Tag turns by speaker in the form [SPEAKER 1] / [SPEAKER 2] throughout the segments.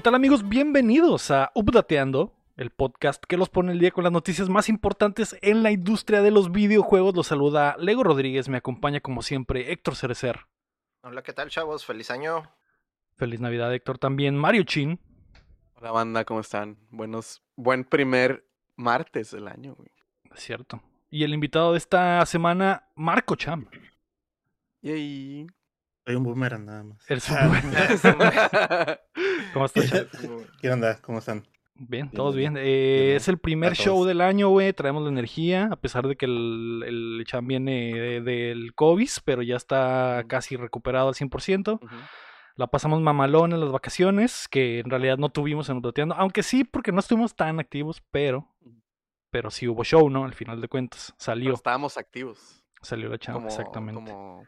[SPEAKER 1] ¿Qué tal amigos? Bienvenidos a Updateando, el podcast que los pone el día con las noticias más importantes en la industria de los videojuegos. Los saluda Lego Rodríguez, me acompaña como siempre Héctor Cerecer.
[SPEAKER 2] Hola, ¿qué tal chavos? Feliz año.
[SPEAKER 1] Feliz Navidad Héctor también. Mario Chin.
[SPEAKER 3] Hola banda, ¿cómo están? Buenos, buen primer martes del año, güey.
[SPEAKER 1] Cierto. Y el invitado de esta semana, Marco Cham.
[SPEAKER 3] Yay.
[SPEAKER 4] Soy un boomerang nada más.
[SPEAKER 1] Eres un boomerang. ¿Cómo estás?
[SPEAKER 4] ¿Qué onda? ¿Cómo están?
[SPEAKER 1] Bien, todos bien. Eh, es el primer show del año, güey. Traemos la energía, a pesar de que el, el Cham viene de- del COVID, pero ya está casi recuperado al 100%.
[SPEAKER 3] Ujú.
[SPEAKER 1] La pasamos mamalón en las vacaciones, que en realidad no tuvimos en Updateando, aunque sí, porque no estuvimos tan activos, pero, pero sí hubo show, ¿no? Al final de cuentas,
[SPEAKER 3] Pero
[SPEAKER 1] salió,
[SPEAKER 3] estábamos activos.
[SPEAKER 1] salió la chamba, exactamente.
[SPEAKER 3] como-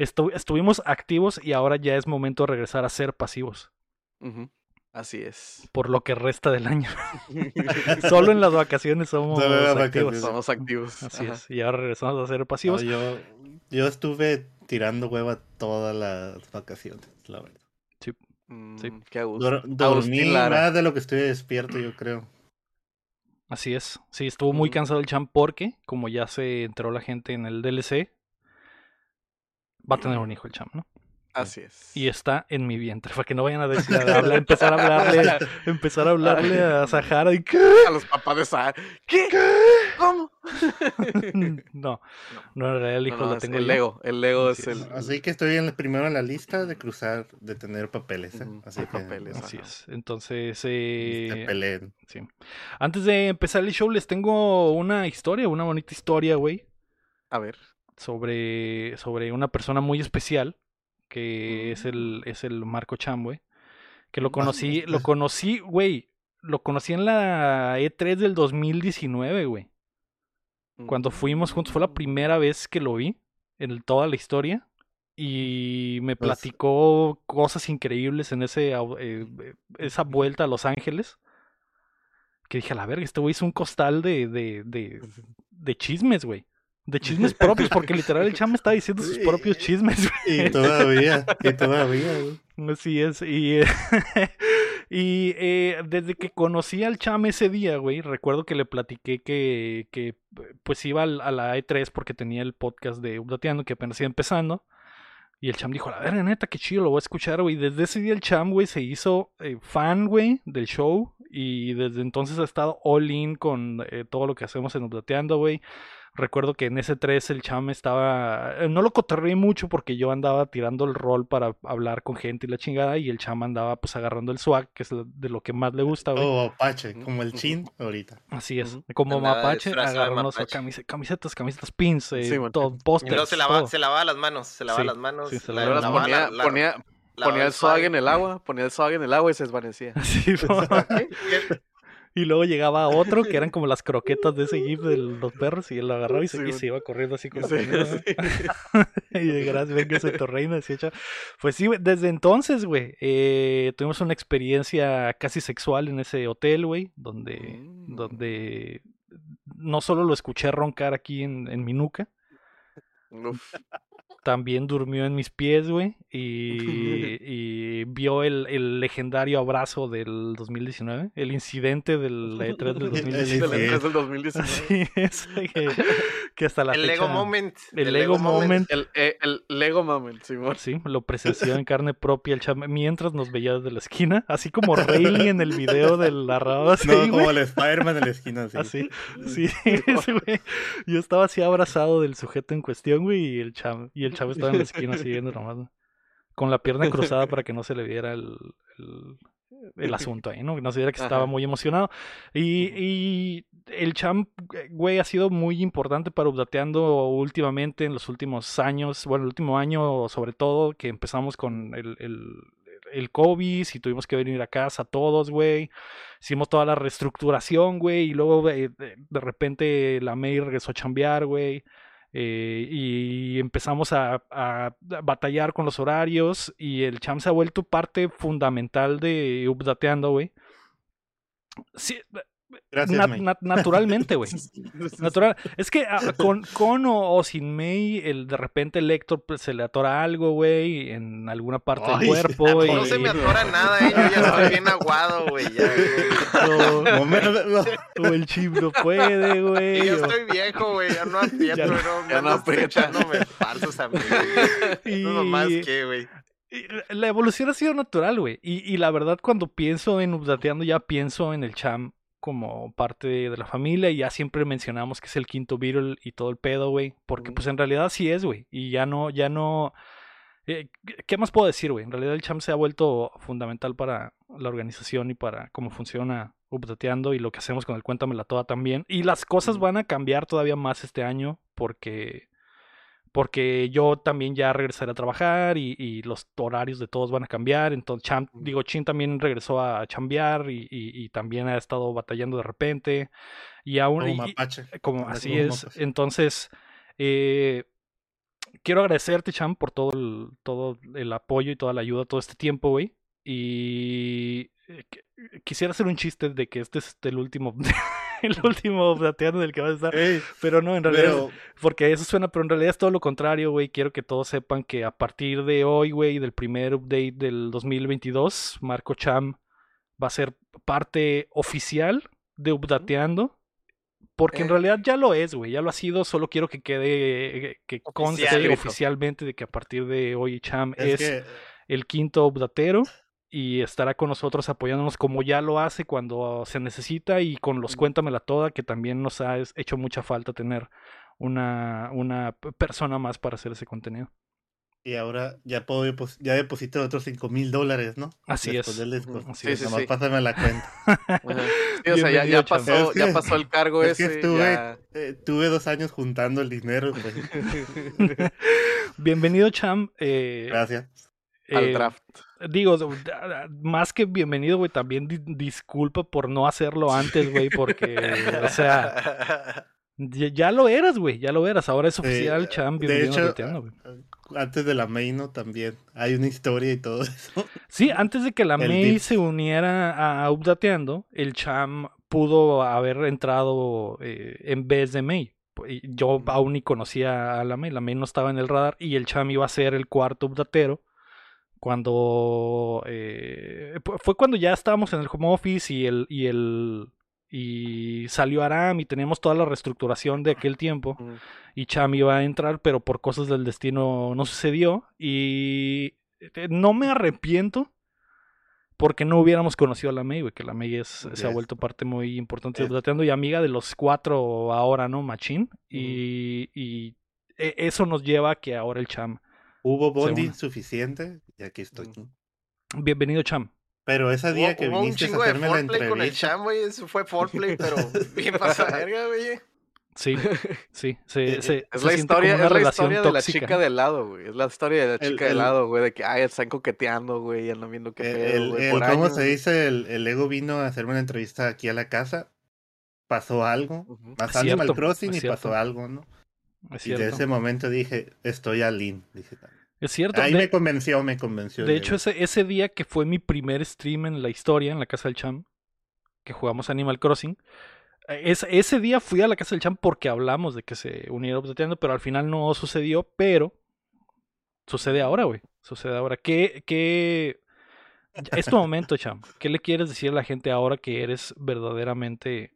[SPEAKER 1] Estu- estuvimos activos y ahora ya es momento de regresar a ser pasivos.
[SPEAKER 3] Así es.
[SPEAKER 1] por lo que resta del año. Solo en las vacaciones somos
[SPEAKER 4] Solo en las
[SPEAKER 1] activos.
[SPEAKER 4] vacaciones.
[SPEAKER 3] Somos activos.
[SPEAKER 1] Así
[SPEAKER 3] Ajá.
[SPEAKER 1] es, y ahora regresamos a ser
[SPEAKER 4] No,
[SPEAKER 1] pasivos.
[SPEAKER 4] yo, yo estuve tirando hueva todas las vacaciones, la verdad.
[SPEAKER 3] Mm,
[SPEAKER 1] Sí.
[SPEAKER 3] Qué gusto.
[SPEAKER 4] Dor- dormí más de lo que estoy despierto, yo creo.
[SPEAKER 1] Así es. Sí, estuvo muy
[SPEAKER 3] Ujú.
[SPEAKER 1] cansado el champ porque, como ya se enteró la gente en el DLC, va a tener un hijo el champ, ¿no?
[SPEAKER 3] Así es.
[SPEAKER 1] y está en mi vientre. Para que no vayan a decir, a hablar- empezar a hablarle, empezar a hablarle a Sahara y ¿qué?
[SPEAKER 3] A los papás de Sahara. ¿Qué? ¿Cómo?
[SPEAKER 1] No, no en realidad el hijo
[SPEAKER 3] No, no,
[SPEAKER 1] lo tengo
[SPEAKER 3] el. Lego. El Lego es el.
[SPEAKER 4] Así que estoy en el primero en la lista de cruzar, de tener papeles. ¿eh? Así que
[SPEAKER 3] papeles,
[SPEAKER 1] Así
[SPEAKER 3] ajá.
[SPEAKER 1] es. Entonces, eh,
[SPEAKER 4] peleen.
[SPEAKER 1] sí. Antes de empezar el show, les tengo una historia, una bonita historia, güey,
[SPEAKER 3] A ver.
[SPEAKER 1] Sobre, sobre una persona muy especial, que es el, es el Marco Cham, güey. Que lo conocí, lo conocí, güey, lo conocí en la E3 del 2019, güey. Cuando fuimos juntos fue la
[SPEAKER 3] Mm.
[SPEAKER 1] primera vez que lo vi en toda la historia y me
[SPEAKER 4] Pues-
[SPEAKER 1] platicó cosas increíbles en ese eh, eh, esa vuelta a Los Ángeles. Que dije, a la verga, este güey es un costal de, de, de, de chismes, güey. De chismes propios, porque literal el cham me estaba diciendo sus propios chismes, güey.
[SPEAKER 4] Y todavía, y todavía, güey.
[SPEAKER 1] Así es. Y, y eh, desde que conocí al Cham ese día, güey, recuerdo que le platiqué que, que pues iba al- a la E3 porque tenía el podcast de Updateando que apenas iba empezando. Y el Cham dijo, a la verga, neta, qué chido, lo voy a escuchar, güey. Desde ese día el Cham, güey, se hizo eh, fan, güey, del show. Y desde entonces ha estado all in con eh, todo lo que hacemos en Updateando, güey. Recuerdo que en ese 3 el cham estaba. eh, No lo cotorreé mucho porque yo andaba tirando el rol para hablar con gente y la chingada. Y el cham andaba pues agarrando el swag, que es de lo que más le gusta, güey.
[SPEAKER 4] O Apache, como el chin ahorita.
[SPEAKER 1] Así es. Como
[SPEAKER 2] Andaba
[SPEAKER 1] mapache, agarrando su
[SPEAKER 2] mapache.
[SPEAKER 1] camise- camisetas, camisetas, pins, eh,
[SPEAKER 3] Sí, bueno.
[SPEAKER 1] todo,
[SPEAKER 2] Y
[SPEAKER 1] pósters.
[SPEAKER 2] luego se
[SPEAKER 1] todo.
[SPEAKER 2] se lavaba las manos, se lavaba
[SPEAKER 1] Sí,
[SPEAKER 2] las manos.
[SPEAKER 1] sí, se
[SPEAKER 2] la-
[SPEAKER 1] las
[SPEAKER 3] ponía,
[SPEAKER 2] la- la-
[SPEAKER 3] ponía, ponía el swag en el agua. Ponía el swag en el agua y se desvanecía.
[SPEAKER 1] Sí. y luego llegaba otro que eran como las croquetas de ese gif de los perros y él lo agarraba y se, y iba corriendo así como
[SPEAKER 3] Sí,
[SPEAKER 1] y de gracias, véngase tu reina, así hecha. Pues sí, desde entonces, güey, eh, tuvimos una experiencia casi sexual en ese hotel, güey, donde,
[SPEAKER 3] Mm.
[SPEAKER 1] donde no solo lo escuché roncar aquí en, en mi nuca,
[SPEAKER 3] Uf.
[SPEAKER 1] También durmió en mis pies, güey, y, y vio el, el legendario abrazo del 2019, el incidente del E3 del
[SPEAKER 4] El
[SPEAKER 1] 2019.
[SPEAKER 3] Del E3 del 2019.
[SPEAKER 1] Así es, que, que hasta la
[SPEAKER 2] El
[SPEAKER 1] fecha...
[SPEAKER 2] Lego Moment.
[SPEAKER 1] El Lego Moment.
[SPEAKER 3] El, eh, el Lego Moment, Simón.
[SPEAKER 1] Sí, lo presenció en carne propia el cham mientras nos veía desde la esquina, así como Rayleigh en el video del narrador. Así,
[SPEAKER 4] No,
[SPEAKER 1] güey.
[SPEAKER 4] como el Spider-Man en la esquina, así.
[SPEAKER 1] Así, sí, ese güey. Yo estaba así abrazado del sujeto en cuestión, güey, y el chavo, y el chavo estaba en la esquina así viendo nomás, ¿no? con la pierna cruzada para que no se le viera el, el, el asunto ahí, ¿no? Que no se viera que estaba
[SPEAKER 3] Ajá.
[SPEAKER 1] muy emocionado. Y, y el champ, güey, ha sido muy importante para Updateando últimamente, en los últimos años, bueno, el último año sobre todo, que empezamos con el, el, el COVID y tuvimos que venir a casa todos, güey. Hicimos toda la reestructuración, güey, y luego eh, de, de repente la May regresó a chambear, güey. Eh, y empezamos a, batallar con los horarios y el Cham se ha vuelto parte fundamental de Updateando, güey. Sí,
[SPEAKER 4] Gracias,
[SPEAKER 1] nat-
[SPEAKER 4] May.
[SPEAKER 1] nat- naturalmente, güey. Natural. Es que ah, con, con o, o sin May, el, de repente el Héctor pues, se le atora algo, güey, en alguna parte
[SPEAKER 4] Ay,
[SPEAKER 1] del cuerpo.
[SPEAKER 2] No
[SPEAKER 1] y-
[SPEAKER 2] se me atora nada, eh. Yo ya estoy bien aguado, güey.
[SPEAKER 1] O,
[SPEAKER 4] No me- no.
[SPEAKER 1] o el chip no puede,
[SPEAKER 2] Y
[SPEAKER 1] güey.
[SPEAKER 2] yo
[SPEAKER 1] o-
[SPEAKER 2] estoy viejo, güey. Ya no aprieto,
[SPEAKER 1] Ya no-.
[SPEAKER 2] No,
[SPEAKER 3] ya no
[SPEAKER 2] no echándome falsos a mí, güey.
[SPEAKER 1] y-
[SPEAKER 2] No nomás que, güey.
[SPEAKER 1] La evolución ha sido natural, güey. Y, y la verdad, cuando pienso en Updateando, ya pienso en el Cham como parte de la familia. Y ya siempre mencionamos que es el quinto Beatle y todo el pedo, güey. Porque, pues en realidad sí es, güey. Y ya no, ya no. eh, ¿Qué más puedo decir, güey? En realidad el Cham se ha vuelto fundamental para la organización y para cómo funciona Updateando y lo que hacemos con el Cuéntamela Toda también. Y las cosas van a cambiar todavía más este año porque porque yo también ya regresaré a trabajar y, y los horarios de todos van a cambiar. Entonces, Cham, digo, Chin también regresó a chambear y, y- y también ha estado batallando de repente. Y aún,
[SPEAKER 4] Como mapache.
[SPEAKER 1] como
[SPEAKER 4] Anda
[SPEAKER 1] así es. Entonces, eh, quiero agradecerte, Cham, por todo el, todo el apoyo y toda la ayuda todo este tiempo, güey. Y eh, quisiera hacer un chiste de que este es el último, el último plateando del que vas a estar.
[SPEAKER 4] Ey,
[SPEAKER 1] Pero no, en realidad
[SPEAKER 4] pero
[SPEAKER 1] porque eso suena, pero en realidad es todo lo contrario, güey. Quiero que todos sepan que a partir de hoy, güey, del primer update del 2022, Marco Cham va a ser parte oficial de Updateando. Porque en
[SPEAKER 3] Eh.
[SPEAKER 1] realidad ya lo es, güey. Ya lo ha sido. Solo quiero que quede, eh, que conste
[SPEAKER 2] Oficial.
[SPEAKER 1] oficialmente de que a partir de hoy Cham
[SPEAKER 4] es,
[SPEAKER 1] es,
[SPEAKER 4] que
[SPEAKER 1] el quinto updatero y estará con nosotros apoyándonos como ya lo hace cuando se necesita y con los. Cuéntamela Toda, que también nos ha hecho mucha falta tener una, una persona más para hacer ese contenido.
[SPEAKER 4] y ahora ya puedo ya deposito otros 5 mil dólares, ¿no?
[SPEAKER 1] Así
[SPEAKER 4] Después
[SPEAKER 1] es.
[SPEAKER 4] del.
[SPEAKER 1] Así
[SPEAKER 3] Sí,
[SPEAKER 1] es.
[SPEAKER 3] sí,
[SPEAKER 4] Nomás
[SPEAKER 3] sí.
[SPEAKER 4] pásame la cuenta.
[SPEAKER 3] Sí, o sea, ya, ya pasó,
[SPEAKER 4] Es
[SPEAKER 3] ya
[SPEAKER 4] que-
[SPEAKER 3] pasó el cargo
[SPEAKER 4] es que
[SPEAKER 3] ese.
[SPEAKER 4] estuve,
[SPEAKER 3] ya-
[SPEAKER 4] eh, tuve dos años juntando el dinero. pues.
[SPEAKER 1] Bienvenido, Cham. eh,
[SPEAKER 4] Gracias.
[SPEAKER 3] al
[SPEAKER 1] eh,
[SPEAKER 3] draft.
[SPEAKER 1] Digo, más que bienvenido, güey, también di- disculpa por no hacerlo antes, güey, porque, o sea, ya, ya lo eras, güey, ya lo eras. Ahora es oficial, Cham,
[SPEAKER 4] de
[SPEAKER 1] bienvenido a
[SPEAKER 4] hecho,
[SPEAKER 1] Updateando, güey.
[SPEAKER 4] Antes de la Maino también hay una historia y todo eso.
[SPEAKER 1] Sí, antes de que la
[SPEAKER 4] El
[SPEAKER 1] May se uniera a Updateando, el Cham pudo haber entrado eh, en vez de May. Yo aún ni conocía a la May, la May no estaba en el radar y el Cham iba a ser el cuarto updatero cuando eh, fue cuando ya estábamos en el home office y el y el y salió Aram y teníamos toda la reestructuración de aquel tiempo y Cham iba a entrar, pero por cosas del destino no sucedió. Y eh, no me arrepiento porque no hubiéramos conocido a la May, güey, que la May es, se ha vuelto parte muy importante de y amiga de los cuatro ahora, ¿no? Machín. Y, y e- eso nos lleva a que ahora el Cham.
[SPEAKER 4] Hubo bonding suficiente y aquí estoy.
[SPEAKER 1] Bienvenido, Cham.
[SPEAKER 4] Pero ese día
[SPEAKER 2] Hubo,
[SPEAKER 4] que
[SPEAKER 2] hubo un
[SPEAKER 4] viniste a
[SPEAKER 2] chingo de
[SPEAKER 4] hacerme la
[SPEAKER 2] foreplay con el
[SPEAKER 4] entrevista.
[SPEAKER 2] cham, güey. Eso fue foreplay, pero bien pasada verga, güey.
[SPEAKER 1] Sí, sí, se,
[SPEAKER 4] Eh,
[SPEAKER 1] se-
[SPEAKER 3] Es
[SPEAKER 1] se
[SPEAKER 3] la historia, es la historia de la chica de helado, güey. Es la historia de la
[SPEAKER 4] El-
[SPEAKER 3] chica de
[SPEAKER 4] el-
[SPEAKER 3] helado, güey. De que, ay, están coqueteando, güey. Y andan viendo qué
[SPEAKER 4] El,
[SPEAKER 3] pedo,
[SPEAKER 4] el-
[SPEAKER 3] güey.
[SPEAKER 4] el-
[SPEAKER 3] por
[SPEAKER 4] ¿Cómo
[SPEAKER 3] años.
[SPEAKER 4] se dice? El, el ego vino a hacerme una entrevista aquí a la casa. Pasó algo.
[SPEAKER 3] Ujú.
[SPEAKER 4] Más
[SPEAKER 1] Es
[SPEAKER 4] Animal Crossing y
[SPEAKER 1] cierto.
[SPEAKER 4] pasó algo, ¿no?
[SPEAKER 1] Es
[SPEAKER 4] Y de ese momento dije, estoy al in. Dije,
[SPEAKER 1] Es cierto.
[SPEAKER 4] ahí
[SPEAKER 1] De-
[SPEAKER 4] me convenció, me convenció.
[SPEAKER 1] De hecho, ese, ese día que fue mi primer stream en la historia, en la casa del Cham, que jugamos Animal Crossing, eh, es- ese día fui a la casa del Cham porque hablamos de que se uniera Updateando, pero al final no sucedió, pero sucede ahora, güey. Sucede ahora. ¿Qué, qué... Es tu momento, Cham. ¿Qué le quieres decir a la gente ahora que eres verdaderamente,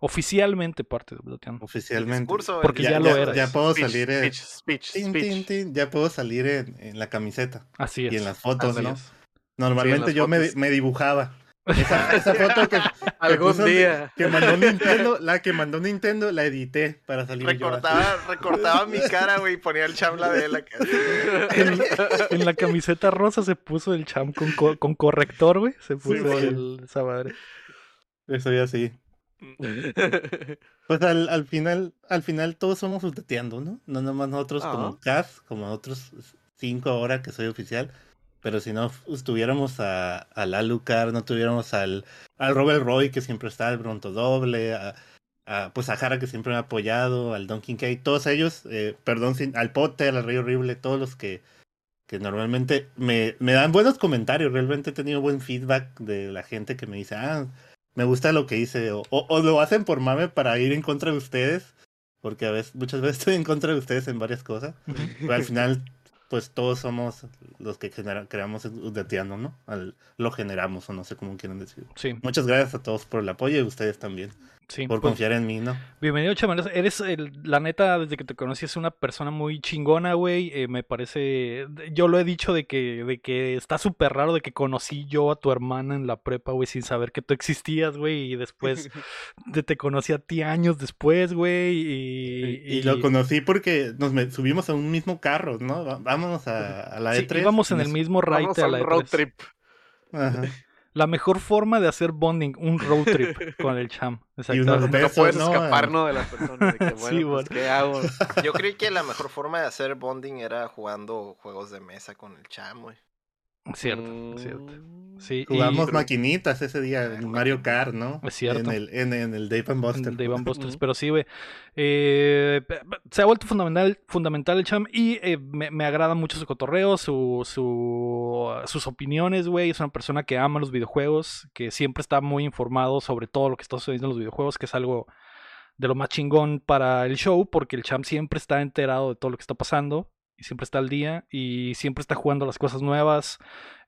[SPEAKER 1] oficialmente parte de Updateando?
[SPEAKER 4] Oficialmente.
[SPEAKER 2] Discurso,
[SPEAKER 1] Porque ya lo eras.
[SPEAKER 4] Ya puedo
[SPEAKER 3] Speech,
[SPEAKER 4] salir en,
[SPEAKER 3] speech, speech,
[SPEAKER 4] tin,
[SPEAKER 3] speech.
[SPEAKER 4] tin, tin, ya puedo salir en, en la camiseta
[SPEAKER 1] Así es.
[SPEAKER 4] y en las fotos,
[SPEAKER 1] Así
[SPEAKER 4] ¿no?
[SPEAKER 1] es.
[SPEAKER 4] Normalmente yo me, me dibujaba. Esa, esa foto que,
[SPEAKER 3] Algún
[SPEAKER 4] puso-
[SPEAKER 3] día.
[SPEAKER 4] que mandó Nintendo, la que mandó Nintendo, la edité para salir yo.
[SPEAKER 2] Recortaba, recortaba mi cara, güey, y ponía el cham la de él acá.
[SPEAKER 1] En, en la camiseta rosa se puso el cham con, co- con corrector, güey. Se puso el, esa madre.
[SPEAKER 4] Estoy así. Pues al, al final, al final todos somos updateando, ¿no? No nomás nosotros
[SPEAKER 3] Ah.
[SPEAKER 4] como Cas, como otros cinco ahora que soy oficial. Pero si no estuviéramos a, a Lalucar, no tuviéramos al, al Robert Roy que siempre está, al Bronto Doble, a, a, pues a Jara que siempre me ha apoyado, al Don Kay, todos ellos, eh, perdón, sin- al Potter, al Rey Horrible, todos los que, que normalmente me, me dan buenos comentarios. Realmente he tenido buen feedback de la gente que me dice, ah, me gusta lo que hice. O, o, o lo hacen por mame para ir en contra de ustedes. Porque a veces, muchas veces estoy en contra de ustedes en varias cosas. Pero al final, pues todos somos los que genera, creamos Udateando, ¿no? Al- lo generamos, o no sé cómo quieren decir.
[SPEAKER 1] Sí,
[SPEAKER 4] Muchas gracias a todos por el apoyo y a ustedes también.
[SPEAKER 1] Sí.
[SPEAKER 4] por
[SPEAKER 1] pues,
[SPEAKER 4] confiar en mí, ¿no?
[SPEAKER 1] bienvenido, Chaval. Eres, el- la neta, desde que te conocí, es una persona muy chingona, güey. Eh, me parece. Yo lo he dicho de que, de que está súper raro de que conocí yo a tu hermana en la prepa, güey, sin saber que tú existías, güey. Y después de- te conocí a ti años después, güey. Y,
[SPEAKER 4] Y, lo conocí porque nos me- subimos a un mismo carro, ¿no? Vámonos a, a la
[SPEAKER 1] Sí,
[SPEAKER 4] E3.
[SPEAKER 1] íbamos en el mismo raite
[SPEAKER 3] a
[SPEAKER 1] la
[SPEAKER 3] road
[SPEAKER 1] E3.
[SPEAKER 3] trip.
[SPEAKER 4] Ajá.
[SPEAKER 1] La mejor forma de hacer bonding, un road trip con el cham. Exactamente.
[SPEAKER 3] No puedes
[SPEAKER 4] ¿no?
[SPEAKER 3] escaparnos de la persona. De que, bueno,
[SPEAKER 1] Sí,
[SPEAKER 3] pues. ¿qué hago?
[SPEAKER 2] Yo creí que la mejor forma de hacer bonding era jugando juegos de mesa con el cham, güey.
[SPEAKER 1] Cierto, cierto.
[SPEAKER 3] Mm,
[SPEAKER 1] y-
[SPEAKER 4] Jugamos maquinitas ese día en Mario Kart, ¿no?
[SPEAKER 1] Es cierto.
[SPEAKER 4] En el, en, en el Dave and Buster.
[SPEAKER 1] de Van Busters, pero sí, güey. Eh, se ha vuelto fundamental, fundamental el Cham y eh, me, me agrada mucho su cotorreo, su, su, sus opiniones, güey. Es una persona que ama los videojuegos, que siempre está muy informado sobre todo lo que está sucediendo en los videojuegos, que es algo de lo más chingón para el show, porque el Cham siempre está enterado de todo lo que está pasando y siempre está al día y siempre está jugando las cosas nuevas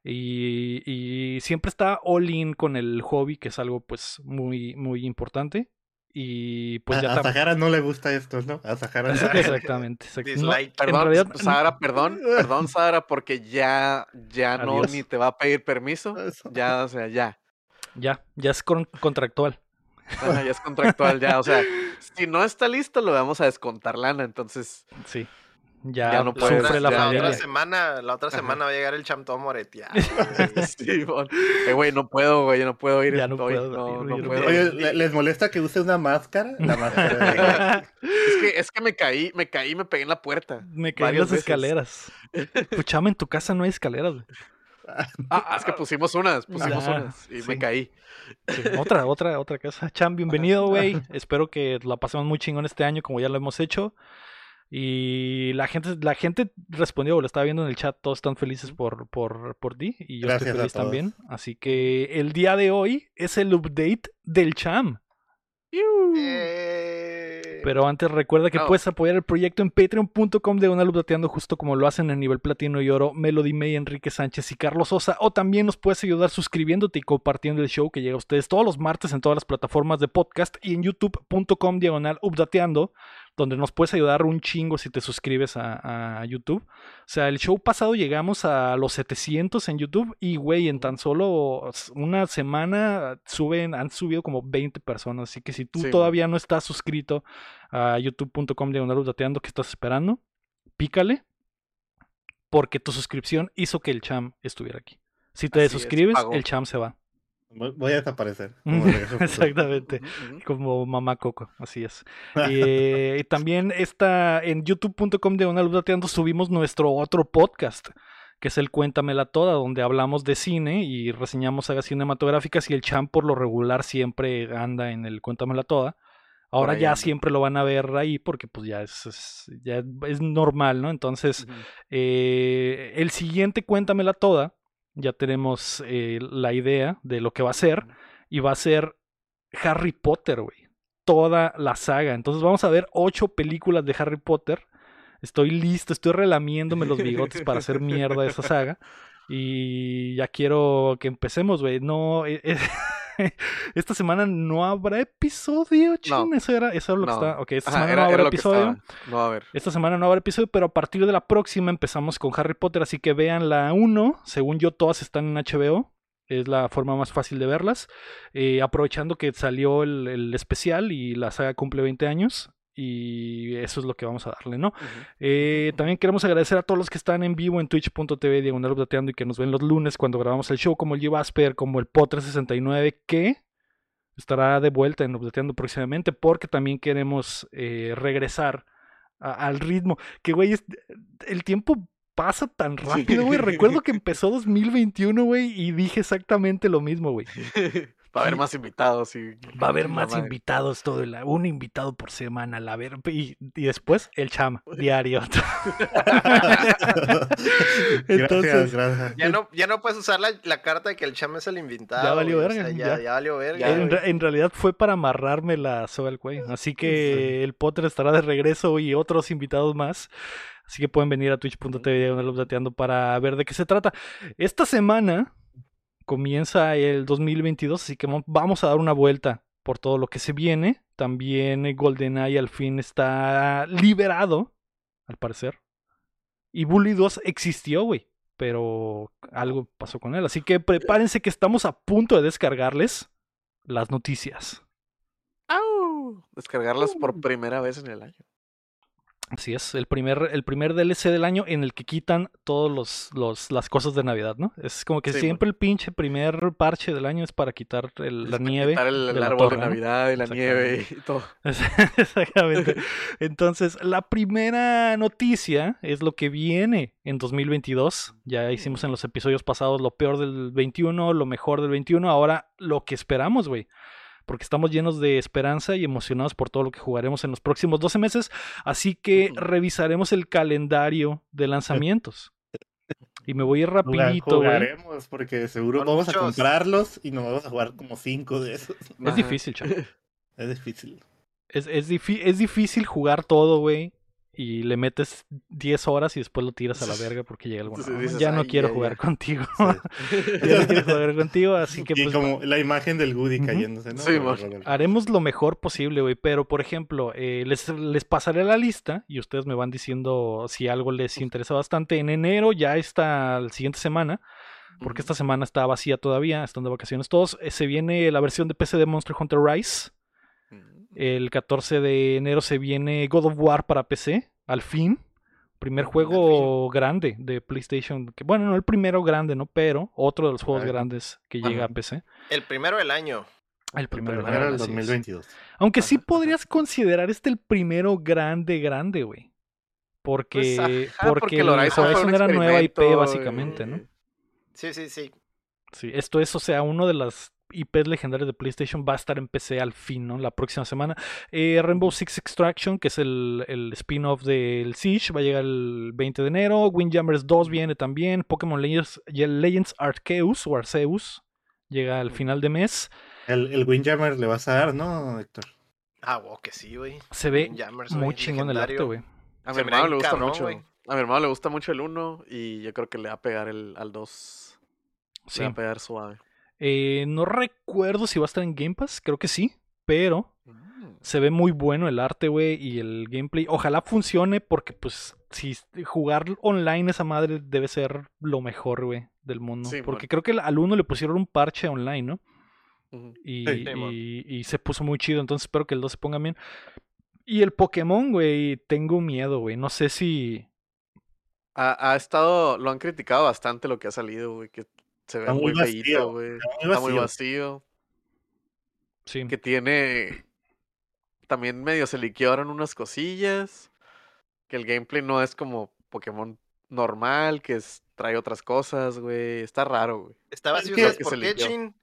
[SPEAKER 1] y, y siempre está all in con el hobby, que es algo pues muy, muy importante. Y pues
[SPEAKER 4] a,
[SPEAKER 1] ya
[SPEAKER 4] a Sahara no le gusta esto, ¿no? A Sahara no.
[SPEAKER 1] Exactamente. exact- no,
[SPEAKER 3] Perdón,
[SPEAKER 1] realidad,
[SPEAKER 3] Sara, perdón, perdón, Sara, porque ya, ya no ni te va a pedir permiso. Ya, o sea, ya.
[SPEAKER 1] ya, ya es con- contractual.
[SPEAKER 3] Ajá, ya es contractual, ya. O sea, si no está listo, lo vamos a descontar lana. Entonces,
[SPEAKER 1] Sí. Ya,
[SPEAKER 3] Ya no
[SPEAKER 1] sufre
[SPEAKER 2] otra,
[SPEAKER 1] la familia.
[SPEAKER 2] otra semana, la otra
[SPEAKER 3] Ajá.
[SPEAKER 2] semana va a llegar el cham todo moreteado. güey.
[SPEAKER 3] sí, bon. Eh, güey, no puedo, güey, no puedo ir.
[SPEAKER 1] Ya no
[SPEAKER 3] estoy-
[SPEAKER 1] puedo,
[SPEAKER 3] no, no puedo.
[SPEAKER 4] Oye, ¿le- ¿les molesta que use una máscara? La máscara
[SPEAKER 3] Es que, es que me caí, me caí y me pegué en la puerta.
[SPEAKER 1] Me caí en
[SPEAKER 3] varias
[SPEAKER 1] las
[SPEAKER 3] veces.
[SPEAKER 1] escaleras. Puchama, en tu casa no hay escaleras, güey. Ah,
[SPEAKER 3] Es que
[SPEAKER 1] ah,
[SPEAKER 3] pusimos unas, pusimos
[SPEAKER 1] Ya,
[SPEAKER 3] unas y
[SPEAKER 1] sí.
[SPEAKER 3] me caí.
[SPEAKER 1] sí, otra, otra, otra casa. Cham, bienvenido, güey. Espero que la pasemos muy chingón este año, como ya lo hemos hecho. Y la gente, la gente respondió, lo estaba viendo en el chat, todos están felices por, por, por ti. Y yo
[SPEAKER 4] Gracias
[SPEAKER 1] estoy feliz también. Así que el día de hoy es el update del Cham.
[SPEAKER 2] Eh,
[SPEAKER 1] Pero antes recuerda que puedes apoyar el proyecto en patreon.com de una Updateando justo como lo hacen en nivel platino y oro Melody May, Enrique Sánchez y Carlos Sosa. O también nos puedes ayudar suscribiéndote y compartiendo el show que llega a ustedes todos los martes en todas las plataformas de podcast y en youtube.com diagonal updateando, donde nos puedes ayudar un chingo si te suscribes a, a YouTube. O sea, el show pasado llegamos a los 700 en YouTube y, güey, en tan solo una semana suben, han subido como 20 personas. Así que si tú
[SPEAKER 3] Sí.
[SPEAKER 1] todavía no estás suscrito a youtube.com diagonal updateando, ¿qué estás esperando? Pícale, porque tu suscripción hizo que el cham estuviera aquí. Si te desuscribes, el cham se va.
[SPEAKER 4] Voy a desaparecer. como.
[SPEAKER 1] Exactamente. Como mamá Coco, así es. Eh, y también está en youtube.com de una Updateando subimos nuestro otro podcast, que es el Cuéntamela Toda, donde hablamos de cine y reseñamos sagas cinematográficas y el Cham por lo regular siempre anda en el Cuéntamela Toda. Ahora ya siempre lo van a ver ahí porque pues ya es, es- ya es normal, ¿no? Entonces, eh, el siguiente Cuéntamela Toda, ya tenemos eh, la idea de lo que va a ser y va a ser Harry Potter, güey. Toda la saga. Entonces vamos a ver ocho películas de Harry Potter. Estoy listo, estoy relamiéndome los bigotes para hacer mierda esa saga. Y ya quiero que empecemos, güey. No, eh, eh, esta semana no habrá episodio, chin. Eso era, eso era lo que
[SPEAKER 3] No.
[SPEAKER 1] está. Ok, esta
[SPEAKER 3] Ajá,
[SPEAKER 1] semana
[SPEAKER 3] era-
[SPEAKER 1] no habrá
[SPEAKER 3] que
[SPEAKER 1] episodio.
[SPEAKER 3] estaba. No va a haber.
[SPEAKER 1] Esta semana no habrá episodio, pero a partir de la próxima empezamos con Harry Potter, así que vean la 1. Según yo, todas están en HBO. Es la forma más fácil de verlas. Eh, aprovechando que salió el, el especial y la saga cumple 20 años. Y eso es lo que vamos a darle, ¿no? Eh, también queremos agradecer a todos los que están en vivo en twitch.tv diagonal updateando y que nos ven los lunes cuando grabamos el show, como el G-Vasper, como el Pot369, que estará de vuelta en updateando próximamente, porque también queremos eh, regresar a- al ritmo. Que, güey, el tiempo pasa tan rápido, güey. Recuerdo que empezó 2021, güey, y dije exactamente lo mismo, güey.
[SPEAKER 3] Va a haber más invitados y.
[SPEAKER 1] Va a haber
[SPEAKER 3] la
[SPEAKER 1] más
[SPEAKER 3] madre.
[SPEAKER 1] invitados todo el un invitado por semana, la ver y, y después el chama diario. Entonces,
[SPEAKER 4] gracias, gracias.
[SPEAKER 2] Ya no, ya no puedes usar la, la carta de que el chame es el invitado.
[SPEAKER 1] Ya valió
[SPEAKER 2] o
[SPEAKER 1] verga,
[SPEAKER 2] sea,
[SPEAKER 1] ya.
[SPEAKER 2] ya, ya valió verga.
[SPEAKER 1] En,
[SPEAKER 2] güey.
[SPEAKER 1] re- en realidad fue para amarrarme la soga al cuello. Así que el Potter estará de regreso y otros invitados más. Así que pueden venir a twitch.tv para ver de qué se trata. Esta semana comienza el 2022, así que mo- vamos a dar una vuelta por todo lo que se viene. También eh, GoldenEye al fin está liberado, al parecer. Y Bully 2 existió, güey. Pero algo pasó con él. Así que prepárense que estamos a punto de descargarles las noticias.
[SPEAKER 3] ¡Au! Descargarlas por primera vez en el año.
[SPEAKER 1] Así es, el primer, el primer DLC del año en el que quitan todos los, los las cosas de Navidad, ¿no? Es como que
[SPEAKER 3] Sí,
[SPEAKER 1] siempre el pinche primer parche del año es para quitar el- la
[SPEAKER 3] para
[SPEAKER 1] nieve.
[SPEAKER 3] quitar el, árbol
[SPEAKER 1] torre,
[SPEAKER 3] de
[SPEAKER 1] ¿no?
[SPEAKER 3] Navidad y la nieve y todo.
[SPEAKER 1] Exactamente. Entonces, la primera noticia es lo que viene en 2022. Ya hicimos en los episodios pasados lo peor del 21, lo mejor del 21. Ahora lo que esperamos, güey. Porque estamos llenos de esperanza y emocionados por todo lo que jugaremos en los próximos 12 meses. Así que revisaremos el calendario de lanzamientos. Y me voy a ir rapidito, güey.
[SPEAKER 4] Jugaremos porque seguro vamos a comprarlos y nos vamos a jugar como cinco de esos.
[SPEAKER 1] Es
[SPEAKER 3] Ajá.
[SPEAKER 1] difícil, chaval.
[SPEAKER 4] Es difícil.
[SPEAKER 1] Es, es, es difícil jugar todo, güey. Y le metes 10 horas y después lo tiras a la verga porque llega alguna.
[SPEAKER 3] Sí, dices,
[SPEAKER 1] ya no
[SPEAKER 3] "Ay,
[SPEAKER 1] quiero
[SPEAKER 3] ya,
[SPEAKER 1] jugar
[SPEAKER 3] ya".
[SPEAKER 1] contigo.
[SPEAKER 4] Sí.
[SPEAKER 1] ya no quiero jugar contigo, así que
[SPEAKER 4] y
[SPEAKER 1] pues
[SPEAKER 4] como la imagen del Goody cayéndose, ¿no?
[SPEAKER 3] Sí,
[SPEAKER 1] haremos lo mejor posible, güey. Pero, por ejemplo, eh, les, les pasaré la lista y ustedes me van diciendo si algo les interesa bastante. En enero, ya está la siguiente semana, porque esta semana está vacía todavía, están de vacaciones todos. eh, se viene la versión de PC de Monster Hunter Rise.
[SPEAKER 3] Mm.
[SPEAKER 1] El 14 de enero se viene God of War para PC, al fin. Primer juego grande de PlayStation. Que, bueno, no el primero grande, ¿no? Pero otro de los juegos grandes que llega a. PC.
[SPEAKER 2] El primero del año.
[SPEAKER 1] El primero,
[SPEAKER 3] primero
[SPEAKER 4] el
[SPEAKER 1] así es.
[SPEAKER 4] 2022.
[SPEAKER 1] Aunque sí
[SPEAKER 3] Ajá,
[SPEAKER 1] podrías considerar este el primero grande, grande, güey. Porque,
[SPEAKER 3] Pues, ajá,
[SPEAKER 1] porque, el
[SPEAKER 3] el Horizon
[SPEAKER 1] Horizon era nueva IP, básicamente, ¿no?
[SPEAKER 3] eh,
[SPEAKER 2] Sí, sí, sí.
[SPEAKER 1] Sí, esto es, o sea, uno de las IPs legendarias de PlayStation va a estar en PC al fin, ¿no? La próxima semana. Eh, Rainbow Six Extraction, que es el, el spin-off del Siege, va a llegar el 20 de enero. Windjammers 2 viene también. Pokémon Legends, Legends Arceus o Arceus llega al final de mes.
[SPEAKER 4] El, el Windjammer le vas a dar, ¿no, Héctor?
[SPEAKER 2] Ah, wow, que sí, güey.
[SPEAKER 1] Se ve muy chingón el arte, güey.
[SPEAKER 3] A mi hermano le gusta
[SPEAKER 2] cabrón,
[SPEAKER 3] mucho.
[SPEAKER 2] güey.
[SPEAKER 3] A mi hermano le gusta mucho el 1 y yo creo que le va a pegar el, al 2.
[SPEAKER 1] Sí.
[SPEAKER 3] Le va a pegar suave.
[SPEAKER 1] Eh, no recuerdo si va a estar en Game Pass, creo que sí, pero
[SPEAKER 3] Mm.
[SPEAKER 1] se ve muy bueno el arte, güey, y el gameplay. Ojalá funcione porque, pues, si jugar online esa madre debe ser lo mejor, güey, del mundo.
[SPEAKER 3] Sí,
[SPEAKER 1] porque creo que al uno le pusieron un parche online, ¿no?
[SPEAKER 3] Ujú.
[SPEAKER 1] Y,
[SPEAKER 4] Sí.
[SPEAKER 2] Sí, mon.
[SPEAKER 1] y- y se puso muy chido, entonces espero que el 2 se ponga bien. Y el Pokémon, güey, tengo miedo, güey. No sé si...
[SPEAKER 3] Ha, ha estado, lo han criticado bastante lo que ha salido, güey, que se ve
[SPEAKER 4] Está muy
[SPEAKER 3] muy
[SPEAKER 4] vacío,
[SPEAKER 3] feíto, güey.
[SPEAKER 4] Está muy
[SPEAKER 3] Está muy
[SPEAKER 4] vacío.
[SPEAKER 1] Sí.
[SPEAKER 3] Que tiene. También medio se liquearon unas cosillas. Que el gameplay no es como Pokémon normal, que es- trae otras cosas, güey. Está raro, güey.
[SPEAKER 2] Está
[SPEAKER 4] Es
[SPEAKER 2] vacío, ¿sabes por qué. Chin?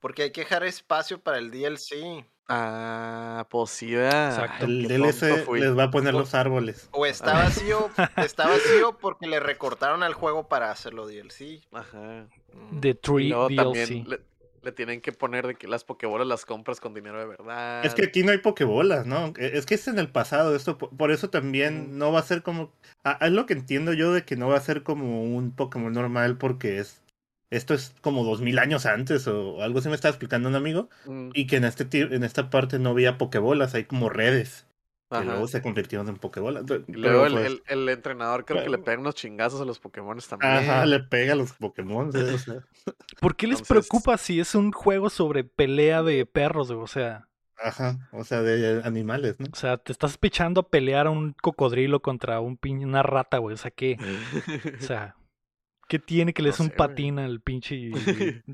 [SPEAKER 2] Porque hay que dejar espacio para el DLC.
[SPEAKER 3] Ah, posibilidad.
[SPEAKER 1] Exacto.
[SPEAKER 4] El DLC les va a poner los árboles.
[SPEAKER 2] O está vacío, está vacío porque le recortaron al juego para hacerlo DLC.
[SPEAKER 3] Ajá.
[SPEAKER 2] Mm.
[SPEAKER 1] The Tree DLC.
[SPEAKER 3] también le, le tienen que poner de que las Pokébolas las compras con dinero de verdad.
[SPEAKER 4] Es que aquí no hay pokebolas, ¿no? E- Es que es en el pasado esto, po- por eso también no va a ser como... Ah, es lo que entiendo yo de que no va a ser como un Pokémon normal porque es... Esto es como dos mil años antes o algo así me estaba explicando un amigo.
[SPEAKER 3] Mm,
[SPEAKER 4] Y que en, este, ti- en esta parte no había pokebolas, hay como redes. Que
[SPEAKER 3] ajá.
[SPEAKER 4] luego se convirtieron en pokebolas. Pero,
[SPEAKER 3] luego el,
[SPEAKER 4] pues,
[SPEAKER 3] el- el entrenador creo que le pega unos chingazos a los Pokémon también.
[SPEAKER 4] Ajá, le pega a los Pokémon. ¿sí? O sea,
[SPEAKER 1] ¿Por qué les
[SPEAKER 3] Entonces-
[SPEAKER 1] preocupa si es un juego sobre pelea de perros? O sea...
[SPEAKER 4] ajá, o sea, de animales, ¿no?
[SPEAKER 1] O sea, te estás pichando a pelear a un cocodrilo contra un pin- una rata, güey. O sea, ¿qué? O sea, ¿qué tiene que le
[SPEAKER 3] No
[SPEAKER 1] des un
[SPEAKER 3] sé, güey.
[SPEAKER 1] patín al pinche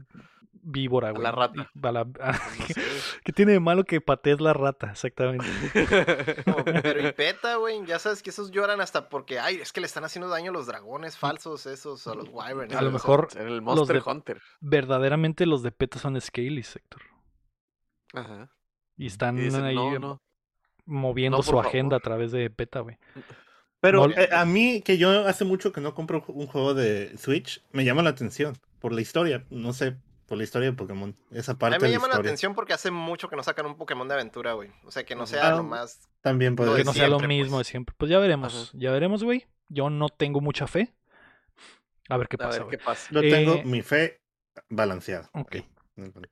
[SPEAKER 1] víbora,
[SPEAKER 3] A
[SPEAKER 1] güey.
[SPEAKER 3] la rata.
[SPEAKER 1] A la- a-
[SPEAKER 3] No sé.
[SPEAKER 1] ¿Qué tiene de malo que patees la rata? Exactamente.
[SPEAKER 2] No, pero y peta, güey. Ya sabes que esos lloran hasta porque, ay, es que le están haciendo daño a los dragones falsos, esos, a los wyverns.
[SPEAKER 1] A lo mejor
[SPEAKER 3] En el
[SPEAKER 1] los
[SPEAKER 3] Monster
[SPEAKER 1] de-
[SPEAKER 3] Hunter.
[SPEAKER 1] verdaderamente los de PETA son Scalies, Héctor.
[SPEAKER 3] Ajá.
[SPEAKER 1] Y están
[SPEAKER 3] Y dicen,
[SPEAKER 1] ahí
[SPEAKER 3] no, no.
[SPEAKER 1] moviendo
[SPEAKER 3] no,
[SPEAKER 1] su agenda a través de PETA, güey.
[SPEAKER 4] Pero
[SPEAKER 1] No-
[SPEAKER 4] eh, a mí, que yo hace mucho que no compro un juego de Switch, me llama la atención por la historia. No sé, por la historia de Pokémon. Esa
[SPEAKER 2] A
[SPEAKER 4] parte
[SPEAKER 2] mí me
[SPEAKER 4] la
[SPEAKER 2] llama la
[SPEAKER 4] historia.
[SPEAKER 2] atención porque hace mucho que no sacan un Pokémon de aventura, güey. O sea, que no sea
[SPEAKER 4] Ah,
[SPEAKER 2] lo más...
[SPEAKER 4] También puede
[SPEAKER 1] Que no sea lo mismo
[SPEAKER 2] pues.
[SPEAKER 1] de siempre. Pues ya veremos,
[SPEAKER 3] Ajá.
[SPEAKER 1] ya veremos, güey. Yo no tengo mucha fe. A ver qué
[SPEAKER 3] A
[SPEAKER 1] pasa,
[SPEAKER 3] ver
[SPEAKER 1] güey.
[SPEAKER 3] qué pasa.
[SPEAKER 4] Yo tengo
[SPEAKER 1] Eh,
[SPEAKER 4] mi fe balanceada.
[SPEAKER 1] Ok.
[SPEAKER 4] ahí.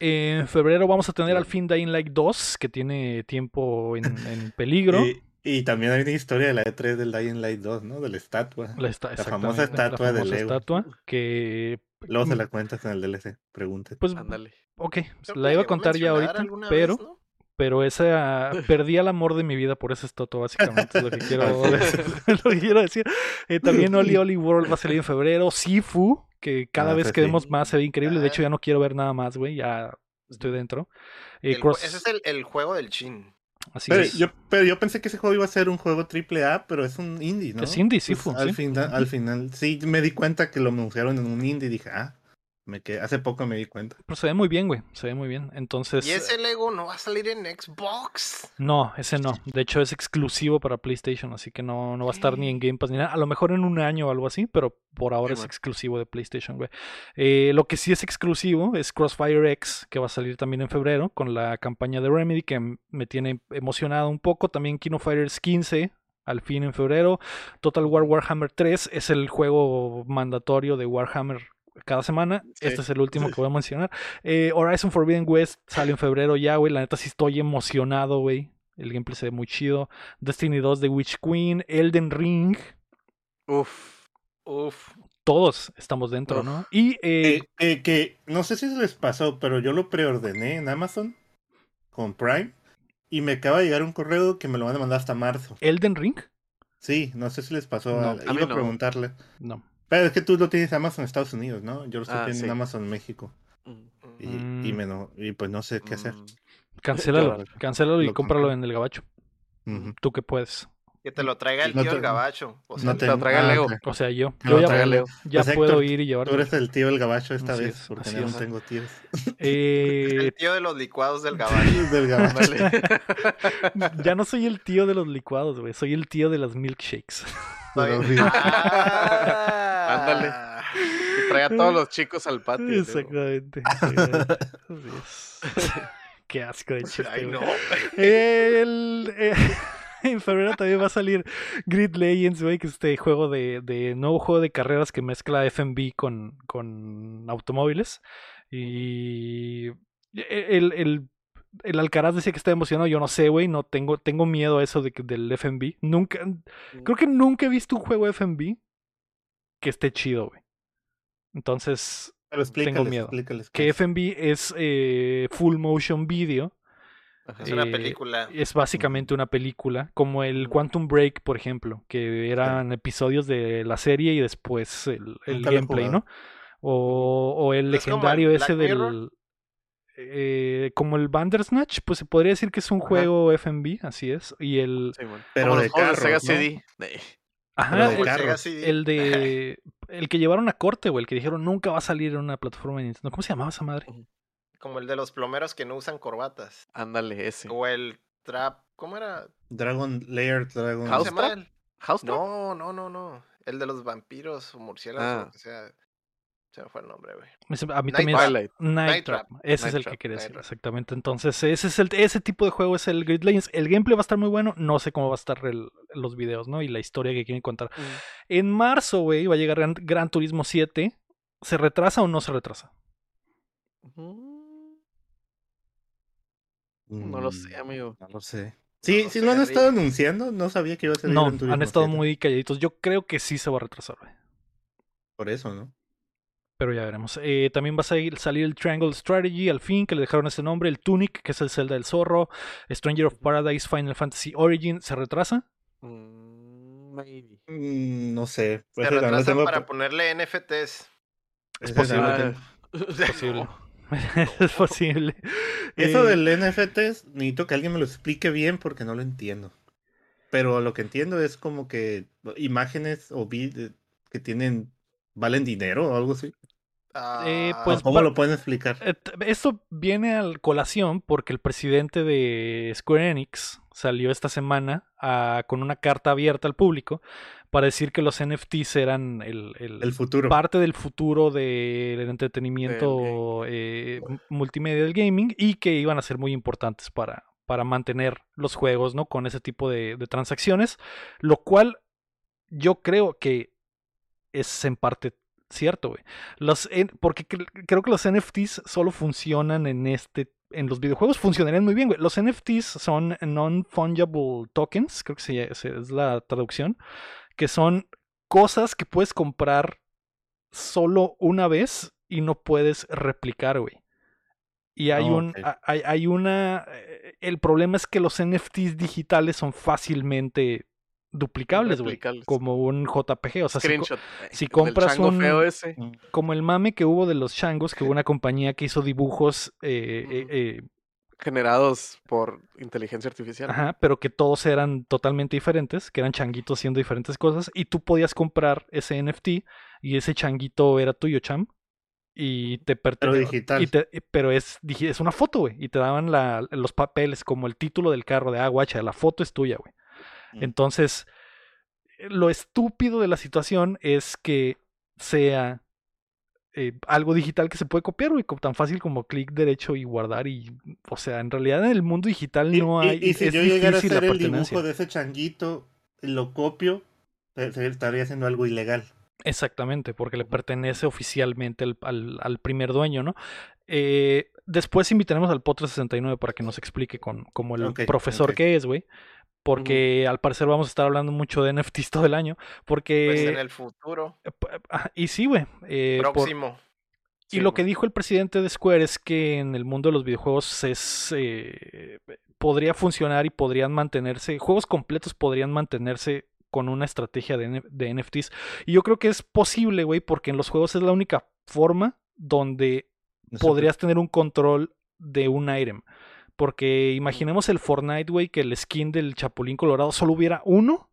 [SPEAKER 1] En febrero vamos a tener al fin Dying Light 2, que tiene tiempo en, en peligro.
[SPEAKER 4] Y, y también hay una historia de la E3 del Dying Light 2, ¿no? De la estatua.
[SPEAKER 1] La, esta-
[SPEAKER 4] la famosa estatua de
[SPEAKER 1] famosa
[SPEAKER 4] Lego.
[SPEAKER 1] estatua que
[SPEAKER 4] Luego se la cuentas en el DLC. Pregúntate.
[SPEAKER 1] pues
[SPEAKER 3] Ándale.
[SPEAKER 1] ok, la iba a contar ya ahorita, pero
[SPEAKER 2] vez, ¿no?
[SPEAKER 1] pero esa perdí el amor de mi vida por esa estatua básicamente es lo que quiero
[SPEAKER 4] Al
[SPEAKER 1] decir, lo que quiero decir. Eh, también Oli Oli World va a salir en febrero, Sifu, que cada
[SPEAKER 4] Ah,
[SPEAKER 1] vez
[SPEAKER 4] ese
[SPEAKER 1] que
[SPEAKER 4] sí.
[SPEAKER 1] vemos más se ve increíble, de hecho
[SPEAKER 2] Ah.
[SPEAKER 1] ya no quiero ver nada más, güey, ya estoy dentro. Eh,
[SPEAKER 2] El
[SPEAKER 1] Cross-
[SPEAKER 2] Ese es el, el juego del chin.
[SPEAKER 1] Así
[SPEAKER 4] Pero
[SPEAKER 1] es.
[SPEAKER 4] yo, pero yo pensé que ese juego iba a ser un juego triple A, pero es un indie, ¿no?
[SPEAKER 1] Es indie,
[SPEAKER 4] Pues,
[SPEAKER 1] Sifu,
[SPEAKER 4] al,
[SPEAKER 1] sí.
[SPEAKER 4] final, al final, sí, me di cuenta que lo anunciaron en un indie y dije, ah, me quedé, hace poco me di cuenta.
[SPEAKER 1] Pero se ve muy bien, güey, se ve muy bien. Entonces,
[SPEAKER 2] Y ese Lego no va a salir en Xbox.
[SPEAKER 1] No, ese no. De hecho, es exclusivo para PlayStation, así que no, no va a estar ni en Game Pass ni nada. A lo mejor en un año o algo así, pero por ahora
[SPEAKER 3] Sí,
[SPEAKER 1] es exclusivo de PlayStation, güey. Eh, lo que sí es exclusivo es Crossfire X, que va a salir también en febrero, con la campaña de Remedy, que me tiene emocionado un poco. También Kino Fighters 15, al fin en febrero. Total War Warhammer 3 es el juego mandatorio de Warhammer cada semana.
[SPEAKER 3] Sí.
[SPEAKER 1] Este es el último que voy a mencionar. Eh, Horizon Forbidden West sale en febrero ya, güey. La neta sí estoy emocionado, güey. El gameplay se ve muy chido. Destiny 2 de Witch Queen. Elden Ring.
[SPEAKER 3] Uf.
[SPEAKER 2] Uf.
[SPEAKER 1] Todos estamos dentro, ¿no? Y eh,
[SPEAKER 4] Eh, eh, que no sé si se les pasó, pero yo lo preordené en Amazon con Prime y me acaba de llegar un correo que me lo van a mandar hasta marzo.
[SPEAKER 1] Elden Ring.
[SPEAKER 4] Sí, no sé si les pasó.
[SPEAKER 1] No,
[SPEAKER 4] a, iba a
[SPEAKER 3] no.
[SPEAKER 4] preguntarle.
[SPEAKER 1] No.
[SPEAKER 4] Pero es que tú lo tienes en Amazon Estados Unidos, ¿no? Yo lo estoy
[SPEAKER 3] Ah,
[SPEAKER 4] teniendo en. Amazon México.
[SPEAKER 3] Mm.
[SPEAKER 4] Y, y,
[SPEAKER 1] Mm.
[SPEAKER 4] me no, y pues no sé qué hacer.
[SPEAKER 3] Mm.
[SPEAKER 1] Cancélalo. Cancélalo y
[SPEAKER 4] Lo
[SPEAKER 1] cómpralo en el gabacho. Tú que puedes.
[SPEAKER 2] Que te lo traiga el
[SPEAKER 4] No
[SPEAKER 2] tío
[SPEAKER 4] te-
[SPEAKER 2] el gabacho. O sea,
[SPEAKER 4] No
[SPEAKER 3] te
[SPEAKER 4] te
[SPEAKER 3] lo traiga
[SPEAKER 4] ah,
[SPEAKER 3] Leo.
[SPEAKER 1] O sea, yo. Yo ya,
[SPEAKER 3] traiga Leo.
[SPEAKER 1] ya
[SPEAKER 4] Pues,
[SPEAKER 1] puedo
[SPEAKER 4] Héctor,
[SPEAKER 1] ir y
[SPEAKER 4] Tú
[SPEAKER 1] llevarlo.
[SPEAKER 4] eres el tío del gabacho esta
[SPEAKER 1] Así
[SPEAKER 4] vez,
[SPEAKER 1] es,
[SPEAKER 4] porque
[SPEAKER 1] es.
[SPEAKER 4] no tengo tíos.
[SPEAKER 1] Eh,
[SPEAKER 2] el tío de los licuados del gabacho.
[SPEAKER 4] del gabacho.
[SPEAKER 1] Ya no soy el tío de los licuados, güey. Soy el tío de las milkshakes.
[SPEAKER 2] Está bien. Ah.
[SPEAKER 3] Ándale. Y trae a todos los chicos al patio.
[SPEAKER 1] Exactamente. Qué asco de chiste.
[SPEAKER 2] Ay, no.
[SPEAKER 1] El, eh, en febrero también va a salir Grid Legends, güey, que es este juego de, de nuevo juego de carreras que mezcla FMV con, con automóviles. Y el, el, el Alcaraz decía que está emocionado, yo no sé, güey, no tengo, tengo miedo a eso de, del FMV. Nunca, creo que nunca he visto un juego FMV que esté chido, güey. Entonces,
[SPEAKER 4] Pero explícales,
[SPEAKER 1] miedo.
[SPEAKER 4] explícales qué
[SPEAKER 1] que
[SPEAKER 4] es.
[SPEAKER 1] FMV es eh, full motion video.
[SPEAKER 3] Ajá.
[SPEAKER 2] Es una
[SPEAKER 1] Eh,
[SPEAKER 2] película.
[SPEAKER 1] Es básicamente una película, como el. Quantum Break, por ejemplo, que eran episodios de la serie y después el, gameplay. ¿no? O, o el
[SPEAKER 2] ¿Es como el
[SPEAKER 1] legendario ese
[SPEAKER 2] Black
[SPEAKER 1] del... Eh, como el Bandersnatch, pues se podría decir que es un
[SPEAKER 3] Ajá.
[SPEAKER 1] juego FMV, así es. Y el...
[SPEAKER 3] Sí.
[SPEAKER 4] Pero
[SPEAKER 3] Como
[SPEAKER 4] de
[SPEAKER 3] los Sega
[SPEAKER 4] ¿no?
[SPEAKER 3] CD.
[SPEAKER 1] Ajá,
[SPEAKER 4] de
[SPEAKER 1] el,
[SPEAKER 4] carros.
[SPEAKER 1] De... El que llevaron a corte, güey, el que dijeron nunca va a salir en una plataforma de Nintendo. ¿Cómo se llamaba esa madre?
[SPEAKER 2] Como el de los plomeros que no usan corbatas.
[SPEAKER 3] Ándale, ese.
[SPEAKER 2] O el trap. ¿Cómo era?
[SPEAKER 4] Dragon Lair, Dragon.
[SPEAKER 2] ¿Cómo
[SPEAKER 3] House
[SPEAKER 2] se llama
[SPEAKER 3] Trap? ¿House Trap?
[SPEAKER 2] No, no, no, no. El de los vampiros o murciélagos o
[SPEAKER 3] Ah.
[SPEAKER 2] lo que sea. Se me fue el nombre, güey.
[SPEAKER 1] A mí
[SPEAKER 2] Night
[SPEAKER 1] también es. Night,
[SPEAKER 2] Night
[SPEAKER 1] Trap.
[SPEAKER 2] Trap.
[SPEAKER 1] Ese
[SPEAKER 3] Night
[SPEAKER 1] es el
[SPEAKER 3] Trap,
[SPEAKER 1] que quería decir,
[SPEAKER 2] Trap.
[SPEAKER 1] exactamente. Entonces, ese es el ese tipo de juego es el Grid Legends. El gameplay va a estar muy bueno. No sé cómo va a estar el- los videos, ¿no? Y la historia que quieren contar.
[SPEAKER 3] Mm.
[SPEAKER 1] En marzo, güey, va a llegar Gran, Gran Turismo 7. ¿Se retrasa o no se retrasa?
[SPEAKER 3] Mm, No lo sé, amigo.
[SPEAKER 4] No lo sé. Sí,
[SPEAKER 2] lo
[SPEAKER 4] sí
[SPEAKER 2] sé,
[SPEAKER 4] lo han estado anunciando. No sabía que iba a ser
[SPEAKER 1] No,
[SPEAKER 4] Gran Turismo
[SPEAKER 1] han estado
[SPEAKER 4] 7.
[SPEAKER 1] muy calladitos. Yo creo que sí se va a retrasar, güey.
[SPEAKER 4] Por eso, ¿no?
[SPEAKER 1] Pero ya veremos. Eh, también va a salir, salir el Triangle Strategy al fin, que le dejaron ese nombre. El Tunic, que es el Zelda del Zorro. Stranger of Paradise Final Fantasy Origin. ¿Se retrasa?
[SPEAKER 3] Mm, maybe.
[SPEAKER 4] Mm, no sé.
[SPEAKER 2] Se
[SPEAKER 4] lo
[SPEAKER 2] retrasan
[SPEAKER 4] tengo
[SPEAKER 2] para ponerle NFTs.
[SPEAKER 1] Es posible.
[SPEAKER 4] tengo-
[SPEAKER 1] Es posible. es posible.
[SPEAKER 4] Eso
[SPEAKER 1] Eh,
[SPEAKER 4] del NFT, necesito que alguien me lo explique bien porque no lo entiendo. Pero lo que entiendo es como que imágenes o que tienen valen dinero o algo así.
[SPEAKER 1] Eh,
[SPEAKER 2] Ah,
[SPEAKER 1] pues,
[SPEAKER 4] ¿Cómo lo pueden explicar?
[SPEAKER 1] Eh, Esto viene al colación porque el presidente de Square Enix salió esta semana a- con una carta abierta al público para decir que los NFTs eran el, el-
[SPEAKER 4] El futuro.
[SPEAKER 1] parte del futuro del entretenimiento eh, multimedia del gaming y que iban a ser muy importantes para, para mantener los juegos ¿no? con ese tipo de, de transacciones, lo cual yo creo que es en parte cierto, güey. Los, en- porque cre- creo que los NFTs solo funcionan en este en los videojuegos funcionarían muy bien, güey. Los NFTs son non-fungible tokens, creo que se- se- es la traducción, que son cosas que puedes comprar solo una vez y no puedes replicar, güey. Y hay
[SPEAKER 4] Ah,
[SPEAKER 1] un hay una eh, el problema es que los NFTs digitales son fácilmente duplicables, güey, como un JPG, o sea, si
[SPEAKER 3] Screenshot.
[SPEAKER 1] si
[SPEAKER 3] del
[SPEAKER 1] compras
[SPEAKER 3] chango
[SPEAKER 1] un-
[SPEAKER 3] feo ese.
[SPEAKER 4] Mm.
[SPEAKER 1] como el mame que hubo de los changos, que hubo una compañía que hizo dibujos, eh, eh, eh,
[SPEAKER 3] generados por inteligencia artificial.
[SPEAKER 1] ajá, pero que todos eran totalmente diferentes, que eran changuitos haciendo diferentes cosas, y tú podías comprar ese NFT y ese changuito era tuyo, cham, y te
[SPEAKER 4] Pero
[SPEAKER 1] pertenece.
[SPEAKER 4] digital.
[SPEAKER 1] Y te- pero es, es una foto, güey, y te daban la- los papeles como el título del carro de, ah, guacha, la foto es tuya, güey. Entonces, lo estúpido de la situación es que sea eh, algo digital que se puede copiar, güey, tan fácil como clic derecho y guardar y, o sea, en realidad en el mundo digital
[SPEAKER 4] Y,
[SPEAKER 1] no hay,
[SPEAKER 4] y si
[SPEAKER 1] es
[SPEAKER 4] yo llegara a hacer el dibujo de ese changuito, lo copio, se estaría haciendo algo ilegal.
[SPEAKER 1] Exactamente, porque le pertenece oficialmente al, al- al primer dueño, ¿no? Eh, después invitaremos al Potro 69 para que nos explique con, como el profesor que es, güey. Porque al parecer vamos a estar hablando mucho de NFTs todo el año. Porque.
[SPEAKER 2] Pues en el futuro
[SPEAKER 1] eh, Y sí, güey. eh, por-
[SPEAKER 2] próximo.
[SPEAKER 1] Y lo que dijo el presidente de Square es que en el mundo de los videojuegos es eh, podría funcionar y podrían mantenerse, juegos completos podrían mantenerse con una estrategia de, NFTs. Y yo creo que es posible, güey, porque en los juegos es la única forma donde
[SPEAKER 4] No
[SPEAKER 1] podrías tener un control de un item. Porque imaginemos el Fortnite, güey, que el skin del Chapulín Colorado solo hubiera uno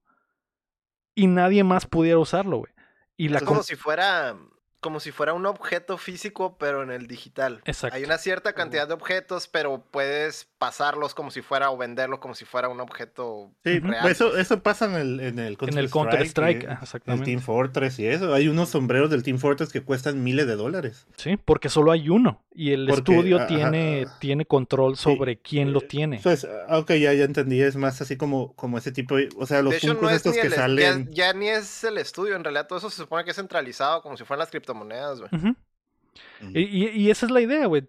[SPEAKER 1] y nadie más pudiera usarlo, güey. Y la
[SPEAKER 2] Es como
[SPEAKER 1] com-
[SPEAKER 2] si fuera como si fuera un objeto físico, pero en el digital.
[SPEAKER 1] Exacto.
[SPEAKER 2] Hay una cierta cantidad de objetos, pero puedes pasarlos como si fuera o venderlos como si fuera un objeto
[SPEAKER 4] Sí,
[SPEAKER 2] real.
[SPEAKER 4] eso, eso pasa en el, en el
[SPEAKER 1] en el Counter-Strike,
[SPEAKER 4] y
[SPEAKER 1] ah,
[SPEAKER 4] en el. Team Fortress y eso. Hay unos sombreros del Team Fortress que cuestan miles de dólares.
[SPEAKER 1] Sí, porque solo hay uno y el
[SPEAKER 4] Porque,
[SPEAKER 1] estudio
[SPEAKER 4] ajá,
[SPEAKER 1] tiene,
[SPEAKER 4] ajá.
[SPEAKER 1] tiene control sobre quién lo
[SPEAKER 4] Eh,
[SPEAKER 1] tiene.
[SPEAKER 4] Pues, ah, ok, ya, ya entendí. Es más así como, como ese tipo de. O sea, los
[SPEAKER 2] de hecho,
[SPEAKER 4] Funkos
[SPEAKER 2] no es
[SPEAKER 4] estos que
[SPEAKER 2] el, ya-
[SPEAKER 4] salen.
[SPEAKER 2] Ya, ni es el estudio, en realidad todo eso se supone que es centralizado, como si fueran las criptomonedas, güey.
[SPEAKER 1] Ujú.
[SPEAKER 4] Ujú.
[SPEAKER 1] y, y- y esa es la idea, güey.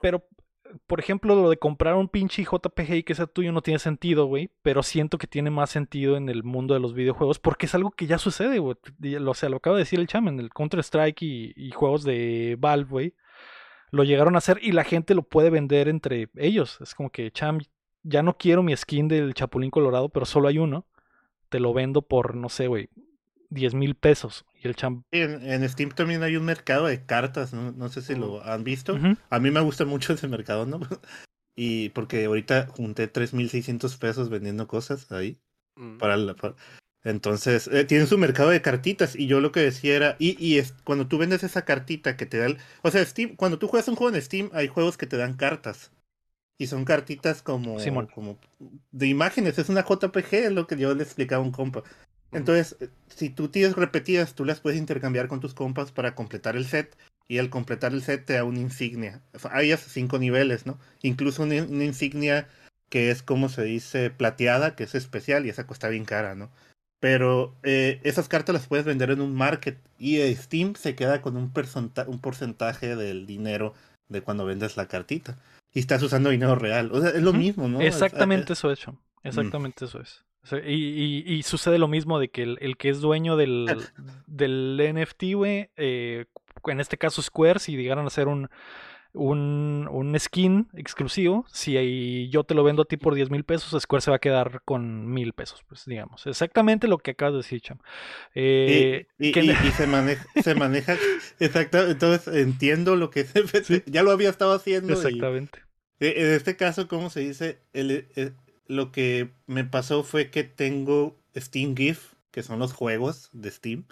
[SPEAKER 1] Pero, por ejemplo, lo de comprar un pinche JPG y que sea tuyo no tiene sentido, güey. Pero siento que tiene más sentido en el mundo de los videojuegos porque es algo que ya sucede, güey. O sea, lo acaba de decir el cham en el Counter-Strike y, y juegos de Valve, güey. Lo llegaron a hacer y la gente lo puede vender entre ellos. Es como que, cham, ya no quiero mi skin del Chapulín Colorado, pero solo hay uno. Te lo vendo por, no sé, güey, 10 mil pesos. Y el cham...
[SPEAKER 4] Sí, en, en Steam también hay un mercado de cartas, no, no sé si lo han visto. A mí me gusta mucho ese mercado, ¿no? Y porque ahorita junté 3.600 pesos vendiendo cosas ahí.
[SPEAKER 3] Mm.
[SPEAKER 4] Para la- para- Entonces, eh, tienen su mercado de cartitas y yo lo que decía era, y, y es, cuando tú vendes esa cartita que te da el... O sea, Steam, cuando tú juegas un juego en Steam, hay juegos que te dan cartas. Y son cartitas como,
[SPEAKER 1] Simón.
[SPEAKER 4] como de imágenes, es una JPG, es lo que yo le explicaba a un compa. Entonces, eh, si tú tienes repetidas, tú las puedes intercambiar con tus compas para completar el set. Y al completar el set te da una insignia. O sea, Hay hasta cinco niveles, ¿no? Incluso una, una insignia que es como se dice plateada, que es especial y esa cuesta bien cara, ¿no? Pero eh, esas cartas las puedes vender en un market y Steam se queda con un, porcentaje del dinero de cuando vendes la cartita. Y estás usando dinero real. O sea, es lo mismo, ¿no? Es-
[SPEAKER 1] Exactamente eso hecho.
[SPEAKER 4] Mm.
[SPEAKER 1] Exactamente eso es. Y, y- y sucede lo mismo de que el, el que es dueño del, del NFT, güey, eh, en este caso Square, si llegaran a hacer un, un, un skin exclusivo. Si yo te lo vendo a ti por 10 mil pesos, Square se va a quedar con mil pesos, pues digamos. Exactamente lo que acabas de decir, Cham. Eh,
[SPEAKER 4] y, y-
[SPEAKER 1] que-
[SPEAKER 4] y- y se maneja, se maneja exacto, entonces entiendo lo que se- ya lo había estado haciendo.
[SPEAKER 1] Exactamente.
[SPEAKER 4] Eh, En este caso, ¿cómo se dice? El- eh, lo que me pasó fue que tengo Steam GIF, que son los juegos de Steam,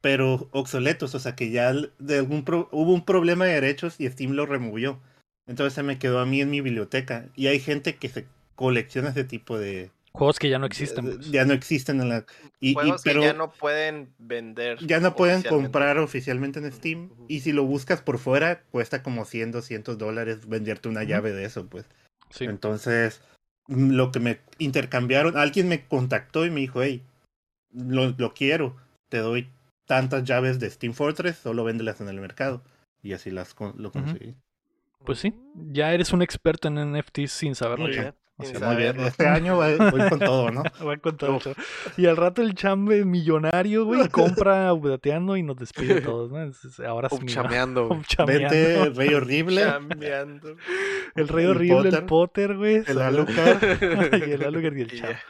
[SPEAKER 4] pero obsoletos, o sea que ya de algún pro- hubo un problema de derechos y Steam lo removió. Entonces se me quedó a mí en mi biblioteca. Y hay gente que se colecciona ese tipo de...
[SPEAKER 1] Juegos que ya no existen. pues.
[SPEAKER 4] Ya no existen en la... Y, y-
[SPEAKER 2] Juegos
[SPEAKER 4] pero
[SPEAKER 2] que ya no pueden vender.
[SPEAKER 4] ya no pueden comprar oficialmente en Steam. Y si lo buscas por fuera, cuesta como 100, 200 dólares venderte una llave de eso, pues.
[SPEAKER 1] Sí.
[SPEAKER 4] Entonces, lo que me intercambiaron, alguien me contactó y me dijo, hey, lo, lo quiero, te doy tantas llaves de Steam Fortress, solo véndelas en el mercado. Y así las con- lo conseguí.
[SPEAKER 1] Pues sí, ya eres un experto en NFTs sin saberlo,
[SPEAKER 3] Muy bien.
[SPEAKER 4] Muy bien, este año voy con todo, ¿no?
[SPEAKER 1] Va con todo. Y al rato el chambe millonario, güey, compra Updateando y nos despide a todos, ¿no? Ahora sí.
[SPEAKER 3] Chameando.
[SPEAKER 4] Vete, Rey Horrible,
[SPEAKER 2] Chambeando.
[SPEAKER 1] El rey
[SPEAKER 4] el
[SPEAKER 1] horrible, el Potter, güey.
[SPEAKER 4] el Alucard
[SPEAKER 1] y el Alucard y el
[SPEAKER 2] Y
[SPEAKER 1] Cham.
[SPEAKER 2] ya.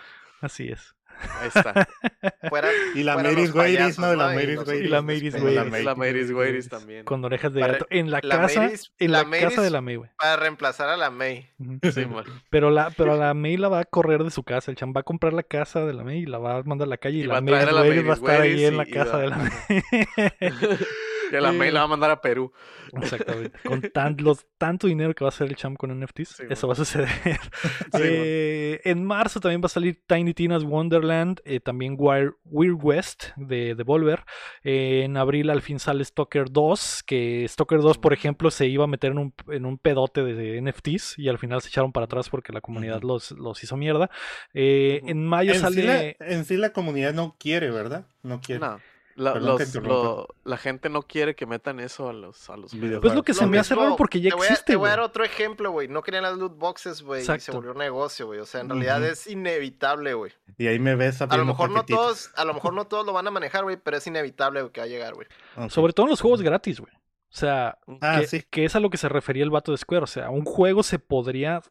[SPEAKER 1] Así es.
[SPEAKER 3] Ahí está.
[SPEAKER 2] Fuera,
[SPEAKER 4] y la Mary's Wairis, ¿no? La
[SPEAKER 2] Y
[SPEAKER 4] Mary's Wairis.
[SPEAKER 1] Y la Mary's
[SPEAKER 4] la
[SPEAKER 1] Wairis.
[SPEAKER 3] La
[SPEAKER 4] Mary's
[SPEAKER 3] Mary's
[SPEAKER 4] Wairis.
[SPEAKER 3] Wairis también.
[SPEAKER 1] Con orejas de gato. En la,
[SPEAKER 2] la
[SPEAKER 1] casa.
[SPEAKER 2] Mary's-
[SPEAKER 1] en
[SPEAKER 2] la
[SPEAKER 1] la, casa
[SPEAKER 2] Mary's-
[SPEAKER 1] de la May, güey.
[SPEAKER 2] Para reemplazar a la May.
[SPEAKER 3] Sí.
[SPEAKER 1] Pero la, pero a la May la va a correr de su casa. El Cham va a comprar la casa de la May y la va a mandar a la calle. Y,
[SPEAKER 3] Y
[SPEAKER 1] la
[SPEAKER 3] a la
[SPEAKER 1] va a
[SPEAKER 3] Mary's
[SPEAKER 1] estar ahí
[SPEAKER 3] Wairis
[SPEAKER 1] en la casa de la May.
[SPEAKER 3] La mail la va a mandar a Perú.
[SPEAKER 1] Exactamente. Con tan, los, tanto dinero que va a hacer el Cham con NFTs,
[SPEAKER 3] Sí,
[SPEAKER 1] eso
[SPEAKER 3] man.
[SPEAKER 1] va a suceder. Eh, en marzo también va a salir Tiny Tina's Wonderland, eh, también Wild, Weird West de Devolver. Eh, en abril al fin sale Stalker 2, que Stalker 2, por ejemplo, se iba a meter en un, en un pedote de NFTs y al final se echaron para atrás porque la comunidad los, los hizo mierda. Eh. En mayo
[SPEAKER 4] En sí,
[SPEAKER 1] sale...
[SPEAKER 4] la, en sí la comunidad no quiere, ¿verdad? No quiere.
[SPEAKER 3] No. La, los- lo- gente no quiere que metan eso a los, a los
[SPEAKER 4] Pues
[SPEAKER 3] videojuegos.
[SPEAKER 1] Pues lo que se
[SPEAKER 2] Lo
[SPEAKER 1] me hace raro porque ya
[SPEAKER 2] te voy a-
[SPEAKER 1] existe,
[SPEAKER 2] Te voy a dar otro ejemplo, güey. No querían las loot boxes, güey. Y se volvió un negocio, güey. O sea, en realidad es inevitable, güey.
[SPEAKER 4] Y ahí me ves
[SPEAKER 2] A lo mejor no todos, a lo mejor no todos lo van a manejar, güey, pero es inevitable que va a llegar, güey.
[SPEAKER 1] Sobre todo en los juegos gratis, güey. O sea,
[SPEAKER 4] Ah,
[SPEAKER 1] que,
[SPEAKER 4] sí.
[SPEAKER 1] que es a lo que se refería el vato de Square. O sea, un juego se podría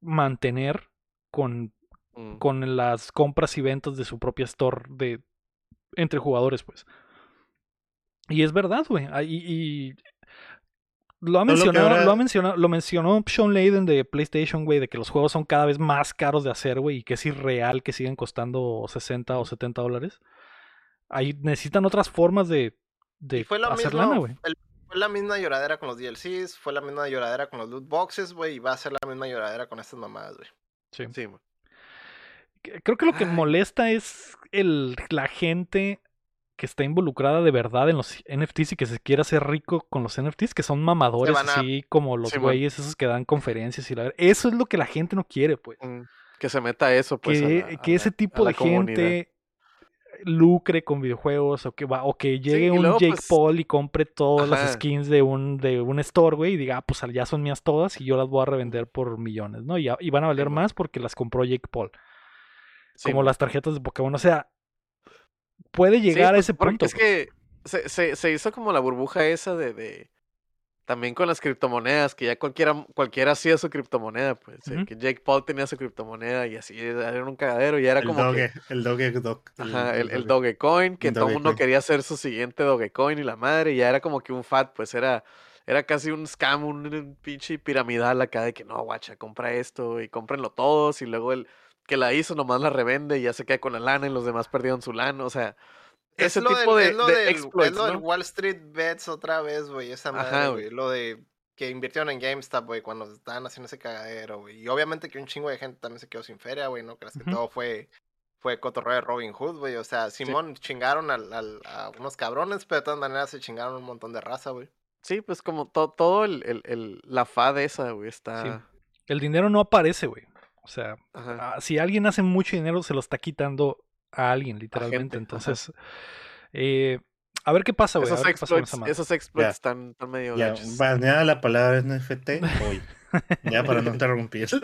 [SPEAKER 1] mantener con,
[SPEAKER 3] Mm.
[SPEAKER 1] con las compras y ventas de su propia store de entre jugadores, pues. Y es verdad, güey. Ah, Y, y lo ha mencionado,
[SPEAKER 4] ahora-
[SPEAKER 1] lo ha mencionado, lo mencionó Sean Layden de PlayStation, güey, de que los juegos son cada vez más caros de hacer, güey, y que es irreal que siguen costando 60 o 70 dólares. Ahí necesitan otras formas de, de
[SPEAKER 2] Y fue lo
[SPEAKER 1] hacer
[SPEAKER 2] mismo,
[SPEAKER 1] lana, güey.
[SPEAKER 2] el- fue la misma lloradera con los DLCs, fue la misma lloradera con los loot boxes, güey, y va a ser la misma lloradera con estas mamadas, güey.
[SPEAKER 1] Sí.
[SPEAKER 3] Sí.
[SPEAKER 1] Creo que lo que
[SPEAKER 3] Ay.
[SPEAKER 1] molesta es el, la gente que está involucrada de verdad en los NFTs y que se quiere hacer rico con los NFTs, que son mamadores
[SPEAKER 2] a-
[SPEAKER 1] así como los
[SPEAKER 3] Sí,
[SPEAKER 1] güeyes esos que dan conferencias y la Eso es lo que la gente no quiere, pues.
[SPEAKER 3] Mm. Que se meta eso, pues. a
[SPEAKER 1] que,
[SPEAKER 3] la-
[SPEAKER 1] que ese
[SPEAKER 3] a
[SPEAKER 1] tipo de
[SPEAKER 3] comunidad.
[SPEAKER 1] gente lucre con videojuegos o que va o que llegue un
[SPEAKER 3] luego,
[SPEAKER 1] Jake
[SPEAKER 3] pues,
[SPEAKER 1] Paul y compre todas las skins de un de un store, güey, y diga, ah, pues ya son mías todas y yo las voy a revender por millones, ¿no? Y, van a valer más porque las compró Jake Paul
[SPEAKER 3] Sí,
[SPEAKER 1] como las tarjetas de Pokémon. O sea, puede llegar
[SPEAKER 3] Sí,
[SPEAKER 1] a
[SPEAKER 3] pues,
[SPEAKER 1] ese punto.
[SPEAKER 3] Es que se, se, se hizo como la burbuja esa de, de- También con las criptomonedas, que ya cualquiera, cualquiera hacía su criptomoneda, pues. Que Jake Paul tenía su criptomoneda y así era un cagadero y era
[SPEAKER 4] El
[SPEAKER 3] como
[SPEAKER 4] doge,
[SPEAKER 3] que.
[SPEAKER 4] el doge doc.
[SPEAKER 3] Ajá, el, el Dogecoin, que
[SPEAKER 4] El
[SPEAKER 3] todo el mundo quería hacer su siguiente Dogecoin y la madre, y ya era como que un fat, pues era, era casi un scam, un, un pinche piramidal acá de que no, guacha, compra esto y cómprenlo todos, y luego el que la hizo nomás la revende y ya se queda con la lana y los demás perdieron su lana, o sea, ese
[SPEAKER 2] lo
[SPEAKER 3] tipo
[SPEAKER 2] del-
[SPEAKER 3] de,
[SPEAKER 2] es lo
[SPEAKER 3] de
[SPEAKER 2] del,
[SPEAKER 3] exploits,
[SPEAKER 2] es lo del
[SPEAKER 3] ¿no?
[SPEAKER 2] Wall Street Bets otra vez, güey, esa
[SPEAKER 3] Ajá,
[SPEAKER 2] madre,
[SPEAKER 3] güey.
[SPEAKER 2] güey. Lo de que invirtieron en GameStop, güey, cuando estaban haciendo ese cagadero, güey. Y obviamente que un chingo de gente también se quedó sin feria, güey, no creas que todo fue fue cotorreo de Robin Hood, güey. O sea, Simón chingaron al, al- a unos cabrones, pero de todas maneras se chingaron un montón de raza, güey.
[SPEAKER 3] Sí, pues como to- todo el, el, el- la fad esa, güey, está...
[SPEAKER 1] El dinero no aparece, güey. O sea,
[SPEAKER 3] Ajá.
[SPEAKER 1] ah, si alguien hace mucho dinero, se lo está quitando a alguien, literalmente.
[SPEAKER 3] gente.
[SPEAKER 1] Entonces, eh, a ver qué pasa, güey.
[SPEAKER 3] Esos exploits, esos están, están medio
[SPEAKER 4] Ya, baneada la palabra NFT hoy. ya para no interrumpir.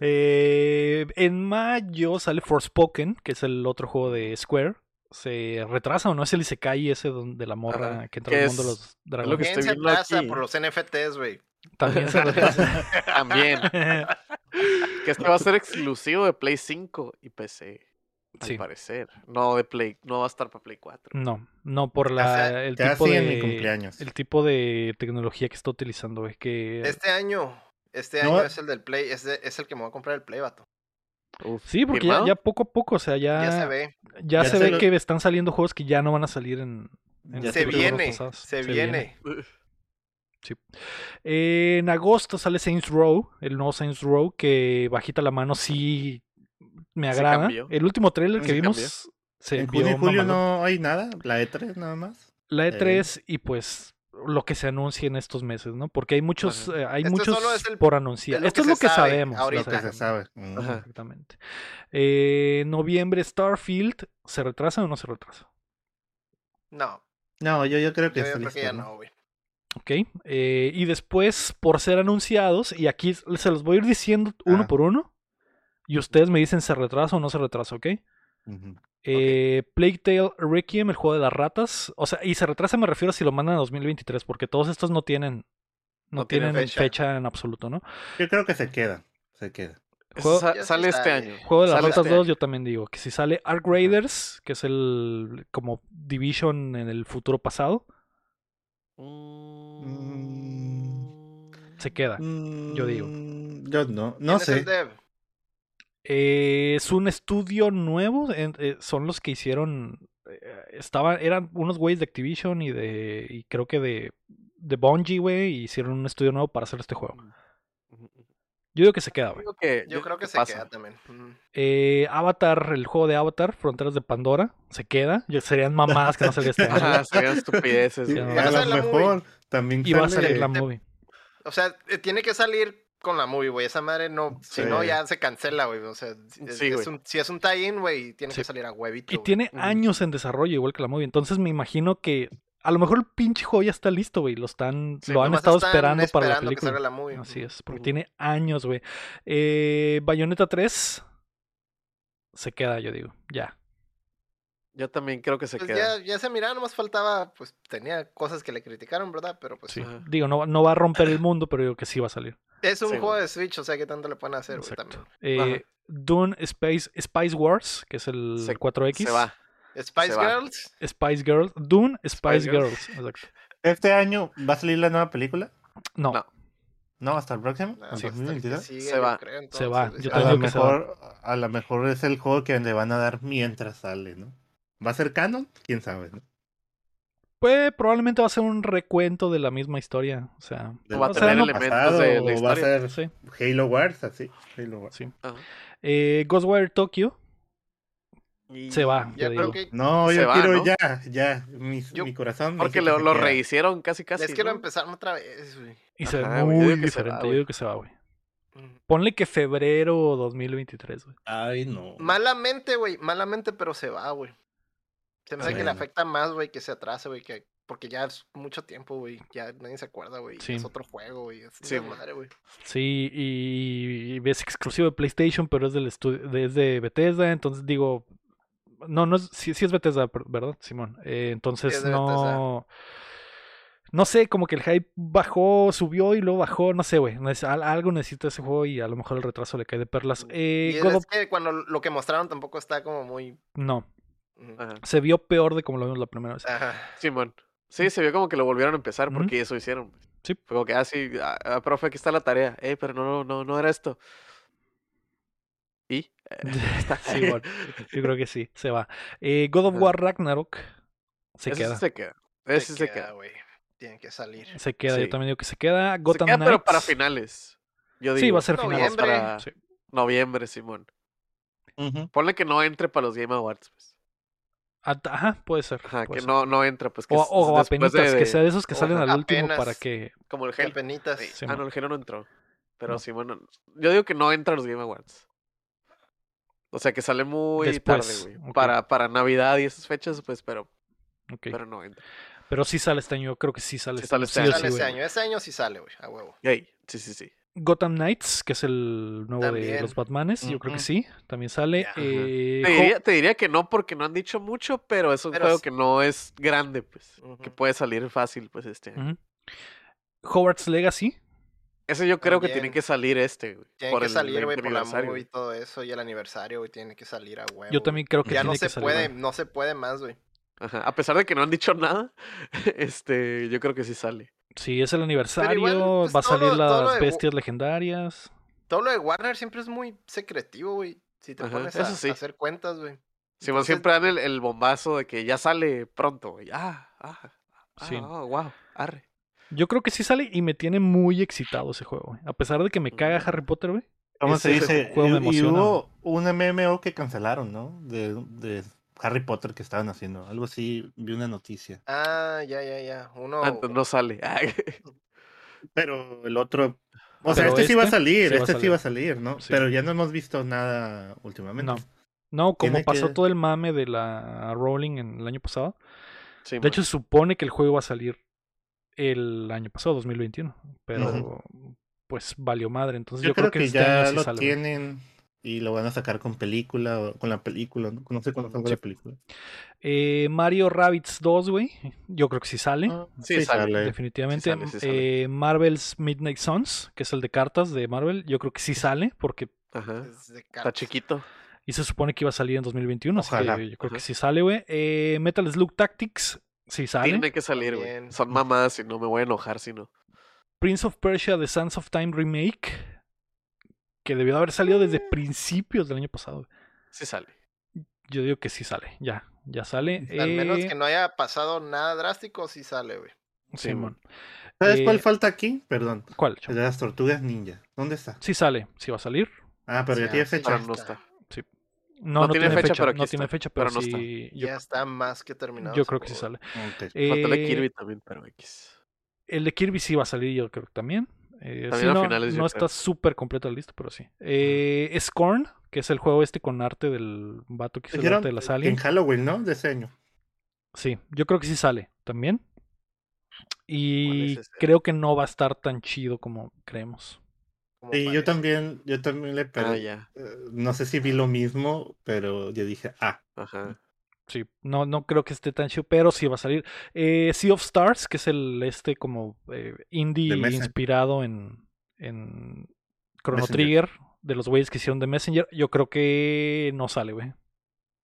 [SPEAKER 1] Eh, en mayo sale Forspoken, que es el otro juego de Square. Se retrasa o no es el Isekai ese donde la morra
[SPEAKER 3] Ajá,
[SPEAKER 1] que entra
[SPEAKER 3] que
[SPEAKER 1] al mundo de los
[SPEAKER 3] lo que
[SPEAKER 1] dragones.
[SPEAKER 3] estoy
[SPEAKER 2] ¿Quién se
[SPEAKER 3] aquí.
[SPEAKER 2] por los NFTs, güey?
[SPEAKER 1] También se retrasa.
[SPEAKER 3] También. Que este va a ser exclusivo de Play 5 y PC. Al
[SPEAKER 1] Sí.
[SPEAKER 3] parecer. No de Play, no va a estar para Play 4.
[SPEAKER 1] No, no por la, el tipo
[SPEAKER 4] en mi
[SPEAKER 1] de
[SPEAKER 4] cumpleaños.
[SPEAKER 1] el tipo de tecnología que está utilizando, es que
[SPEAKER 2] Este año, este
[SPEAKER 4] No.
[SPEAKER 2] año es el del Play, es, de- es el que me voy a comprar el Play, vato.
[SPEAKER 3] Uf,
[SPEAKER 1] sí, porque ya, poco a poco, o sea, ya,
[SPEAKER 2] Ya se ve.
[SPEAKER 1] ya
[SPEAKER 4] Ya
[SPEAKER 1] se
[SPEAKER 4] se
[SPEAKER 1] ve
[SPEAKER 4] lo-
[SPEAKER 1] que están saliendo juegos que ya no van a salir en, en
[SPEAKER 2] Se viene, se viene.
[SPEAKER 1] Eh, en agosto sale Saints Row, el nuevo Saints Row, que bajita la mano sí me
[SPEAKER 3] Sí
[SPEAKER 1] agrada. el último trailer que
[SPEAKER 3] Sí
[SPEAKER 1] vimos
[SPEAKER 3] cambió.
[SPEAKER 1] se
[SPEAKER 4] En
[SPEAKER 1] vio
[SPEAKER 4] junio y julio no hay nada. La E3 nada más.
[SPEAKER 1] La E3 y pues lo que se anuncia en estos meses, ¿no? Porque hay muchos, eh, hay
[SPEAKER 2] Esto
[SPEAKER 1] muchos
[SPEAKER 2] solo es el-
[SPEAKER 1] por anunciar. Esto es lo que
[SPEAKER 2] sabe
[SPEAKER 1] sabemos.
[SPEAKER 2] ahorita.
[SPEAKER 4] Lo que se
[SPEAKER 1] exactamente.
[SPEAKER 4] sabe.
[SPEAKER 3] Ajá.
[SPEAKER 1] Exactamente. Eh, noviembre Starfield, ¿se retrasa o no se retrasa?
[SPEAKER 2] No,
[SPEAKER 4] No, yo, yo creo que
[SPEAKER 2] yo, yo
[SPEAKER 4] está
[SPEAKER 2] creo
[SPEAKER 4] listo.
[SPEAKER 2] que ya
[SPEAKER 4] ¿no?
[SPEAKER 2] no, güey.
[SPEAKER 1] Ok. eh, y después, por ser anunciados, y aquí se los voy a ir diciendo uno
[SPEAKER 4] Ah.
[SPEAKER 1] por uno, y ustedes me dicen se retrasa o no se retrasa, ¿ok?
[SPEAKER 4] Ujú.
[SPEAKER 1] Eh, Plague Tale Requiem, el juego de las ratas. O sea, y se retrasa me refiero a si lo mandan a 2023, porque todos estos no tienen, no,
[SPEAKER 2] No tienen
[SPEAKER 1] tienen fecha.
[SPEAKER 2] fecha.
[SPEAKER 1] en absoluto, ¿no?
[SPEAKER 4] Yo creo que se queda. Se queda.
[SPEAKER 1] Juego-
[SPEAKER 3] sale este año.
[SPEAKER 1] Juego de las ratas
[SPEAKER 3] este
[SPEAKER 1] 2,
[SPEAKER 3] año.
[SPEAKER 1] yo también digo que si sale Ark Raiders, que es el como Division en el futuro pasado,
[SPEAKER 3] Mm.
[SPEAKER 1] se queda. Yo digo.
[SPEAKER 4] Mm, Yo no.
[SPEAKER 2] ¿Quién
[SPEAKER 4] No sé.
[SPEAKER 1] Eh, es un estudio nuevo, en- eh, son los que hicieron, eh, estaban, eran unos güeyes de Activision y de, y creo que de, de Bungie, güey, y hicieron un estudio nuevo para hacer este juego. Yo digo que se queda, güey.
[SPEAKER 3] Que-
[SPEAKER 2] Yo creo que se
[SPEAKER 3] pasa.
[SPEAKER 2] queda también. Mm.
[SPEAKER 1] Eh, Avatar, el juego de Avatar, Fronteras de Pandora, se queda. Serían mamadas que no salga este año.
[SPEAKER 3] Serían estupideces.
[SPEAKER 4] Sí,
[SPEAKER 1] no.
[SPEAKER 4] a lo
[SPEAKER 2] movie.
[SPEAKER 4] mejor también
[SPEAKER 1] Y va a salir la movie.
[SPEAKER 2] O sea, eh, tiene que salir con la movie, güey. Esa madre no, si no ya se cancela, güey. O sea, si es,
[SPEAKER 3] Sí,
[SPEAKER 2] es un, si es un tie-in, güey, tiene
[SPEAKER 1] Sí.
[SPEAKER 2] que salir a huevito.
[SPEAKER 1] Y tiene años en desarrollo, igual que la movie. Entonces me imagino que a lo mejor el pinche juego ya está listo, güey. Lo están,
[SPEAKER 3] Sí,
[SPEAKER 1] lo han estado
[SPEAKER 2] están
[SPEAKER 1] esperando para la
[SPEAKER 2] esperando que
[SPEAKER 1] película.
[SPEAKER 2] salga la movie.
[SPEAKER 1] Así es, porque tiene años, güey. Eh, Bayonetta 3 se queda, yo digo, ya.
[SPEAKER 3] Yo también creo que se
[SPEAKER 2] Pues
[SPEAKER 3] queda.
[SPEAKER 2] ya, ya se miraba, nomás faltaba, pues tenía cosas que le criticaron, ¿verdad? Pero pues
[SPEAKER 1] Sí. Digo, no, no va a romper el mundo, pero digo que sí va a salir.
[SPEAKER 2] es un
[SPEAKER 3] Sí,
[SPEAKER 2] juego
[SPEAKER 3] güey.
[SPEAKER 2] de Switch, o sea, ¿qué tanto le pueden hacer, güey? También.
[SPEAKER 1] Eh. Dune Space, Spice Wars, que es el
[SPEAKER 3] Se-
[SPEAKER 1] 4X.
[SPEAKER 3] Se va.
[SPEAKER 2] Spice. Girls,
[SPEAKER 1] Spice Girls. Dune Spice,
[SPEAKER 2] Spice
[SPEAKER 1] Girls.
[SPEAKER 2] Girls.
[SPEAKER 1] Exacto.
[SPEAKER 4] Este año va a salir la nueva película.
[SPEAKER 1] No,
[SPEAKER 3] No.
[SPEAKER 4] No, hasta el próximo.
[SPEAKER 2] no,
[SPEAKER 4] ¿En
[SPEAKER 2] hasta el que
[SPEAKER 4] 2022?
[SPEAKER 2] sigue,
[SPEAKER 3] Se va.
[SPEAKER 2] creo,
[SPEAKER 1] Se va, yo.
[SPEAKER 4] A lo mejor, a lo mejor es el juego que le van a dar mientras sale, ¿no? ¿Va a ser canon? ¿Quién sabe, no?
[SPEAKER 1] pues probablemente va a ser un recuento de la misma historia. O sea,
[SPEAKER 3] va a tener
[SPEAKER 1] no-
[SPEAKER 3] elementos
[SPEAKER 4] pasado,
[SPEAKER 3] de la
[SPEAKER 4] o va a ser
[SPEAKER 1] sí,
[SPEAKER 4] Halo Wars, así. Halo Wars.
[SPEAKER 1] sí. Eh, Ghostwire Tokyo
[SPEAKER 3] Y-
[SPEAKER 1] se va,
[SPEAKER 2] Ya
[SPEAKER 1] yo
[SPEAKER 2] creo
[SPEAKER 1] digo.
[SPEAKER 2] que
[SPEAKER 4] No, yo
[SPEAKER 3] va,
[SPEAKER 4] quiero
[SPEAKER 3] ¿no?
[SPEAKER 4] ya, ya. Mi,
[SPEAKER 2] Yo-
[SPEAKER 4] mi corazón. me
[SPEAKER 3] Porque lo,
[SPEAKER 4] que
[SPEAKER 3] lo rehicieron casi casi.
[SPEAKER 2] les quiero
[SPEAKER 3] ¿no?
[SPEAKER 2] empezar otra vez, güey.
[SPEAKER 1] Y se ve muy
[SPEAKER 3] que se va,
[SPEAKER 1] diferente. yo digo que se va, güey.
[SPEAKER 2] Mm.
[SPEAKER 1] Ponle que febrero 2023, güey.
[SPEAKER 4] Ay, no.
[SPEAKER 2] Malamente, güey, malamente, pero se va, güey. Se me hace que le afecta más, güey, que se atrase, güey, que porque ya es mucho tiempo, güey, ya nadie se acuerda, güey,
[SPEAKER 1] Sí.
[SPEAKER 2] es otro juego, güey, es
[SPEAKER 3] Sí,
[SPEAKER 2] madre, güey.
[SPEAKER 1] Sí, y, y es exclusivo de PlayStation, pero es del estudio, es de Bethesda, entonces digo, no, no es, sí, sí es Bethesda, ¿verdad, Simón? Eh, entonces no, no sé, como que el hype bajó, subió y luego bajó, no sé, güey, algo necesita ese juego y a lo mejor el retraso le cae de perlas. Eh,
[SPEAKER 2] y es,
[SPEAKER 1] God
[SPEAKER 2] es
[SPEAKER 1] of-
[SPEAKER 2] que cuando lo que mostraron tampoco está como muy
[SPEAKER 1] no.
[SPEAKER 3] Ajá.
[SPEAKER 1] se vio peor de como lo vimos la primera vez.
[SPEAKER 2] Ajá.
[SPEAKER 3] Simón. Sí, se vio como que lo volvieron a empezar porque eso hicieron. pues.
[SPEAKER 1] Sí.
[SPEAKER 3] Fue como que, ah, sí, ah, ah, profe, aquí está la tarea. Eh, pero no, no, no, no era esto.
[SPEAKER 1] Sí, bueno, yo creo que sí, se va. Eh, God of
[SPEAKER 3] Ajá.
[SPEAKER 1] War Ragnarok se
[SPEAKER 3] Ese sí
[SPEAKER 1] queda.
[SPEAKER 3] se queda. Ese sí se
[SPEAKER 2] queda, güey. Tiene que salir.
[SPEAKER 1] Se queda, yo
[SPEAKER 3] Sí.
[SPEAKER 1] también digo que se queda.
[SPEAKER 3] Se
[SPEAKER 1] Gotham
[SPEAKER 3] queda, pero para finales. Yo
[SPEAKER 1] Sí,
[SPEAKER 3] digo.
[SPEAKER 1] va a ser finales.
[SPEAKER 2] Noviembre.
[SPEAKER 3] Para
[SPEAKER 1] Sí.
[SPEAKER 3] noviembre, Simón. Ponle que no entre para los Game Awards. Pues.
[SPEAKER 1] Ah, Ajá, puede ser.
[SPEAKER 3] Ajá,
[SPEAKER 1] puede
[SPEAKER 3] que
[SPEAKER 1] ser.
[SPEAKER 3] no, no entra, pues que
[SPEAKER 1] O, o apenitas,
[SPEAKER 3] de-
[SPEAKER 1] que sea de esos que
[SPEAKER 2] o
[SPEAKER 1] salen al último para que.
[SPEAKER 3] Como el. Sí.
[SPEAKER 1] Sí,
[SPEAKER 3] ah, no, el Halo no entró. Pero
[SPEAKER 1] No.
[SPEAKER 3] Simón, yo digo que no entra a los Game Awards. O sea, que sale muy
[SPEAKER 1] Después,
[SPEAKER 3] tarde, güey. Para, para Navidad y esas fechas, pues, pero, pero no entra.
[SPEAKER 1] Pero sí sale este año, yo creo que sí sale
[SPEAKER 3] Sí
[SPEAKER 1] este
[SPEAKER 3] sale
[SPEAKER 1] año.
[SPEAKER 3] este
[SPEAKER 1] sí.
[SPEAKER 2] Sale
[SPEAKER 1] sí, güey.
[SPEAKER 2] año. Ese año sí sale, güey, a huevo.
[SPEAKER 3] Sí, sí, sí.
[SPEAKER 1] Gotham Knights, que es el nuevo de los Batmanes, yo creo que sí, también sale. Eh,
[SPEAKER 3] Te diría, te diría que no porque no han dicho mucho, pero es un
[SPEAKER 2] Pero
[SPEAKER 3] juego que no es grande, pues. Que puede salir fácil, pues, este año.
[SPEAKER 1] Howard's Legacy,
[SPEAKER 3] Ese yo creo que tiene que salir este, güey.
[SPEAKER 2] Tiene
[SPEAKER 3] por
[SPEAKER 2] que
[SPEAKER 3] el
[SPEAKER 2] salir,
[SPEAKER 3] 20
[SPEAKER 2] güey, por la
[SPEAKER 3] aniversario,
[SPEAKER 2] movie y todo eso. Y el aniversario, güey, tiene que salir a huevo.
[SPEAKER 1] Yo también creo que.
[SPEAKER 2] Ya
[SPEAKER 1] tiene
[SPEAKER 2] no
[SPEAKER 1] que
[SPEAKER 2] se
[SPEAKER 1] salir,
[SPEAKER 2] puede,
[SPEAKER 1] güey.
[SPEAKER 2] no se puede más, güey.
[SPEAKER 3] Ajá. A pesar de que no han dicho nada, este, yo creo que sí sale.
[SPEAKER 1] Sí, es el aniversario,
[SPEAKER 2] pues,
[SPEAKER 1] va a
[SPEAKER 2] todo
[SPEAKER 1] salir
[SPEAKER 2] lo- todo lo
[SPEAKER 1] las
[SPEAKER 2] de-
[SPEAKER 1] bestias legendarias.
[SPEAKER 2] Todo lo de Warner siempre es muy secretivo, güey. Si te
[SPEAKER 3] Ajá,
[SPEAKER 2] pones a,
[SPEAKER 3] eso sí.
[SPEAKER 2] a hacer cuentas, güey.
[SPEAKER 3] Simón
[SPEAKER 2] Entonces-
[SPEAKER 3] siempre dan el, el bombazo de que ya sale pronto, güey. Ah, ah, ah,
[SPEAKER 1] Sí.
[SPEAKER 3] oh, wow, arre.
[SPEAKER 1] Yo creo que sí sale y me tiene muy excitado ese juego, güey. A pesar de que me caga. Harry Potter, güey.
[SPEAKER 4] ¿Cómo se dice?
[SPEAKER 1] juego me
[SPEAKER 4] Y- hubo un MMO que cancelaron, ¿no? De, de Harry Potter que estaban haciendo. Algo así, vi una noticia.
[SPEAKER 2] Ah, ya, ya, ya. Uno.
[SPEAKER 3] Ah, no sale.
[SPEAKER 4] Pero el otro. O sea, este, sí va a
[SPEAKER 1] este
[SPEAKER 4] salir,
[SPEAKER 1] sí va a
[SPEAKER 4] este sí va a salir, ¿no?
[SPEAKER 1] Sí.
[SPEAKER 4] Pero ya no hemos visto nada últimamente.
[SPEAKER 1] No. No, como
[SPEAKER 4] Tiene
[SPEAKER 1] pasó
[SPEAKER 4] que-
[SPEAKER 1] todo el mame de la Rowling en el año pasado.
[SPEAKER 3] Sí,
[SPEAKER 1] De hecho, se supone que el juego va a salir el año pasado, 2021. Pero pues valió madre. Entonces
[SPEAKER 4] Yo,
[SPEAKER 1] yo,
[SPEAKER 4] creo, que,
[SPEAKER 1] este
[SPEAKER 4] ya
[SPEAKER 1] año sí
[SPEAKER 4] lo tienen y lo van a sacar con película o con la película. No, No sé cuándo salga
[SPEAKER 1] Sí.
[SPEAKER 4] la película.
[SPEAKER 1] Eh, Mario Rabbids 2, güey. Yo creo que sí sale.
[SPEAKER 3] Ah, sí, sale.
[SPEAKER 1] Definitivamente.
[SPEAKER 3] Sí sale, sí sale.
[SPEAKER 1] Eh, Marvel's Midnight Suns, que es el de cartas de Marvel, yo creo que sí sale, porque
[SPEAKER 3] Ajá. Está chiquito.
[SPEAKER 1] y se supone que iba a salir en 2021,
[SPEAKER 4] Ojalá.
[SPEAKER 1] así que yo creo que sí sale, güey. Eh, Metal Slug Tactics, sí sale.
[SPEAKER 3] Tiene que salir, güey. Son mamadas y no me voy a enojar si no.
[SPEAKER 1] Prince of Persia The Sands of Time Remake, que debió de haber salido desde
[SPEAKER 3] Mm.
[SPEAKER 1] principios del año pasado.
[SPEAKER 3] Sí sale.
[SPEAKER 1] Yo digo que sí sale, ya, ya sale.
[SPEAKER 2] Al menos
[SPEAKER 1] Eh,
[SPEAKER 2] que no haya pasado nada drástico, sí sale, güey.
[SPEAKER 1] Simón.
[SPEAKER 4] ¿Sabes
[SPEAKER 1] Eh,
[SPEAKER 4] cuál falta aquí? Perdón.
[SPEAKER 1] ¿Cuál?
[SPEAKER 4] El de las tortugas ninja. ¿Dónde está?
[SPEAKER 1] Sí sale, sí va a salir.
[SPEAKER 4] Ah, pero ya
[SPEAKER 2] Sí,
[SPEAKER 4] tiene
[SPEAKER 2] ah,
[SPEAKER 4] fecha.
[SPEAKER 3] No está.
[SPEAKER 1] No, no, tiene, fecha,
[SPEAKER 3] pero aquí
[SPEAKER 1] no tiene
[SPEAKER 3] está,
[SPEAKER 1] fecha,
[SPEAKER 3] pero
[SPEAKER 1] pero,
[SPEAKER 3] no
[SPEAKER 1] sí. Yo,
[SPEAKER 2] ya está más que terminado.
[SPEAKER 1] yo creo que sí sale.
[SPEAKER 4] Ok.
[SPEAKER 3] Falta el de
[SPEAKER 1] Eh,
[SPEAKER 3] Kirby también, pero X.
[SPEAKER 1] El de Kirby sí va a salir, yo creo que también. Eh,
[SPEAKER 3] También
[SPEAKER 1] sí,
[SPEAKER 3] a
[SPEAKER 1] no,
[SPEAKER 3] finales,
[SPEAKER 1] no está súper completo el listo, pero sí. Eh, Scorn, que es el juego este con arte del vato que hizo el arte de las
[SPEAKER 4] en
[SPEAKER 1] aliens.
[SPEAKER 4] Halloween, ¿no? De ese año.
[SPEAKER 1] Sí, yo creo que sí sale también. Y
[SPEAKER 3] es
[SPEAKER 1] creo que no va a estar tan chido como creemos.
[SPEAKER 2] Como
[SPEAKER 4] Sí, yo también, yo también le
[SPEAKER 3] Ah,
[SPEAKER 4] perdí.
[SPEAKER 3] ya.
[SPEAKER 4] no sé si vi lo mismo, pero yo dije, ah,
[SPEAKER 3] Ajá.
[SPEAKER 1] Sí, no, no creo que esté tan chido, pero sí va a salir. Eh, sea of Stars, que es el este como eh, indie inspirado en, en Chrono
[SPEAKER 4] Messenger.
[SPEAKER 1] Trigger, de los güeyes que hicieron de Messenger, yo creo que no sale, güey.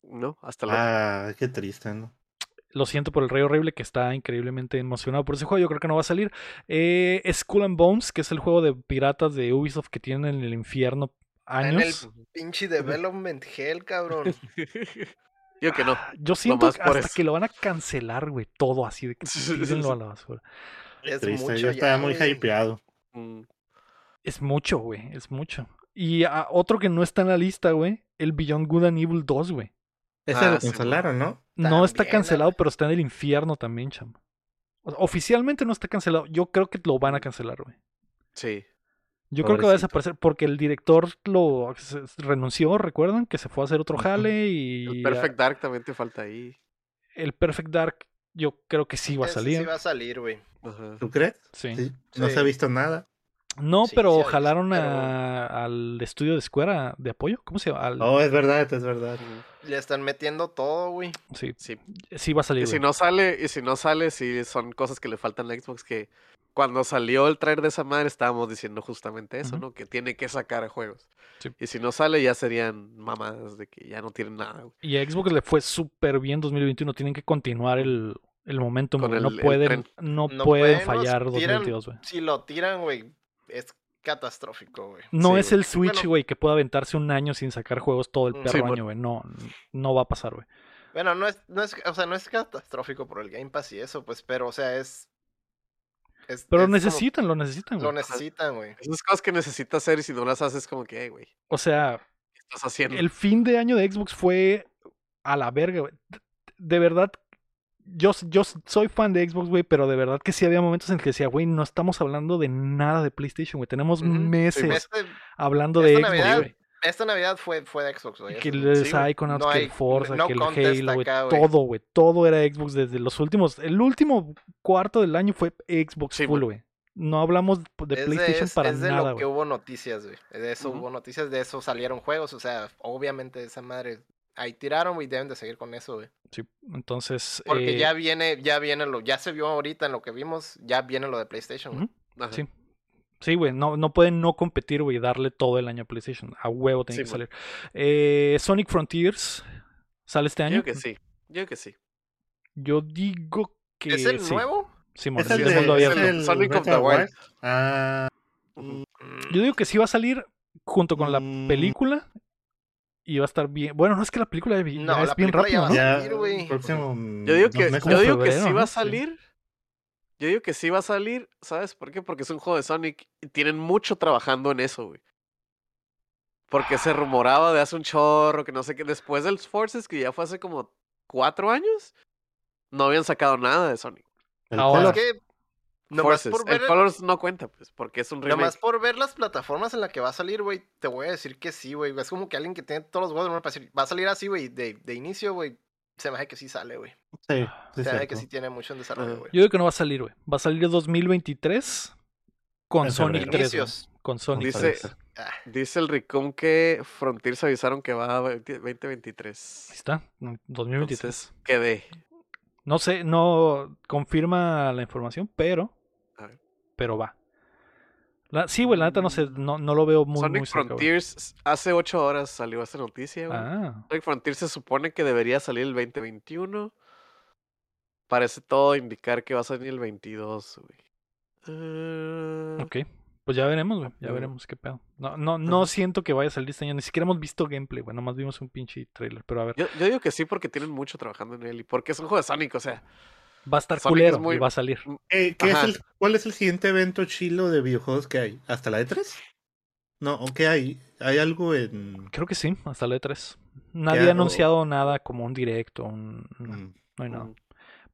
[SPEAKER 3] No, hasta luego.
[SPEAKER 4] ah, qué triste, ¿no?
[SPEAKER 1] Lo siento por el Rey Horrible, que está increíblemente emocionado por ese juego. Yo creo que no va a salir. Eh, Skull and Bones, que es el juego de piratas de Ubisoft que tienen en el infierno
[SPEAKER 2] Está En el
[SPEAKER 1] años.
[SPEAKER 2] pinche development hell, cabrón.
[SPEAKER 3] Yo que no.
[SPEAKER 1] Ah, Yo siento que hasta
[SPEAKER 3] eso.
[SPEAKER 1] que lo van a cancelar, güey. Todo así de que tírenlo a la basura.
[SPEAKER 2] Es
[SPEAKER 4] triste,
[SPEAKER 2] mucho
[SPEAKER 4] yo estaba
[SPEAKER 2] ya,
[SPEAKER 4] muy
[SPEAKER 2] güey.
[SPEAKER 4] hypeado.
[SPEAKER 3] Mm,
[SPEAKER 1] Es mucho, güey. Es mucho. Y a otro que no está en la lista, güey. El Beyond Good and Evil 2, güey.
[SPEAKER 4] Ese
[SPEAKER 3] Ah,
[SPEAKER 4] lo cancelaron, ¿no?
[SPEAKER 1] No está cancelado, pero está en el infierno también, cham. O sea, oficialmente no está cancelado. Yo creo que lo van a cancelar, güey.
[SPEAKER 3] Sí.
[SPEAKER 1] Yo creo que va a desaparecer porque el director lo renunció, ¿recuerdan? Que se fue a hacer otro jale
[SPEAKER 3] El
[SPEAKER 1] y
[SPEAKER 3] Perfect Dark también te falta ahí.
[SPEAKER 1] el Perfect Dark yo creo que sí va a
[SPEAKER 2] Ese
[SPEAKER 1] salir.
[SPEAKER 2] Sí va a salir, güey.
[SPEAKER 4] ¿Tú crees?
[SPEAKER 1] Sí.
[SPEAKER 4] Sí, No
[SPEAKER 2] Sí.
[SPEAKER 4] se ha visto nada.
[SPEAKER 1] No,
[SPEAKER 2] Sí,
[SPEAKER 1] pero
[SPEAKER 2] sí
[SPEAKER 1] jalaron
[SPEAKER 2] pero-
[SPEAKER 1] a- al estudio de Square a- de apoyo. ¿Cómo se llama? Al-
[SPEAKER 4] Oh, es verdad, es verdad.
[SPEAKER 2] Le están metiendo todo, güey.
[SPEAKER 1] Sí,
[SPEAKER 3] Sí.
[SPEAKER 1] sí va a salir.
[SPEAKER 3] Y si no sale, y si no sale, sí son cosas que le faltan a Xbox que cuando salió el trailer de esa madre estábamos diciendo justamente eso. ¿no? Que tiene que sacar juegos.
[SPEAKER 1] Sí.
[SPEAKER 3] Y si no sale ya serían mamadas de que ya no tienen nada. güey.
[SPEAKER 1] Y a Xbox le fue súper bien 2021. Tienen que continuar el, el momentum.
[SPEAKER 3] Con
[SPEAKER 1] güey. no
[SPEAKER 3] el-
[SPEAKER 1] pueden, no
[SPEAKER 2] No
[SPEAKER 1] pueden fallar
[SPEAKER 2] tiran-
[SPEAKER 1] 2022, güey.
[SPEAKER 2] Si lo tiran, güey, es catastrófico, güey.
[SPEAKER 1] No
[SPEAKER 3] Sí,
[SPEAKER 1] es el Switch,
[SPEAKER 2] Bueno.
[SPEAKER 1] güey, que pueda aventarse un año sin sacar juegos todo el
[SPEAKER 2] Mm.
[SPEAKER 1] perro
[SPEAKER 3] Sí,
[SPEAKER 1] año, güey. No, no va a pasar, güey.
[SPEAKER 2] Bueno, no es, no es, o sea, no es catastrófico por el Game Pass y eso, pues, pero, o sea, es. es-
[SPEAKER 1] Pero
[SPEAKER 2] es como-
[SPEAKER 1] necesitan, lo necesitan,
[SPEAKER 2] Lo
[SPEAKER 1] güey.
[SPEAKER 2] necesitan, güey.
[SPEAKER 3] Esas cosas que necesitas hacer y si no las haces como que, "Ey, güey, ¿qué
[SPEAKER 1] O sea,
[SPEAKER 3] estás haciendo?
[SPEAKER 1] el fin de año de Xbox fue a la verga, güey. De verdad, yo, yo soy fan de Xbox, güey, pero de verdad que sí había momentos en que decía, güey, no estamos hablando de nada de PlayStation, güey. Tenemos
[SPEAKER 2] Ujú.
[SPEAKER 1] meses
[SPEAKER 2] Este-
[SPEAKER 1] hablando de Xbox, güey.
[SPEAKER 2] esta Navidad fue, fue de Xbox, güey.
[SPEAKER 1] Que el
[SPEAKER 2] sí.
[SPEAKER 1] Psychonauts,
[SPEAKER 2] No
[SPEAKER 1] que el Forza,
[SPEAKER 2] no
[SPEAKER 1] que el Halo, güey. Todo, güey. Todo era Xbox desde los últimos. El último cuarto del año fue Xbox
[SPEAKER 3] Sí,
[SPEAKER 1] full, güey. No hablamos de
[SPEAKER 2] Es de,
[SPEAKER 1] PlayStation
[SPEAKER 2] es-
[SPEAKER 1] para
[SPEAKER 2] es de
[SPEAKER 1] nada,
[SPEAKER 2] lo que hubo noticias, güey. De eso
[SPEAKER 3] Ujú.
[SPEAKER 2] hubo noticias, de eso salieron juegos. O sea, obviamente esa madre. Ahí tiraron, güey, deben de seguir con eso, güey.
[SPEAKER 1] Sí, entonces.
[SPEAKER 2] Porque
[SPEAKER 1] eh,
[SPEAKER 2] ya viene, ya viene lo, ya se vio ahorita en lo que vimos, ya viene lo de PlayStation, güey.
[SPEAKER 1] Sí. Sí, güey, no, no pueden no competir, güey, y darle todo el año a PlayStation. A huevo tiene
[SPEAKER 3] Sí,
[SPEAKER 1] que
[SPEAKER 3] mon.
[SPEAKER 1] salir. Eh, Sonic Frontiers sale este
[SPEAKER 3] Yo
[SPEAKER 1] año.
[SPEAKER 3] digo que sí. Yo digo que sí.
[SPEAKER 1] Yo digo que
[SPEAKER 2] ¿Es el
[SPEAKER 1] sí.
[SPEAKER 2] nuevo?
[SPEAKER 4] Es
[SPEAKER 1] sí,
[SPEAKER 4] el
[SPEAKER 1] es
[SPEAKER 4] de
[SPEAKER 1] mundo
[SPEAKER 3] es
[SPEAKER 1] abierto.
[SPEAKER 3] el- Sonic of the Wild.
[SPEAKER 4] Ah,
[SPEAKER 1] Yo digo que sí va a salir junto con la
[SPEAKER 4] Mm.
[SPEAKER 1] película y va a estar bien. Bueno, no es que la película ya
[SPEAKER 2] No,
[SPEAKER 1] es
[SPEAKER 2] la
[SPEAKER 1] bien
[SPEAKER 2] película
[SPEAKER 1] rápido,
[SPEAKER 2] ya
[SPEAKER 1] ¿no?
[SPEAKER 2] va a
[SPEAKER 4] ya
[SPEAKER 2] salir, güey.
[SPEAKER 4] próximo
[SPEAKER 3] Yo digo que, yo digo que sí va a
[SPEAKER 1] Sí.
[SPEAKER 3] salir. Yo digo que sí va a salir. ¿Sabes por qué? Porque es un juego de Sonic y tienen mucho trabajando en eso, güey. Porque se rumoraba de hace un chorro, que no sé qué. Después del Forces, que ya fue hace como cuatro años, no habían sacado nada de Sonic.
[SPEAKER 1] Ahora.
[SPEAKER 2] Es que nomás
[SPEAKER 3] Forces.
[SPEAKER 2] por ver
[SPEAKER 3] El Colors no cuenta, pues, porque es un remake.
[SPEAKER 2] Nomás por ver las plataformas en las que va a salir, güey, te voy a decir que sí, güey. Es como que alguien que tiene todos los juegos, para decir, va a salir así, güey, de, de inicio, güey. Se me hace que sí sale, güey.
[SPEAKER 4] Sí, sí,
[SPEAKER 2] Se me hace que sí tiene mucho en desarrollo, güey.
[SPEAKER 1] Yo digo que no va a salir, güey. Va a salir 2023 con
[SPEAKER 4] En
[SPEAKER 1] Sonic
[SPEAKER 4] febrero.
[SPEAKER 1] 3. güey.
[SPEAKER 2] Inicios.
[SPEAKER 1] Con Sonic
[SPEAKER 3] Dice-
[SPEAKER 1] 3.
[SPEAKER 2] Ah,
[SPEAKER 3] Dice el Ricom que Frontiers avisaron que va a 20 2023.
[SPEAKER 1] Ahí está, 2023.
[SPEAKER 3] Entonces, quedé.
[SPEAKER 1] No sé, no confirma la información, pero. Pero va. La- sí, güey, la neta no sé, no, no lo veo muy,
[SPEAKER 3] Sonic
[SPEAKER 1] muy cerca.
[SPEAKER 3] Frontiers, hace ocho horas salió esta noticia, güey.
[SPEAKER 1] Ah,
[SPEAKER 3] Sonic Frontiers se supone que debería salir el 2021. Parece todo indicar que va a salir el 22, güey. Eh,
[SPEAKER 1] ok. Pues ya veremos, güey. Ya veremos qué pedo. No, no, no siento que vaya a salir este año. Ni siquiera hemos visto gameplay, güey. Nomás vimos un pinche trailer. Pero a ver,
[SPEAKER 3] Yo, yo digo que sí porque tienen mucho trabajando en él y porque es un juego de Sonic, o sea.
[SPEAKER 1] Va a estar
[SPEAKER 3] Sonic es
[SPEAKER 1] culero
[SPEAKER 3] muy-
[SPEAKER 1] y va a salir.
[SPEAKER 4] Eh, ¿qué es
[SPEAKER 3] Ajá.
[SPEAKER 4] el- ¿Cuál es el siguiente evento chilo de videojuegos que hay? ¿Hasta la E3? No, ¿o qué hay? ¿Hay algo en...?
[SPEAKER 1] Creo que sí, hasta la E3. Nadie ha anunciado nada como un directo. Un... No,
[SPEAKER 4] Mm.
[SPEAKER 1] no hay nada.
[SPEAKER 3] mm,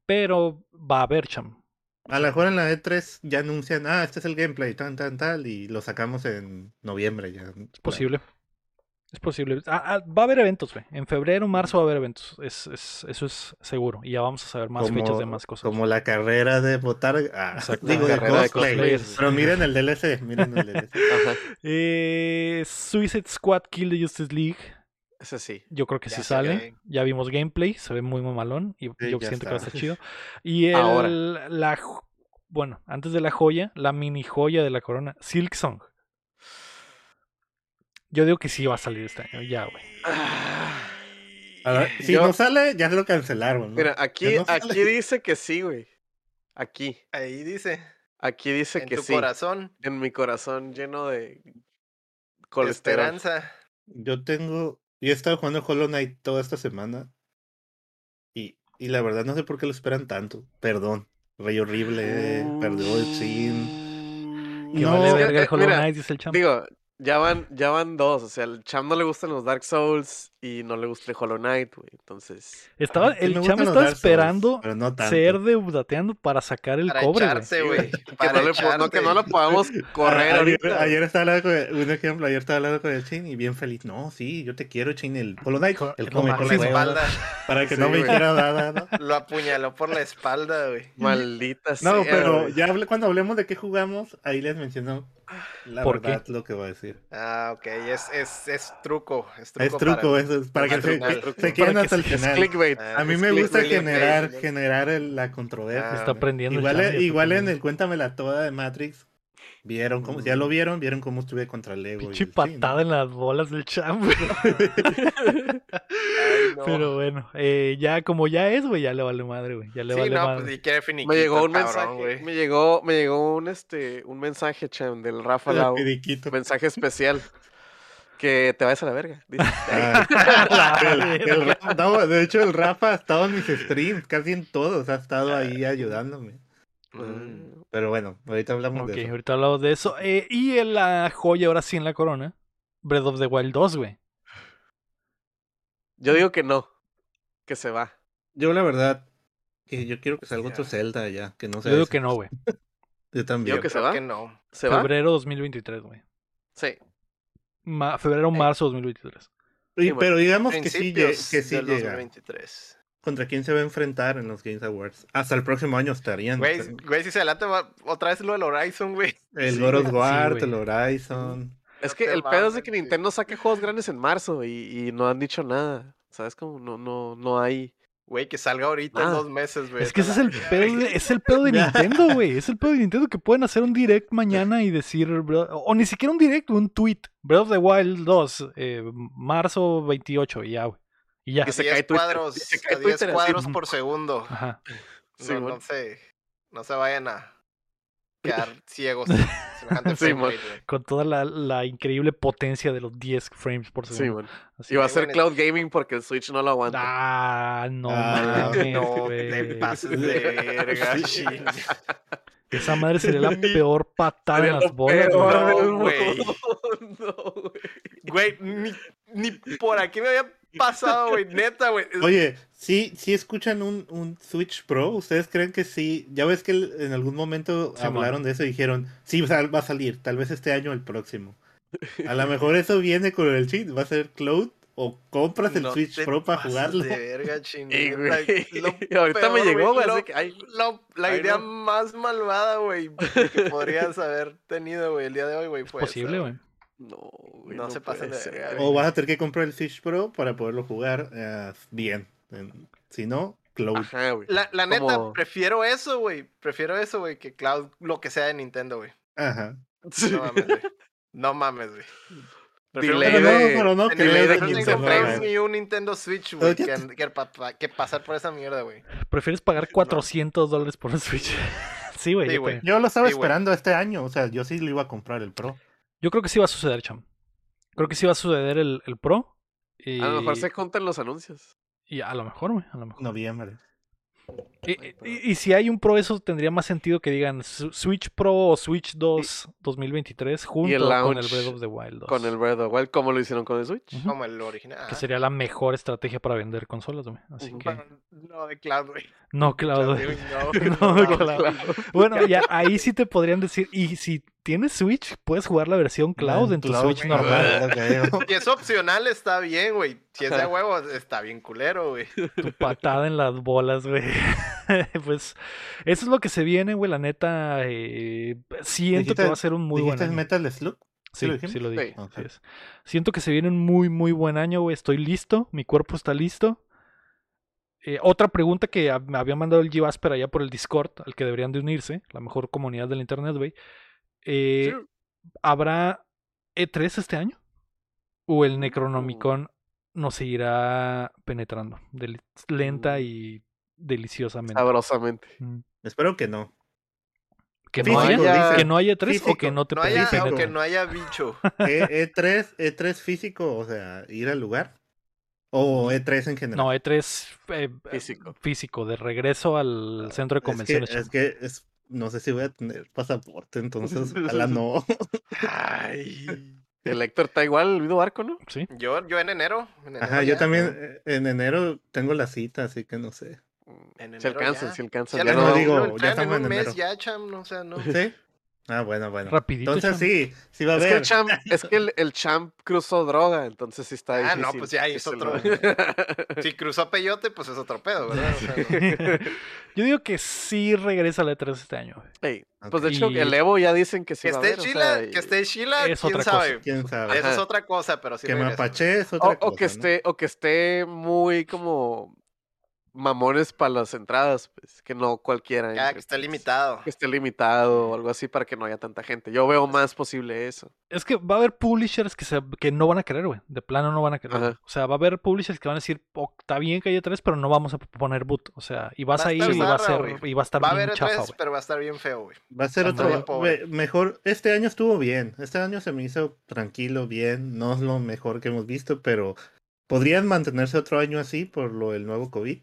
[SPEAKER 1] Pero va a haber, cham.
[SPEAKER 4] A lo mejor en la E3 ya anuncian, ah, este es el gameplay, tan, tan, tal, y lo sacamos en noviembre ya.
[SPEAKER 1] Es posible. Es posible. Ah, ah, va a haber eventos, güey. En febrero, marzo va a haber eventos. Es, es, eso es seguro. Y ya vamos a saber más fechas de más cosas.
[SPEAKER 4] Como la carrera de votar, ah,
[SPEAKER 1] Exacto,
[SPEAKER 4] digo,
[SPEAKER 1] la
[SPEAKER 4] de
[SPEAKER 3] carrera de
[SPEAKER 4] cosplay.
[SPEAKER 3] cosplayers.
[SPEAKER 4] Pero miren el DLC, miren el DLC.
[SPEAKER 3] Ajá,
[SPEAKER 1] Eh, Suicide Squad Kill the Justice League.
[SPEAKER 3] ese sí.
[SPEAKER 1] Yo creo que
[SPEAKER 2] Ya
[SPEAKER 1] sí
[SPEAKER 2] se
[SPEAKER 1] sale. Ya vimos gameplay. Se ve muy mamalón. Y
[SPEAKER 4] Sí,
[SPEAKER 1] yo siento que va a estar chido. Y el,
[SPEAKER 3] Ahora.
[SPEAKER 1] la bueno, antes de la joya, la mini joya de la corona, Silk Song. Yo digo que sí va a salir este año, ya, güey.
[SPEAKER 4] A ver, si
[SPEAKER 3] Yo-
[SPEAKER 4] no sale, ya lo cancelaron. ¿no?
[SPEAKER 3] Mira, aquí,
[SPEAKER 4] no
[SPEAKER 3] aquí dice que sí, güey. Aquí.
[SPEAKER 2] ahí dice,
[SPEAKER 3] Aquí dice
[SPEAKER 2] en
[SPEAKER 3] que
[SPEAKER 2] tu
[SPEAKER 3] sí.
[SPEAKER 2] corazón,
[SPEAKER 3] En mi corazón lleno de
[SPEAKER 2] de
[SPEAKER 3] colesterol.
[SPEAKER 2] esperanza.
[SPEAKER 4] Yo tengo. Yo he estado jugando Hollow Knight toda esta semana. Y, y la verdad no sé por qué lo esperan tanto. Perdón. Rey horrible. Perdió el sin.
[SPEAKER 1] Que
[SPEAKER 4] No,
[SPEAKER 1] vale verga el
[SPEAKER 3] eh,
[SPEAKER 1] Hollow
[SPEAKER 3] mira,
[SPEAKER 1] Knight, dice el champ.
[SPEAKER 3] Digo, ya van, ya van dos. O sea, al Cham no le gustan los Dark Souls y no le gusta el Hollow Knight, güey. Entonces.
[SPEAKER 1] Estaba, el
[SPEAKER 4] me
[SPEAKER 1] cham
[SPEAKER 4] gustan los
[SPEAKER 1] estaba esperando
[SPEAKER 4] pero no
[SPEAKER 1] ser deudateando para sacar el
[SPEAKER 2] Para
[SPEAKER 1] cobre, güey.
[SPEAKER 2] echarse, güey.
[SPEAKER 3] Que
[SPEAKER 2] Para
[SPEAKER 3] no, le, no, que no lo podamos correr
[SPEAKER 4] A- ayer,
[SPEAKER 3] ahorita.
[SPEAKER 4] ayer estaba hablando con un ejemplo, ayer estaba hablando con el Chin y bien feliz. No, sí, yo te quiero, Chin, el Hollow Knight, el come
[SPEAKER 2] Por
[SPEAKER 4] con
[SPEAKER 2] la espalda.
[SPEAKER 4] para que
[SPEAKER 3] Sí,
[SPEAKER 4] no me hiciera nada, ¿no?
[SPEAKER 2] Lo apuñaló por la espalda, güey.
[SPEAKER 3] Maldita
[SPEAKER 4] No,
[SPEAKER 3] sea,
[SPEAKER 4] pero
[SPEAKER 3] güey.
[SPEAKER 4] ya hablé- cuando hablemos de qué jugamos, ahí les menciono la
[SPEAKER 1] ¿Por qué?
[SPEAKER 4] verdad lo que voy a decir.
[SPEAKER 2] Ah, ok, es, es, es truco. Es truco.
[SPEAKER 4] Es truco,
[SPEAKER 2] para-
[SPEAKER 4] eso es para que se, se queden
[SPEAKER 1] que
[SPEAKER 4] hasta el final.
[SPEAKER 3] clickbait.
[SPEAKER 2] Ah,
[SPEAKER 4] A mí
[SPEAKER 2] es
[SPEAKER 4] me gusta generar, generar el- la controversia.
[SPEAKER 2] Ah,
[SPEAKER 1] Está aprendiendo
[SPEAKER 4] Igual, en- igual el Cuéntamela Toda de Matrix, vieron cómo, ya lo vieron, vieron cómo estuve contra el ego. y
[SPEAKER 1] Pinche patada en las bolas del champ, güey.
[SPEAKER 2] Ay, no.
[SPEAKER 1] Pero bueno, eh, ya como ya es, güey, ya le vale madre, güey. Ya le
[SPEAKER 2] Sí,
[SPEAKER 1] vale
[SPEAKER 2] no,
[SPEAKER 1] madre.
[SPEAKER 2] pues y quiere finiquito,
[SPEAKER 3] Me llegó un
[SPEAKER 2] cabrón,
[SPEAKER 3] mensaje,
[SPEAKER 2] güey.
[SPEAKER 3] me llegó, me llegó un este, un mensaje, Cham, del Rafa Lau, mensaje especial. Que te vayas a la verga.
[SPEAKER 4] Ah, el- el Rafa- no, de hecho, el Rafa ha estado en mis streams, casi en todos, ha estado ahí ayudándome.
[SPEAKER 3] Mm.
[SPEAKER 4] Pero bueno, ahorita hablamos de eso.
[SPEAKER 1] ahorita hablamos de eso. Eh, y en la joya, ahora sí en la corona, Breath of the Wild 2, güey.
[SPEAKER 3] Yo digo que no, que se va.
[SPEAKER 4] Yo la verdad, que yo quiero que salga otro. Zelda ya, que no sea
[SPEAKER 1] Yo digo
[SPEAKER 4] ese.
[SPEAKER 1] que no, güey.
[SPEAKER 4] Yo también.
[SPEAKER 3] Digo que se va.
[SPEAKER 2] que no.
[SPEAKER 3] ¿Se va?
[SPEAKER 1] Febrero 2023, güey.
[SPEAKER 3] Sí.
[SPEAKER 1] Ma- febrero, marzo 2023.
[SPEAKER 4] Oye,
[SPEAKER 3] Sí, bueno,
[SPEAKER 4] pero digamos que sí, que sí
[SPEAKER 2] del
[SPEAKER 4] llega.
[SPEAKER 2] 2023.
[SPEAKER 4] ¿Contra quién se va a enfrentar en los Games Awards? Hasta el próximo año estarían.
[SPEAKER 2] Güey, güey, si se adelanta va- otra vez lo del Horizon, güey.
[SPEAKER 4] El
[SPEAKER 1] sí.
[SPEAKER 4] War,
[SPEAKER 1] Sí,
[SPEAKER 4] el. Horizon.
[SPEAKER 3] Es que el pedo es de que. Nintendo saque juegos grandes en marzo y, y no han dicho nada. ¿Sabes cómo? No, no, no hay.
[SPEAKER 2] Güey, que salga ahorita en dos meses, güey.
[SPEAKER 1] Es que ese es el pedo de, es el pedo de Nintendo, güey. Es el pedo de Nintendo que pueden hacer un direct mañana y decir, bro- o ni siquiera un direct, un tweet. Breath of the Wild 2, eh, marzo 28, y ya, güey. Y ya.
[SPEAKER 3] Que se
[SPEAKER 2] 10
[SPEAKER 3] cae
[SPEAKER 2] cuadros,
[SPEAKER 3] se cae
[SPEAKER 2] a 10
[SPEAKER 3] Twitter así.
[SPEAKER 2] cuadros por segundo.
[SPEAKER 1] Ajá.
[SPEAKER 3] Sí,
[SPEAKER 2] no,
[SPEAKER 3] bueno.
[SPEAKER 2] no se, no se vayan a quedar ciegos. semejante
[SPEAKER 3] Sí,
[SPEAKER 2] frame.
[SPEAKER 1] Con toda la, la increíble potencia de los 10 frames por
[SPEAKER 3] Sí,
[SPEAKER 1] segundo. Así.
[SPEAKER 3] Y va a
[SPEAKER 2] Sí,
[SPEAKER 3] ser cloud gaming porque el Switch no lo aguanta.
[SPEAKER 1] Ah, no
[SPEAKER 4] Ah,
[SPEAKER 1] mames,
[SPEAKER 2] No te pases de verga,
[SPEAKER 4] Sí.
[SPEAKER 1] Esa madre sería la peor patada
[SPEAKER 3] Sería
[SPEAKER 1] en las bolas,
[SPEAKER 3] peor
[SPEAKER 1] güey.
[SPEAKER 2] No, güey.
[SPEAKER 3] mundo, güey.
[SPEAKER 2] Güey, ni, ni por aquí me había pasado, güey. Neta, güey.
[SPEAKER 4] Oye, sí, sí escuchan un, un Switch Pro. ¿Ustedes creen que sí? Ya ves que en algún momento
[SPEAKER 1] Sí,
[SPEAKER 4] hablaron de eso y dijeron, sí, va a salir, tal vez este año o el próximo. A lo mejor eso viene con el cheat, va a ser cloud o compras el
[SPEAKER 2] No
[SPEAKER 4] Switch Pro para jugarlo.
[SPEAKER 2] De verga, chin.
[SPEAKER 3] Ey,
[SPEAKER 2] neta,
[SPEAKER 3] güey.
[SPEAKER 2] lo
[SPEAKER 3] Ahorita me llegó, güey.
[SPEAKER 2] lo-
[SPEAKER 3] así que, ay,
[SPEAKER 2] lo- la
[SPEAKER 3] Ay,
[SPEAKER 2] idea
[SPEAKER 3] no.
[SPEAKER 2] más malvada, güey, que podrías haber tenido, güey, el día de hoy, güey, fue
[SPEAKER 1] Posible, güey.
[SPEAKER 3] No, güey,
[SPEAKER 2] No se pasen de verga,
[SPEAKER 3] güey.
[SPEAKER 4] O vas a tener que comprar el Switch Pro para poderlo jugar eh, bien. En- Si no, cloud.
[SPEAKER 3] Ajá, güey.
[SPEAKER 2] La, la neta,
[SPEAKER 3] Como-
[SPEAKER 2] prefiero eso, güey. Prefiero eso, güey, que Cloud, lo que sea de Nintendo, güey.
[SPEAKER 4] Ajá.
[SPEAKER 2] No mames, güey. No mames, güey. Prefiero
[SPEAKER 3] Delay
[SPEAKER 4] Pero no, pero no
[SPEAKER 2] que
[SPEAKER 3] delay de
[SPEAKER 4] que
[SPEAKER 2] no
[SPEAKER 3] 15
[SPEAKER 2] tengo
[SPEAKER 4] Nintendo
[SPEAKER 2] frames
[SPEAKER 4] haga.
[SPEAKER 2] ni un Nintendo Switch,
[SPEAKER 4] Pero
[SPEAKER 2] güey, que, que pa- pa- que pasar por esa mierda, güey.
[SPEAKER 1] ¿Prefieres pagar 400 dólares por un Switch? sí, güey.
[SPEAKER 2] Sí,
[SPEAKER 1] yo
[SPEAKER 4] lo estaba
[SPEAKER 2] Sí,
[SPEAKER 4] esperando este año, o sea, yo sí lo iba a comprar el Pro.
[SPEAKER 1] Yo creo que sí va a suceder, Cham. Creo que sí va a suceder el, el Pro. Y,
[SPEAKER 3] A lo mejor se juntan los anuncios.
[SPEAKER 1] y a lo mejor, güey. A lo mejor.
[SPEAKER 4] Noviembre.
[SPEAKER 1] Y, y- y si hay un Pro, eso tendría más sentido que digan Switch Pro o Switch 2 2023 junto con el Breath of the Wild 2.
[SPEAKER 3] Con el Breath of the Wild, como lo hicieron con el Switch.
[SPEAKER 1] Ujú.
[SPEAKER 2] Como el original.
[SPEAKER 1] Que sería la mejor estrategia para vender consolas, güey. Así
[SPEAKER 3] Ujú.
[SPEAKER 1] que.
[SPEAKER 2] No, de Cloud, güey.
[SPEAKER 1] No,
[SPEAKER 2] Cloud
[SPEAKER 1] No,
[SPEAKER 2] no.
[SPEAKER 1] Cloud. Bueno, ya ahí sí te podrían decir. Y si tienes Switch, puedes jugar la versión Cloud en tu
[SPEAKER 4] Cloud,
[SPEAKER 1] Switch normal.
[SPEAKER 2] Si es opcional, está bien, güey. Si es de huevo, está bien culero, güey.
[SPEAKER 1] Tu patada en las bolas, güey. pues eso es lo que se viene, güey. La neta, eh, siento que va a ser un muy buen
[SPEAKER 4] ¿Dijiste
[SPEAKER 1] año.
[SPEAKER 4] Metal Slug?
[SPEAKER 1] Sí,
[SPEAKER 4] lo
[SPEAKER 1] sí, lo dije.
[SPEAKER 3] Sí.
[SPEAKER 4] Ok.
[SPEAKER 1] es. Siento que se viene un muy, muy buen año, güey. Estoy listo. Mi cuerpo está listo. Eh, otra pregunta que me había mandado el G-Vasper allá por el Discord, al que deberían de unirse, la mejor comunidad del internet, güey. Eh,
[SPEAKER 3] Sí.
[SPEAKER 1] ¿Habrá E3 este año? ¿O
[SPEAKER 3] Uh.
[SPEAKER 1] el Necronomicon nos seguirá penetrando? lenta
[SPEAKER 3] Mm.
[SPEAKER 1] y deliciosamente.
[SPEAKER 3] Sabrosamente.
[SPEAKER 1] Mm.
[SPEAKER 4] Espero que no.
[SPEAKER 1] Que no, haya,
[SPEAKER 3] dice.
[SPEAKER 1] que no haya E3 o que no te
[SPEAKER 2] No haya,
[SPEAKER 1] penetre.
[SPEAKER 2] aunque no haya bicho.
[SPEAKER 4] E, E3, E3 físico, o sea, ir al lugar. O E3 en general.
[SPEAKER 1] No, E3 eh,
[SPEAKER 3] Físico.
[SPEAKER 1] físico, de regreso al centro de
[SPEAKER 4] es que,
[SPEAKER 1] convenciones.
[SPEAKER 4] es que es, no sé si voy a tener pasaporte, entonces ojalá no.
[SPEAKER 2] Ay.
[SPEAKER 3] El Héctor está igual, el mismo barco, ¿no?
[SPEAKER 1] Sí.
[SPEAKER 2] Yo, yo en enero. en
[SPEAKER 4] Ajá,
[SPEAKER 2] enero
[SPEAKER 4] yo
[SPEAKER 2] ya.
[SPEAKER 4] también eh, en enero tengo la cita, así que no sé.
[SPEAKER 2] En
[SPEAKER 3] Si
[SPEAKER 2] enero
[SPEAKER 3] alcanzan,
[SPEAKER 2] ya.
[SPEAKER 3] si alcanzan.
[SPEAKER 2] Ya
[SPEAKER 3] Ya
[SPEAKER 4] no
[SPEAKER 3] no,
[SPEAKER 4] digo, ya estamos
[SPEAKER 2] en un
[SPEAKER 4] en
[SPEAKER 2] mes
[SPEAKER 4] enero.
[SPEAKER 2] ya, cham, no, o sea, no.
[SPEAKER 4] ¿Sí? Ah, bueno, bueno.
[SPEAKER 1] Rapidito.
[SPEAKER 4] Entonces sí, sí va a
[SPEAKER 3] Es que, el champ, es que el, el champ cruzó droga, entonces sí está
[SPEAKER 2] Ah,
[SPEAKER 3] difícil.
[SPEAKER 2] no, pues ya ahí es
[SPEAKER 3] que
[SPEAKER 2] otro- Si cruzó peyote, pues es otro pedo, ¿verdad? O sea, no.
[SPEAKER 1] Yo digo que sí regresa la E3 este año.
[SPEAKER 3] Pues de hecho,
[SPEAKER 1] Y-
[SPEAKER 3] el Evo ya dicen que sí
[SPEAKER 2] Que
[SPEAKER 3] va a
[SPEAKER 2] esté
[SPEAKER 3] haber, o sea,
[SPEAKER 2] que esté Chila,
[SPEAKER 1] es
[SPEAKER 2] quién sabe.
[SPEAKER 4] ¿Quién sabe?
[SPEAKER 2] Eso es otra cosa, pero sí
[SPEAKER 4] que
[SPEAKER 2] regresa.
[SPEAKER 4] Mapache es
[SPEAKER 3] O,
[SPEAKER 4] otra
[SPEAKER 3] o
[SPEAKER 4] cosa.
[SPEAKER 3] que
[SPEAKER 4] ¿no?
[SPEAKER 3] esté, o que esté muy como mamones para las entradas, pues, que no cualquiera.
[SPEAKER 2] Ya,
[SPEAKER 3] entre,
[SPEAKER 2] que esté
[SPEAKER 3] pues,
[SPEAKER 2] limitado.
[SPEAKER 3] Que esté limitado o algo así para que no haya tanta gente. Yo veo más posible eso.
[SPEAKER 1] Es que va a haber publishers que, se, que no van a querer, güey. De plano no van a querer.
[SPEAKER 3] Ajá.
[SPEAKER 1] O sea, va a haber publishers que van a decir, "Oh, está bien que haya tres, pero no vamos a poner boot. O sea, y vas
[SPEAKER 2] Va a
[SPEAKER 1] a ir y va a ser, y va a estar
[SPEAKER 2] Va a
[SPEAKER 1] bien
[SPEAKER 2] haber
[SPEAKER 1] chafa,
[SPEAKER 2] tres, pero va a estar bien feo, güey.
[SPEAKER 4] Va a ser otro.
[SPEAKER 2] pobre.
[SPEAKER 4] Mejor. Este año estuvo bien. Este año se me hizo tranquilo, bien. No es lo mejor que hemos visto, pero podrían mantenerse otro año así por lo del nuevo COVID.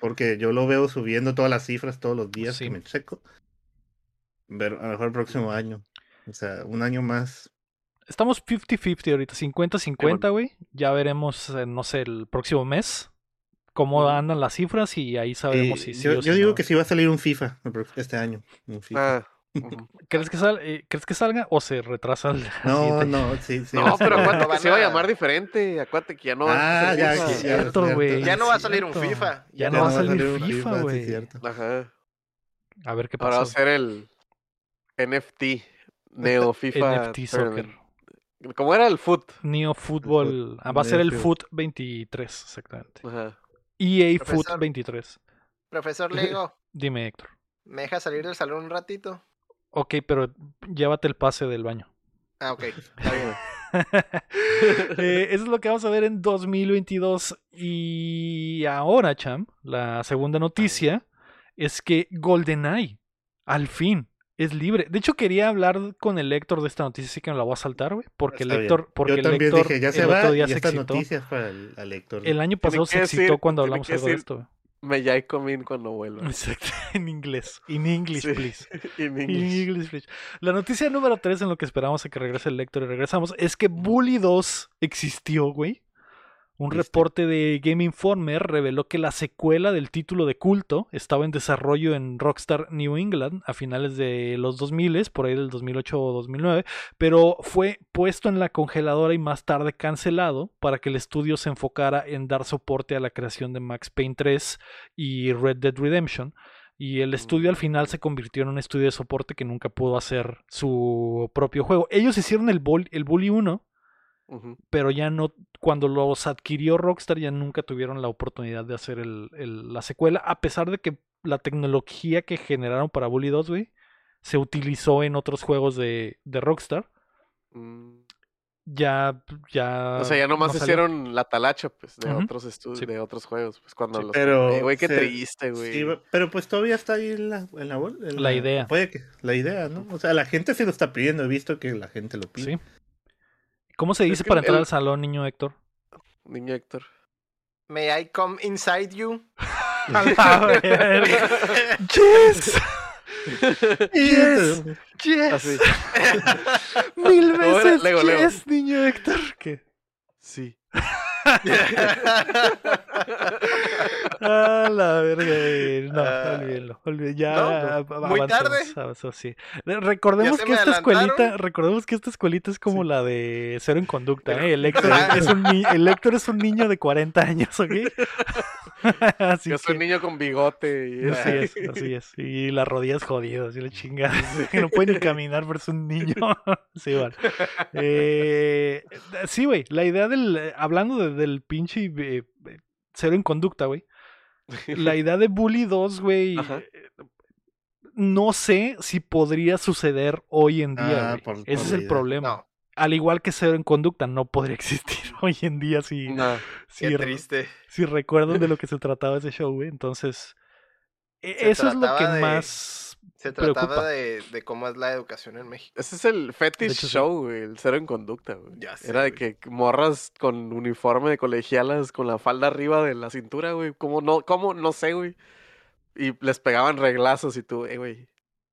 [SPEAKER 4] Porque yo lo veo subiendo todas las cifras todos los días
[SPEAKER 1] Sí.
[SPEAKER 4] que me checo. Pero a lo mejor el próximo año. O sea, un año más.
[SPEAKER 1] Estamos 50-50 ahorita, 50-50, güey. Ya veremos, eh, no sé, el próximo mes cómo andan las cifras y ahí sabremos
[SPEAKER 4] Y
[SPEAKER 1] si sí
[SPEAKER 4] yo
[SPEAKER 1] si
[SPEAKER 4] yo digo
[SPEAKER 1] no.
[SPEAKER 4] que sí va a salir un FIFA este año. un FIFA.
[SPEAKER 3] Ah.
[SPEAKER 1] ¿Crees que, sal- eh, ¿Crees que salga o se retrasa el
[SPEAKER 4] no,
[SPEAKER 1] siguiente?
[SPEAKER 4] no, sí, sí. va
[SPEAKER 3] no,
[SPEAKER 4] a
[SPEAKER 3] pero
[SPEAKER 4] salir.
[SPEAKER 3] acuérdate que se iba a llamar diferente. Acuérdate que ya no. van a
[SPEAKER 4] Ah, ya,
[SPEAKER 3] FIFA.
[SPEAKER 2] Ya no va a salir un. FIFA.
[SPEAKER 1] Ya
[SPEAKER 2] Ya
[SPEAKER 1] no
[SPEAKER 2] no
[SPEAKER 1] va a
[SPEAKER 2] va
[SPEAKER 1] salir
[SPEAKER 4] un
[SPEAKER 1] FIFA, güey.
[SPEAKER 3] Ajá.
[SPEAKER 1] A ver qué
[SPEAKER 3] Ahora va a
[SPEAKER 1] pasa.
[SPEAKER 3] ser el NFT Neo FIFA.
[SPEAKER 1] NFT. Soccer.
[SPEAKER 3] ¿Cómo era el foot?
[SPEAKER 1] Neo Football. ah, va a ser el Foot 23, exactamente.
[SPEAKER 3] Ajá.
[SPEAKER 1] EA Foot
[SPEAKER 2] Profesor.
[SPEAKER 1] 23.
[SPEAKER 2] Profesor Lego,
[SPEAKER 1] Dime, Héctor.
[SPEAKER 2] ¿me deja salir del salón un ratito?
[SPEAKER 1] Ok, pero llévate el pase del baño.
[SPEAKER 2] Ah, ok. Está bien.
[SPEAKER 1] Eh, eso es lo que vamos a ver en 2022. Y ahora, Cham, la segunda noticia es que GoldenEye, al fin, es libre. De hecho, quería hablar con el lector de esta noticia, así que me la voy a saltar, güey. Porque el
[SPEAKER 4] Está bien.
[SPEAKER 1] lector, porque
[SPEAKER 4] Yo
[SPEAKER 1] el
[SPEAKER 4] también
[SPEAKER 1] lector
[SPEAKER 4] dije, ya se
[SPEAKER 1] el
[SPEAKER 4] va
[SPEAKER 1] otro día
[SPEAKER 4] y
[SPEAKER 1] se
[SPEAKER 4] esta
[SPEAKER 1] excitó.
[SPEAKER 4] noticia es para el al lector.
[SPEAKER 1] El año pasado se excitó
[SPEAKER 3] decir-
[SPEAKER 1] cuando hablamos algo de esto. güey.
[SPEAKER 3] Me ya comin cuando vuelva.
[SPEAKER 1] Exacto, en inglés. In English,
[SPEAKER 3] Sí.
[SPEAKER 1] please.
[SPEAKER 3] In
[SPEAKER 1] In
[SPEAKER 3] English.
[SPEAKER 1] English, please. La noticia número 3 en lo que esperamos a que regrese el lector y regresamos es que Bully 2 existió, güey. Un
[SPEAKER 4] ¿Viste?
[SPEAKER 1] reporte de Game Informer reveló que la secuela del título de culto estaba en desarrollo en Rockstar New England a finales de los 2000, por ahí del 2008 o 2009, pero fue puesto en la congeladora y más tarde cancelado para que el estudio se enfocara en dar soporte a la creación de Max Payne 3 y Red Dead Redemption. Y el estudio al final se convirtió en un estudio de soporte que nunca pudo hacer su propio juego. Ellos hicieron el, el Bully 1, Pero ya no, cuando los adquirió Rockstar ya nunca tuvieron la oportunidad de hacer el- el- la secuela, a pesar de que la tecnología que generaron para Bully 2, güey, se utilizó en otros juegos de, de Rockstar.
[SPEAKER 3] Mm.
[SPEAKER 1] Ya, ya.
[SPEAKER 3] O sea, ya nomás
[SPEAKER 1] no
[SPEAKER 3] hicieron la talacha, pues, de otros estudios,
[SPEAKER 1] Sí.
[SPEAKER 3] de otros juegos, pues cuando
[SPEAKER 1] Sí.
[SPEAKER 3] los
[SPEAKER 4] Pero
[SPEAKER 3] güey, qué triste, güey.
[SPEAKER 4] Sí, pero pues todavía está ahí en la, en la, bol- en
[SPEAKER 1] La idea.
[SPEAKER 4] Puede que, la idea, ¿no? O sea, la gente se lo está pidiendo. He visto que la gente lo pide.
[SPEAKER 1] Sí. ¿Cómo se dice para entrar
[SPEAKER 3] el-
[SPEAKER 1] al salón, niño Héctor?
[SPEAKER 3] Niño Héctor.
[SPEAKER 2] May I come inside you?
[SPEAKER 1] A. Yes. Yes. Yes.
[SPEAKER 3] Así.
[SPEAKER 1] Mil veces
[SPEAKER 3] Lego, Lego.
[SPEAKER 1] yes, niño Héctor. ¿Qué?
[SPEAKER 3] Sí.
[SPEAKER 1] Ah, la verga. No,
[SPEAKER 2] Ah.
[SPEAKER 1] olvídenlo. olvídenlo, Ya
[SPEAKER 2] No,
[SPEAKER 1] av-
[SPEAKER 2] muy tarde.
[SPEAKER 1] avanzó, sí. Re- Recordemos que esta escuelita, recordemos que esta escuelita es como la de cero en conducta, ¿eh? El Héctor, es un el Héctor es un niño de 40 años, ¿ok? Así
[SPEAKER 3] Yo soy
[SPEAKER 1] que-
[SPEAKER 3] un niño con bigote. Y
[SPEAKER 1] Así es, así es. Y las rodillas jodidas, y la chingada. No puede ni caminar, pero es un niño. sí, vale. Eh, sí, güey. La idea del. eh, Hablando de- del pinche eh, eh, cero en conducta, güey. La idea de Bully 2, güey.
[SPEAKER 3] Ajá.
[SPEAKER 1] No sé si podría suceder hoy en día,
[SPEAKER 4] Ah,
[SPEAKER 1] güey.
[SPEAKER 4] por-
[SPEAKER 1] Ese
[SPEAKER 4] por
[SPEAKER 1] es el
[SPEAKER 4] idea.
[SPEAKER 1] problema.
[SPEAKER 2] No,
[SPEAKER 1] Al igual que cero en conducta, no podría existir hoy en día si,
[SPEAKER 3] No.
[SPEAKER 1] si
[SPEAKER 2] triste.
[SPEAKER 1] si recuerdan de lo que se trataba ese show, güey. Entonces, e-
[SPEAKER 2] Se
[SPEAKER 1] eso es lo que
[SPEAKER 2] de-
[SPEAKER 1] más
[SPEAKER 2] Se
[SPEAKER 1] preocupa.
[SPEAKER 2] trataba de, de cómo es la educación en México.
[SPEAKER 3] Ese es el fetish
[SPEAKER 1] hecho, sí.
[SPEAKER 3] show, güey, el cero en conducta, güey.
[SPEAKER 2] Ya sé,
[SPEAKER 3] Era de
[SPEAKER 2] güey.
[SPEAKER 3] que morras con uniforme de colegialas con la falda arriba de la cintura, güey. ¿Cómo no? ¿Cómo? No sé, güey. Y les pegaban reglazos y tú, eh, güey.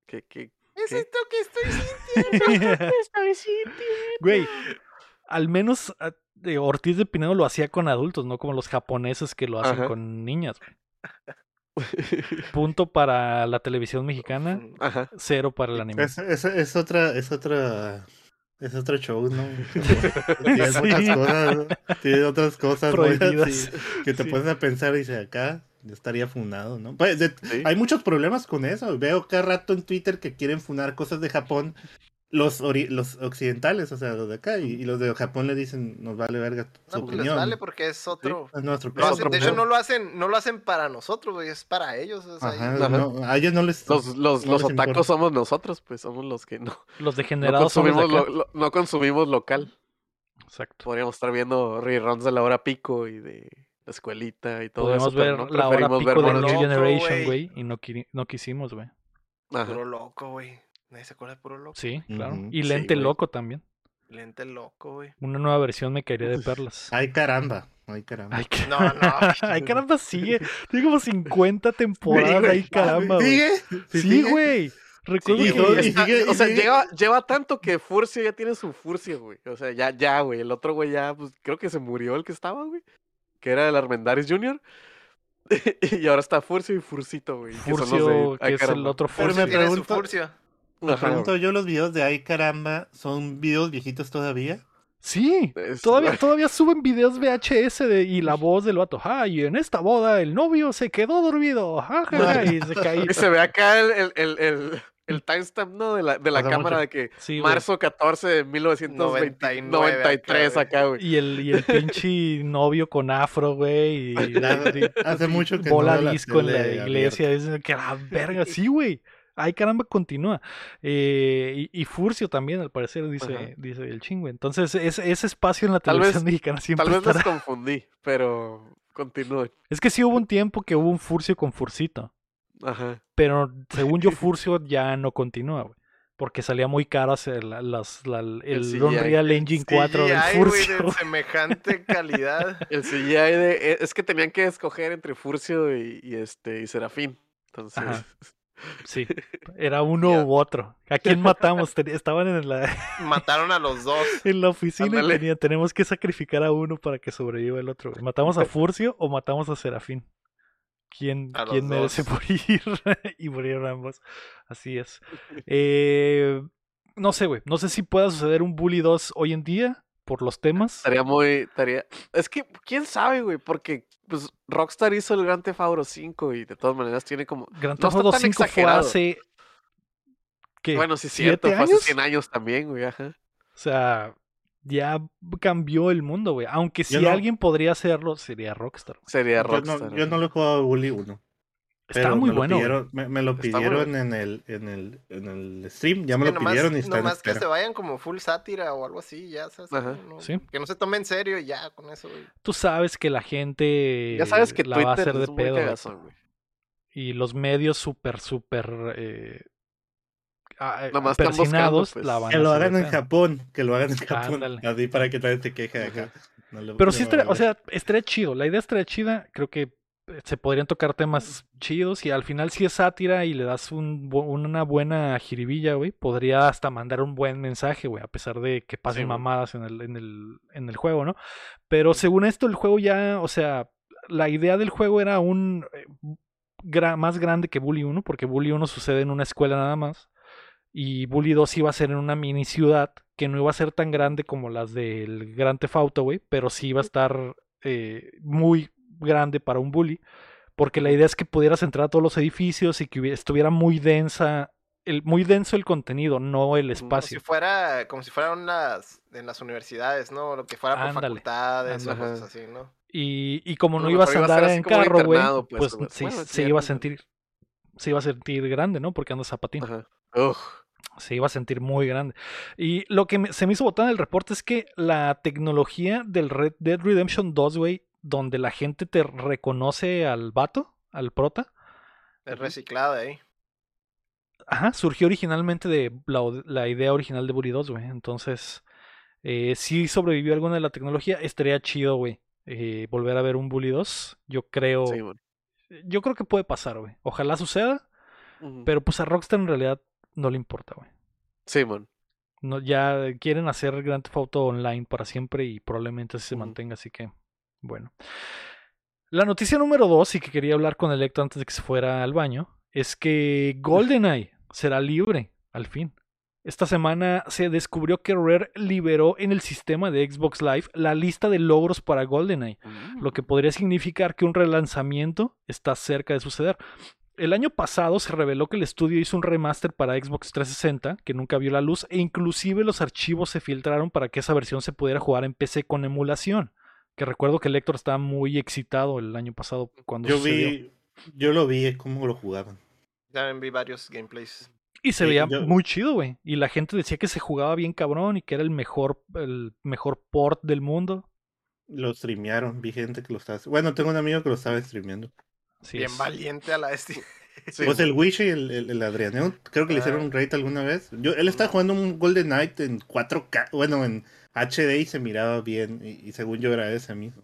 [SPEAKER 3] ¿Qué, qué?
[SPEAKER 2] ¿Es
[SPEAKER 3] ¿Qué?
[SPEAKER 2] esto que estoy sintiendo? estoy sintiendo.
[SPEAKER 1] Güey, al menos ah, de Ortiz de Pinedo lo hacía con adultos, no como los japoneses que lo hacen
[SPEAKER 3] Ajá.
[SPEAKER 1] con niñas. güey. Punto para la televisión mexicana,
[SPEAKER 3] Ajá.
[SPEAKER 1] cero para el anime.
[SPEAKER 4] Es, es, es otra, es otra, es otro show, ¿no? Tiene
[SPEAKER 1] Sí.
[SPEAKER 4] muchas cosas, ¿no? tiene otras cosas que te
[SPEAKER 1] Sí.
[SPEAKER 4] pones a pensar y dices, acá estaría funado, ¿no? Pues, de-
[SPEAKER 3] Sí.
[SPEAKER 4] hay muchos problemas con eso. Veo cada rato en Twitter que quieren funar cosas de Japón. Los, ori- los occidentales, o sea, los de acá, y, y los de Japón le dicen, nos vale verga su
[SPEAKER 2] No, pues les
[SPEAKER 4] opinión.
[SPEAKER 2] vale porque es otro.
[SPEAKER 4] Es nuestro pedo.
[SPEAKER 2] hacen- de hecho, no lo hacen, no lo hacen para nosotros, güey, es para ellos.
[SPEAKER 4] Ajá, no, a ellos no les...
[SPEAKER 3] Los, los,
[SPEAKER 4] no
[SPEAKER 3] los
[SPEAKER 4] les importa.
[SPEAKER 3] somos nosotros, pues somos los que no,
[SPEAKER 1] Los
[SPEAKER 3] no
[SPEAKER 1] degenerados de
[SPEAKER 3] consumimos, lo- lo- no consumimos local.
[SPEAKER 1] Exacto.
[SPEAKER 3] Podríamos estar viendo reruns de la hora pico y de la escuelita y todo
[SPEAKER 1] Podemos
[SPEAKER 3] eso. pero
[SPEAKER 1] ver
[SPEAKER 3] no
[SPEAKER 1] la hora
[SPEAKER 3] preferimos
[SPEAKER 1] pico
[SPEAKER 3] ver
[SPEAKER 1] de New. Generation,
[SPEAKER 2] güey.
[SPEAKER 1] y no, qui- no quisimos, güey.
[SPEAKER 2] Puro loco, güey. Nadie se acuerda de puro loco.
[SPEAKER 1] Sí, claro. Y Lente. Loco también.
[SPEAKER 2] Lente loco, güey.
[SPEAKER 1] Una nueva versión me caería de perlas.
[SPEAKER 4] Ay, caramba. Ay, caramba.
[SPEAKER 1] Ay, que-
[SPEAKER 2] No, no.
[SPEAKER 1] Ay, caramba, sigue. Tiene como 50 temporadas ahí, caramba, güey.
[SPEAKER 4] ¿Sigue?
[SPEAKER 1] Sí,
[SPEAKER 4] sigue?
[SPEAKER 1] güey. Recuerdo
[SPEAKER 3] Sí,
[SPEAKER 1] que-
[SPEAKER 4] todo- y
[SPEAKER 3] está-
[SPEAKER 4] sigue-
[SPEAKER 3] o sea, lleva, lleva tanto que Furcio ya tiene su Furcio, güey. O sea, ya, ya, güey. El otro güey ya, pues, creo que se murió el que estaba, güey. Que era el Armendaris Jr. y ahora está Furcio y Furcito, güey. que son los de-
[SPEAKER 1] Furcio,
[SPEAKER 3] Ay,
[SPEAKER 1] que es el
[SPEAKER 3] caramba.
[SPEAKER 1] otro
[SPEAKER 4] Pero
[SPEAKER 1] Furcio.
[SPEAKER 4] me
[SPEAKER 2] su
[SPEAKER 4] pregunto-
[SPEAKER 2] furcio.
[SPEAKER 4] Me pregunto yo, los videos de Ay, caramba, ¿son videos viejitos todavía?
[SPEAKER 1] Sí,
[SPEAKER 3] Es-
[SPEAKER 1] todavía, todavía suben videos VHS de, y la voz del vato. Ay, en esta boda el novio se quedó dormido. Ja, ja, ja", y se.
[SPEAKER 3] Y se ve acá el, el, el, el, el timestamp, ¿no? De la, de la cámara
[SPEAKER 4] mucho.
[SPEAKER 3] de que
[SPEAKER 1] Sí,
[SPEAKER 3] marzo 14 de 1993 acá, güey.
[SPEAKER 1] Y el, y el pinche novio con afro, güey. Y, y-
[SPEAKER 4] Hace mucho que
[SPEAKER 1] bola
[SPEAKER 4] no
[SPEAKER 1] disco en la iglesia. Es que la verga, sí, güey. Ay, caramba, continúa. Eh, y, y Furcio también, al parecer,
[SPEAKER 3] Ajá.
[SPEAKER 1] dice, dice el chingüe. Entonces, ese, ese espacio en la
[SPEAKER 3] Tal
[SPEAKER 1] televisión
[SPEAKER 3] vez-
[SPEAKER 1] mexicana siempre
[SPEAKER 3] Tal vez los
[SPEAKER 1] estará.
[SPEAKER 3] confundí, pero continúen.
[SPEAKER 1] Es que sí hubo un tiempo que hubo un Furcio con Furcito.
[SPEAKER 3] Ajá.
[SPEAKER 1] Pero según yo, Furcio ya no continúa, güey. Porque salía muy caro hacer la- las, la- el,
[SPEAKER 3] CGI.
[SPEAKER 1] Unreal Engine 4 del
[SPEAKER 2] CGI,
[SPEAKER 1] Furcio.
[SPEAKER 2] de semejante calidad.
[SPEAKER 3] El CGI de, e- es que tenían que escoger entre Furcio y, y este y Serafín. Entonces,
[SPEAKER 1] Ajá. Sí, era uno u otro. ¿A quién matamos? Estaban en la,
[SPEAKER 2] Mataron a los dos.
[SPEAKER 1] en la oficina y
[SPEAKER 3] Ándale.
[SPEAKER 1] tenía- tenemos que sacrificar a uno para que sobreviva el otro. ¿Matamos a Furcio o matamos a Serafín? ¿Quién, quién merece morir? y murieron ambos. Así es. Eh, no sé, güey. No sé si pueda suceder un Bully 2 hoy en día por los temas.
[SPEAKER 3] estaría muy. Estaría... Es que, quién sabe, güey, porque pues, Rockstar hizo el Gran Theft Auto 5 y de todas maneras tiene como.
[SPEAKER 1] Gran
[SPEAKER 3] no
[SPEAKER 1] Theft Auto
[SPEAKER 3] tan
[SPEAKER 1] 5 fue hace. ¿Qué?
[SPEAKER 3] Bueno, sí, es
[SPEAKER 1] ¿Siete
[SPEAKER 3] cierto, fue hace
[SPEAKER 1] años?
[SPEAKER 3] 100 años también, güey, ajá.
[SPEAKER 1] O sea, ya cambió el mundo, güey. Aunque si
[SPEAKER 4] no-
[SPEAKER 1] alguien podría hacerlo, sería Rockstar. güey.
[SPEAKER 3] Sería
[SPEAKER 4] Yo
[SPEAKER 3] Rockstar.
[SPEAKER 4] no, yo no lo he jugado a Bully 1.
[SPEAKER 1] Está muy
[SPEAKER 4] me
[SPEAKER 1] bueno.
[SPEAKER 4] pidieron- me, me lo pidieron en, el, en, el, en el stream. Ya me
[SPEAKER 2] Que
[SPEAKER 4] lo
[SPEAKER 2] nomás,
[SPEAKER 4] pidieron y está
[SPEAKER 2] nomás que se vayan como full sátira o algo así, ya sabes.
[SPEAKER 3] Ajá.
[SPEAKER 2] no-
[SPEAKER 1] Sí.
[SPEAKER 2] Que no se tome en serio y ya con eso, güey.
[SPEAKER 1] Tú sabes que la gente
[SPEAKER 3] Ya sabes que
[SPEAKER 1] la va a
[SPEAKER 3] Twitter
[SPEAKER 1] hacer de pedo. güey. Y los medios súper, súper eh, ah, eh,
[SPEAKER 3] Nomás están buscando,
[SPEAKER 1] persinados
[SPEAKER 3] pues,
[SPEAKER 1] la van
[SPEAKER 4] Que
[SPEAKER 1] a
[SPEAKER 4] lo
[SPEAKER 1] de
[SPEAKER 4] hagan en
[SPEAKER 1] pedo.
[SPEAKER 4] Japón. Que lo hagan en Japón.
[SPEAKER 1] Ándale.
[SPEAKER 4] Así para que nadie se queje de acá. No le-
[SPEAKER 1] Pero
[SPEAKER 4] no
[SPEAKER 1] sí, estaría, o sea, estaría chido. La idea estaría chida. Creo que se podrían tocar temas chidos y al final si es sátira y le das un, una buena jiribilla, güey, podría hasta mandar un buen mensaje, güey, a pesar de que pasen
[SPEAKER 3] Sí,
[SPEAKER 1] mamadas en el, en, el, en el juego, ¿no? Pero según esto, el juego ya, o sea, la idea del juego era un eh, gra- más grande que Bully 1, porque Bully 1 sucede en una escuela nada más. Y Bully 2 iba a ser en una mini ciudad que no iba a ser tan grande como las del Gran Theft Auto, güey, pero sí iba a estar eh, muy grande para un Bully, porque la idea es que pudieras entrar a todos los edificios y que hubiera- estuviera muy densa, el, muy denso el contenido, no el
[SPEAKER 3] si
[SPEAKER 2] Como
[SPEAKER 1] espacio.
[SPEAKER 2] si fuera, como si fueran las, en las universidades, ¿no? Lo que fuera por
[SPEAKER 1] Ándale,
[SPEAKER 2] facultades o cosas así, ¿no?
[SPEAKER 1] Y, y como no
[SPEAKER 3] A
[SPEAKER 1] ibas a
[SPEAKER 3] a
[SPEAKER 1] andar en carro, güey,
[SPEAKER 3] pues,
[SPEAKER 1] pues se,
[SPEAKER 3] bueno,
[SPEAKER 1] se
[SPEAKER 3] sí,
[SPEAKER 1] iba a sentir, se iba a sentir grande, ¿no? Porque andas zapatín.
[SPEAKER 3] Ajá. Ugh.
[SPEAKER 1] se iba a sentir muy grande. Y lo que me- se me hizo botar en el reporte es que la tecnología del Red Dead Redemption 2, güey, donde la gente te reconoce al vato, al prota,
[SPEAKER 2] Es reciclado ahí.
[SPEAKER 1] ajá, surgió originalmente de la, la idea original de Bully 2, güey. Entonces, eh, si sobrevivió alguna de la tecnología, estaría chido, güey. eh, volver a ver un Bully 2. Yo creo.
[SPEAKER 3] Sí, man.
[SPEAKER 1] Yo creo que puede pasar, güey. Ojalá suceda. Pero pues a Rockstar en realidad no le importa, güey.
[SPEAKER 3] Sí, man.
[SPEAKER 1] No, ya quieren hacer Grand Theft Auto Online para siempre y probablemente así se mantenga, así que bueno. La noticia número dos, y que quería hablar con Electo antes de que se fuera al baño, es que GoldenEye será libre, al fin. Esta semana se descubrió que Rare liberó en el sistema de Xbox Live la lista de logros para GoldenEye, lo que podría significar que un relanzamiento está cerca de suceder. El año pasado se reveló que el estudio hizo un remaster para Xbox 360 que nunca vio la luz e inclusive los archivos se filtraron para que esa versión se pudiera jugar en PC con emulación. Que recuerdo que el Héctor estaba muy excitado el año pasado cuando
[SPEAKER 4] Yo
[SPEAKER 1] sucedió.
[SPEAKER 4] vi, yo lo vi cómo lo jugaban.
[SPEAKER 2] Ya vi varios gameplays.
[SPEAKER 1] Y se
[SPEAKER 4] Sí,
[SPEAKER 1] veía
[SPEAKER 4] yo-
[SPEAKER 1] muy chido, güey. Y la gente decía que se jugaba bien cabrón y que era el mejor, el mejor port del mundo.
[SPEAKER 4] Lo streamearon, vi gente que lo estaba. Bueno, tengo un amigo que lo estaba streameando.
[SPEAKER 1] Así
[SPEAKER 2] Bien
[SPEAKER 1] es.
[SPEAKER 2] valiente a la este.
[SPEAKER 3] Sí,
[SPEAKER 4] Pues el Wish y el, el, el Adrianeo, creo que le hicieron
[SPEAKER 2] Ah.
[SPEAKER 4] un raid alguna vez. Yo, él estaba jugando un Golden Knight en 4K, bueno, en HD y se miraba bien. Y, y según yo era ese mismo.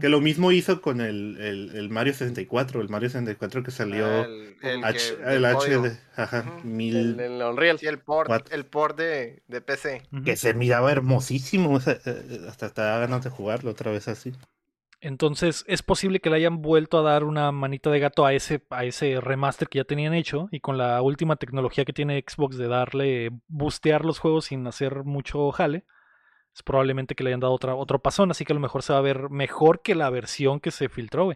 [SPEAKER 4] Que lo mismo hizo con el, el, el Mario 64, el Mario 64 que salió
[SPEAKER 2] Ah, el, el
[SPEAKER 4] H-
[SPEAKER 2] que-.
[SPEAKER 4] HD, ajá, mil,
[SPEAKER 3] El, el Unreal.
[SPEAKER 2] Sí, el port, el port de, de PC.
[SPEAKER 4] Que se miraba hermosísimo. o sea, eh, hasta da ganas de jugarlo otra vez así.
[SPEAKER 1] Entonces es posible que le hayan vuelto a dar una manita de gato a ese, a ese remaster que ya tenían hecho y con la última tecnología que tiene Xbox de darle, bustear los juegos sin hacer mucho jale. Es probablemente que le hayan dado otra, otro pasón, así que a lo mejor se va a ver mejor que la versión que se filtró.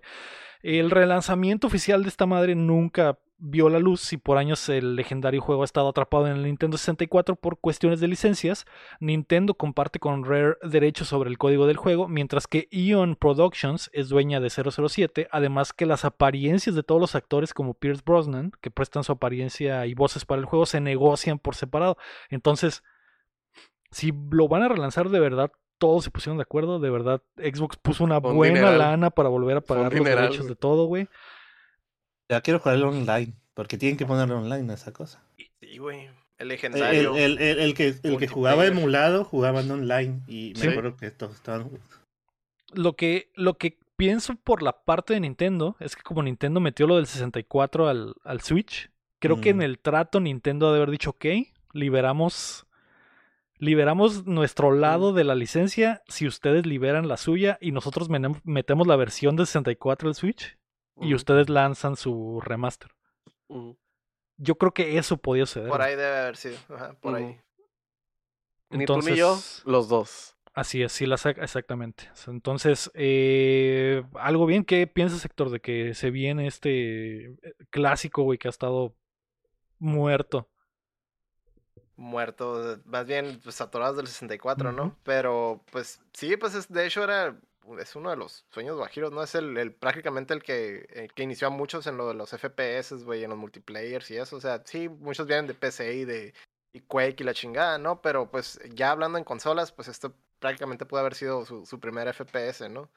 [SPEAKER 1] El relanzamiento oficial de esta madre nunca vio la luz y por años el legendario juego ha estado atrapado en el Nintendo 64 por cuestiones de licencias. Nintendo comparte con Rare derechos sobre el código del juego, mientras que Eon Productions es dueña de 007, además que las apariencias de todos los actores como Pierce Brosnan, que prestan su apariencia y voces para el juego, se negocian por separado. Entonces, si lo van a relanzar de verdad, todos se pusieron de acuerdo, de verdad, Xbox puso una
[SPEAKER 3] Un
[SPEAKER 1] buena
[SPEAKER 3] dineral.
[SPEAKER 1] lana para volver a pagar los derechos de todo, güey.
[SPEAKER 4] Ya quiero jugarlo online, porque tienen que ponerlo online a esa cosa.
[SPEAKER 2] Sí, güey. El legendario.
[SPEAKER 4] el- el- el que, el que jugaba emulado jugaban online y me
[SPEAKER 1] Sí.
[SPEAKER 4] acuerdo que todos estaban
[SPEAKER 1] lo que, lo que pienso por la parte de Nintendo es que como Nintendo metió lo del 64 al, al Switch, creo que en el trato Nintendo ha de haber dicho, ok, liberamos, liberamos nuestro lado de la licencia si ustedes liberan la suya y nosotros metemos la versión de 64 al Switch y ustedes lanzan su remaster. Yo creo que eso podía suceder.
[SPEAKER 2] Por ahí debe haber sido. Ajá, por ahí.
[SPEAKER 3] Ujú. Ni tú ni yo,
[SPEAKER 1] Entonces-
[SPEAKER 3] los dos.
[SPEAKER 1] Así es, sí, la saca, exactamente. Entonces, eh, algo bien, ¿qué piensas, Héctor, de que se viene este eh, clásico, güey, que ha estado muerto?
[SPEAKER 2] Muerto. Más bien, pues atorados del 64,
[SPEAKER 1] Ujú.
[SPEAKER 2] ¿no? Pero, pues, sí, pues es, de hecho era. Es uno de los sueños guajiros, ¿no? Es el, el prácticamente el que, el que inició a muchos en lo de los FPS, güey, en los multiplayers y eso. O sea, sí, muchos vienen de PC y de y Quake y la chingada, ¿no? Pero pues ya hablando en consolas, pues esto prácticamente puede haber sido su, su primer FPS, ¿no?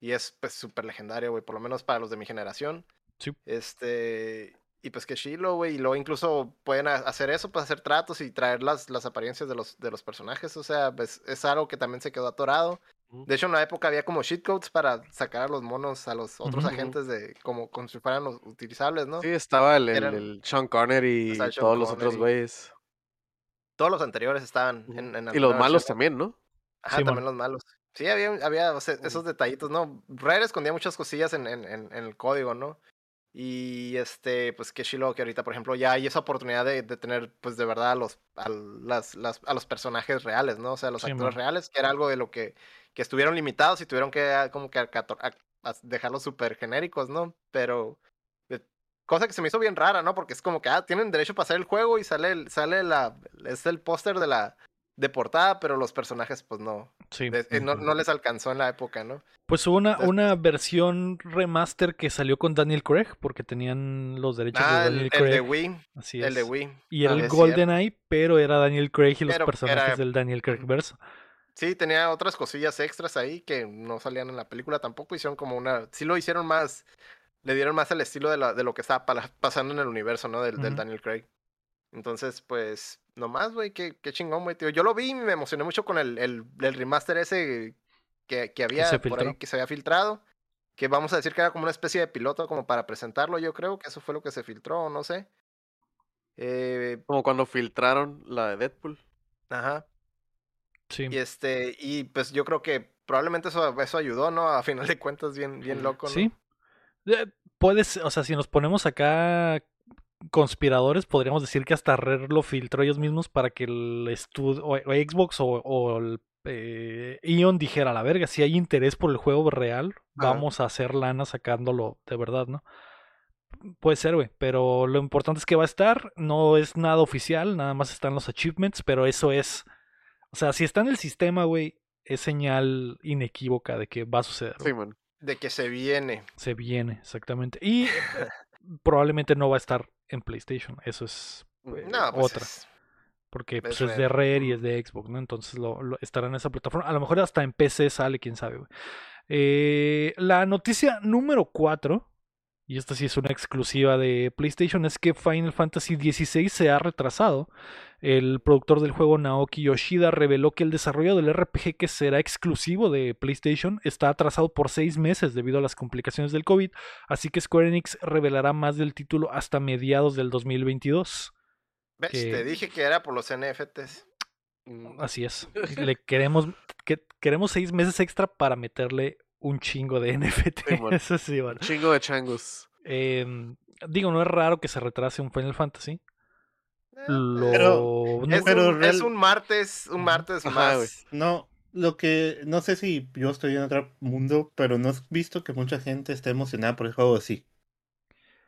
[SPEAKER 2] Y es pues súper legendario, güey, por lo menos para los de mi generación.
[SPEAKER 1] Sí.
[SPEAKER 2] Este, y pues que chilo, güey, y luego incluso pueden ha- hacer eso, pues hacer tratos y traer las, las apariencias de los, de los personajes, o sea, pues, es algo que también se quedó atorado. De hecho, en la época había como shitcodes para sacar a los monos, a los otros agentes de como, como si fueran los utilizables, ¿no?
[SPEAKER 3] Sí, estaba el, el,
[SPEAKER 2] Eran-
[SPEAKER 3] el Sean Connery y
[SPEAKER 2] Sean
[SPEAKER 3] todos los otros güeyes.
[SPEAKER 2] Todos los anteriores estaban en, en
[SPEAKER 3] Y los malos también, ¿no?
[SPEAKER 2] Ajá,
[SPEAKER 1] Sí,
[SPEAKER 2] también los malos. Sí, había, había o sea, esos detallitos, ¿no? Rare escondía muchas cosillas en, en, en, en el código, ¿no? Y este, pues qué chilo que ahorita, por ejemplo, ya hay esa oportunidad de, de tener, pues de verdad, a los, a, las, las- a los personajes reales, ¿no? O sea, los
[SPEAKER 1] Sí,
[SPEAKER 2] actores reales, que era algo de lo que, que estuvieron limitados y tuvieron que ah, como que a- a- dejarlos súper genéricos, ¿no? Pero, eh, cosa que se me hizo bien rara, ¿no? Porque es como que, ah, tienen derecho a pasar el juego y sale, el- sale la, es el póster de la, de portada, pero los personajes, pues no,
[SPEAKER 1] Sí.
[SPEAKER 2] de- eh, no, no les alcanzó en la época, ¿no?
[SPEAKER 1] Pues hubo una,
[SPEAKER 2] Entonces-
[SPEAKER 1] una versión remaster que salió con Daniel Craig, porque tenían los derechos
[SPEAKER 2] Ah,
[SPEAKER 1] de
[SPEAKER 2] el,
[SPEAKER 1] Daniel
[SPEAKER 2] el
[SPEAKER 1] Craig.
[SPEAKER 2] de Wii,
[SPEAKER 1] Así
[SPEAKER 2] el de
[SPEAKER 1] es.
[SPEAKER 2] Wii.
[SPEAKER 1] Y era
[SPEAKER 2] Ah,
[SPEAKER 1] el
[SPEAKER 2] es.
[SPEAKER 1] GoldenEye, pero era Daniel Craig y los
[SPEAKER 2] Pero
[SPEAKER 1] personajes
[SPEAKER 2] era-
[SPEAKER 1] del Daniel Craig verso.
[SPEAKER 2] Sí, tenía otras cosillas extras ahí que no salían en la película tampoco. Hicieron como una. Sí lo hicieron más. Le dieron más el estilo de, la, de lo que estaba pasando en el universo, ¿no? Del. Daniel Craig. Entonces, pues, nomás, güey, qué, qué chingón, güey, tío. Yo lo vi y me emocioné mucho con el, el, el remaster ese que, que había
[SPEAKER 1] se
[SPEAKER 2] por ahí, que se había filtrado. Que vamos a decir que era como una especie de piloto, como para presentarlo, yo creo que eso fue lo que se filtró, no sé. Eh,
[SPEAKER 3] Como cuando filtraron la de Deadpool.
[SPEAKER 2] ajá.
[SPEAKER 1] Sí.
[SPEAKER 2] Y este, y pues yo creo que probablemente eso, eso ayudó, ¿no? A final de cuentas, bien, bien loco, ¿no?
[SPEAKER 1] Sí. Eh, Puedes, o sea, si nos ponemos acá conspiradores, podríamos decir que hasta Rare lo filtró ellos mismos para que el estudio, o, o Xbox o, o el eh, Ion dijera, la verga, si hay interés por el juego real,
[SPEAKER 3] Ajá.
[SPEAKER 1] vamos a hacer lana sacándolo de verdad, ¿no? Puede ser, güey, pero lo importante es que va a estar, no es nada oficial, nada más están los achievements, pero eso es, o sea, si está en el sistema, güey, es señal inequívoca de que va a suceder.
[SPEAKER 3] Sí, man.
[SPEAKER 2] De que se viene.
[SPEAKER 1] Se viene, exactamente. Y probablemente no va a estar en PlayStation. Eso es eh,
[SPEAKER 2] No, pues
[SPEAKER 1] otra.
[SPEAKER 2] es-
[SPEAKER 1] Porque pues,
[SPEAKER 2] es
[SPEAKER 1] es de
[SPEAKER 2] Rare.
[SPEAKER 1] Rare y es de Xbox, ¿no? Entonces lo, lo- estará en esa plataforma. A lo mejor hasta en PC sale, quién sabe, güey. Eh, la noticia número 4, y esta sí es una exclusiva de PlayStation, es que Final Fantasy XVI se ha retrasado. El productor del juego Naoki Yoshida reveló que el desarrollo del RPG que será exclusivo de PlayStation está atrasado por seis meses debido a las complicaciones del COVID, así que Square Enix revelará más del título hasta mediados del 2022.
[SPEAKER 2] ¿Ves?
[SPEAKER 1] que-
[SPEAKER 2] Te dije que era por los NFTs.
[SPEAKER 3] Mm,
[SPEAKER 1] Así es. Le queremos, que, queremos seis meses extra para meterle un chingo de NFT. Sí,
[SPEAKER 3] Un
[SPEAKER 1] bueno.
[SPEAKER 3] chingo de changos.
[SPEAKER 1] Em, digo, no es raro que se retrase un Final Fantasy.
[SPEAKER 2] Eh,
[SPEAKER 1] Lo...
[SPEAKER 4] Pero-
[SPEAKER 1] no-
[SPEAKER 2] es,
[SPEAKER 4] pero
[SPEAKER 2] un,
[SPEAKER 4] real-
[SPEAKER 2] es un martes, un martes
[SPEAKER 3] Ajá,
[SPEAKER 2] más.
[SPEAKER 4] No, lo que no sé si yo estoy en otro mundo, pero no has visto que mucha gente está emocionada por el juego así.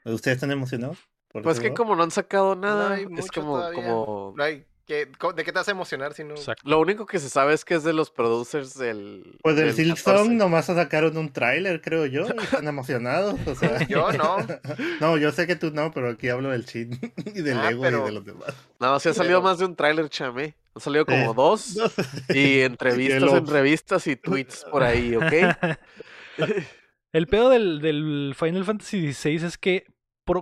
[SPEAKER 4] ¿Ustedes están emocionados? por
[SPEAKER 3] Pues que como no han sacado
[SPEAKER 2] No
[SPEAKER 3] nada, es como,
[SPEAKER 2] todavía.
[SPEAKER 3] como...
[SPEAKER 2] No hay- ¿qué- co- ¿De qué te vas a emocionar si no?
[SPEAKER 1] Exacto.
[SPEAKER 3] Lo único que se sabe es que es de los producers del...
[SPEAKER 4] Pues del
[SPEAKER 3] del
[SPEAKER 4] Silk
[SPEAKER 3] 14.
[SPEAKER 4] Song nomás sacaron un tráiler, creo yo, y están emocionados. O sea,
[SPEAKER 2] Yo no.
[SPEAKER 4] no, yo sé que tú no, pero aquí hablo del Chin y del
[SPEAKER 2] Ah,
[SPEAKER 4] Ego
[SPEAKER 2] pero-
[SPEAKER 4] y de los demás.
[SPEAKER 3] No, sí ha salido
[SPEAKER 2] Pero-
[SPEAKER 3] más de un tráiler, chamé. Han salido
[SPEAKER 4] Eh,
[SPEAKER 3] como dos. Y entrevistas en revistas y tweets por ahí, ¿ok?
[SPEAKER 1] El pedo del, del Final Fantasy XVI es que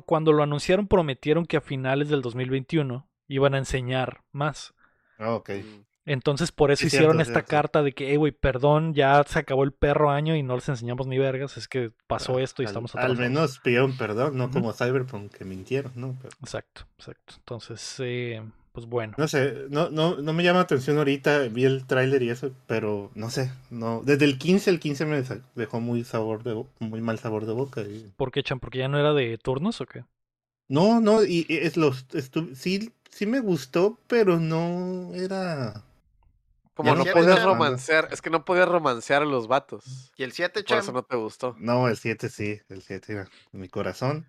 [SPEAKER 1] cuando lo anunciaron prometieron que a finales del 2021 iban a enseñar más.
[SPEAKER 4] Ah, ok.
[SPEAKER 3] Mm.
[SPEAKER 1] Entonces por eso
[SPEAKER 4] Sí,
[SPEAKER 1] hicieron
[SPEAKER 4] cierto,
[SPEAKER 1] esta
[SPEAKER 4] cierto.
[SPEAKER 1] carta de que, eh, güey, perdón, ya se acabó el perro año y no les enseñamos ni vergas, es que pasó
[SPEAKER 4] Ah,
[SPEAKER 1] esto y
[SPEAKER 4] al-
[SPEAKER 1] estamos
[SPEAKER 4] Al
[SPEAKER 1] atrasados.
[SPEAKER 4] menos pidieron perdón, no como Cyberpunk que mintieron, ¿no? Pero-
[SPEAKER 1] Exacto, exacto. Entonces, eh, pues bueno.
[SPEAKER 4] no sé, no, no, no me llama atención ahorita, vi el tráiler y eso, pero no sé, no. Desde el 15, el 15 me dejó muy sabor de muy mal sabor de boca. y-
[SPEAKER 1] ¿Por qué, Chan? ¿Porque ya no era de turnos o qué?
[SPEAKER 4] No, no, y y es los estu- sí, sí me gustó, pero no era.
[SPEAKER 3] Como
[SPEAKER 4] Ya
[SPEAKER 3] no
[SPEAKER 2] no
[SPEAKER 3] podías romancear, es que no podías romancear a los vatos.
[SPEAKER 2] ¿Y el 7,
[SPEAKER 3] Por eso no te gustó.
[SPEAKER 4] No, el 7 sí, el 7 era en mi corazón.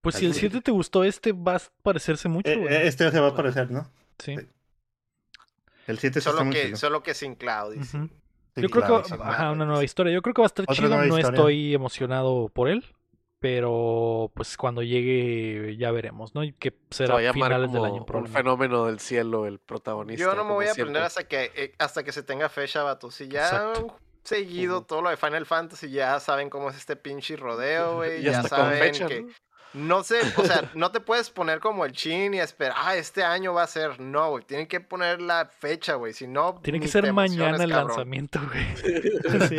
[SPEAKER 1] Pues si el
[SPEAKER 4] Así.
[SPEAKER 1] 7 te gustó, este va a parecerse mucho,
[SPEAKER 4] Eh,
[SPEAKER 1] güey.
[SPEAKER 4] este se va a parecer, ¿no?
[SPEAKER 1] sí.
[SPEAKER 4] sí. El 7 sí está
[SPEAKER 2] Solo que,
[SPEAKER 4] chulo.
[SPEAKER 2] solo que sin Cloud.
[SPEAKER 1] Ujú.
[SPEAKER 4] Sí,
[SPEAKER 1] Yo creo que, ajá, una nueva historia. Yo creo que va a estar chido. No
[SPEAKER 4] historia.
[SPEAKER 1] estoy emocionado por él, pero pues cuando llegue ya veremos, ¿no? Y que
[SPEAKER 3] Se
[SPEAKER 1] será
[SPEAKER 3] a
[SPEAKER 1] finales
[SPEAKER 3] como
[SPEAKER 1] del año
[SPEAKER 3] un fenómeno del cielo el protagonista.
[SPEAKER 2] Yo no me voy a
[SPEAKER 3] siempre.
[SPEAKER 2] aprender hasta que, eh, hasta que se tenga fecha, vato. Si ya
[SPEAKER 1] Exacto.
[SPEAKER 2] han seguido todo lo de Final Fantasy, ya saben cómo es este pinche rodeo, güey. Ya saben
[SPEAKER 3] fecha,
[SPEAKER 2] que...
[SPEAKER 3] ¿no?
[SPEAKER 2] No sé, o sea, no te puedes poner como el chin y esperar, ah, este año va a ser. No, güey, tienen que poner la fecha, güey. Si no,
[SPEAKER 1] Tiene que ser mañana el
[SPEAKER 2] cabrón.
[SPEAKER 1] lanzamiento, güey. Sí,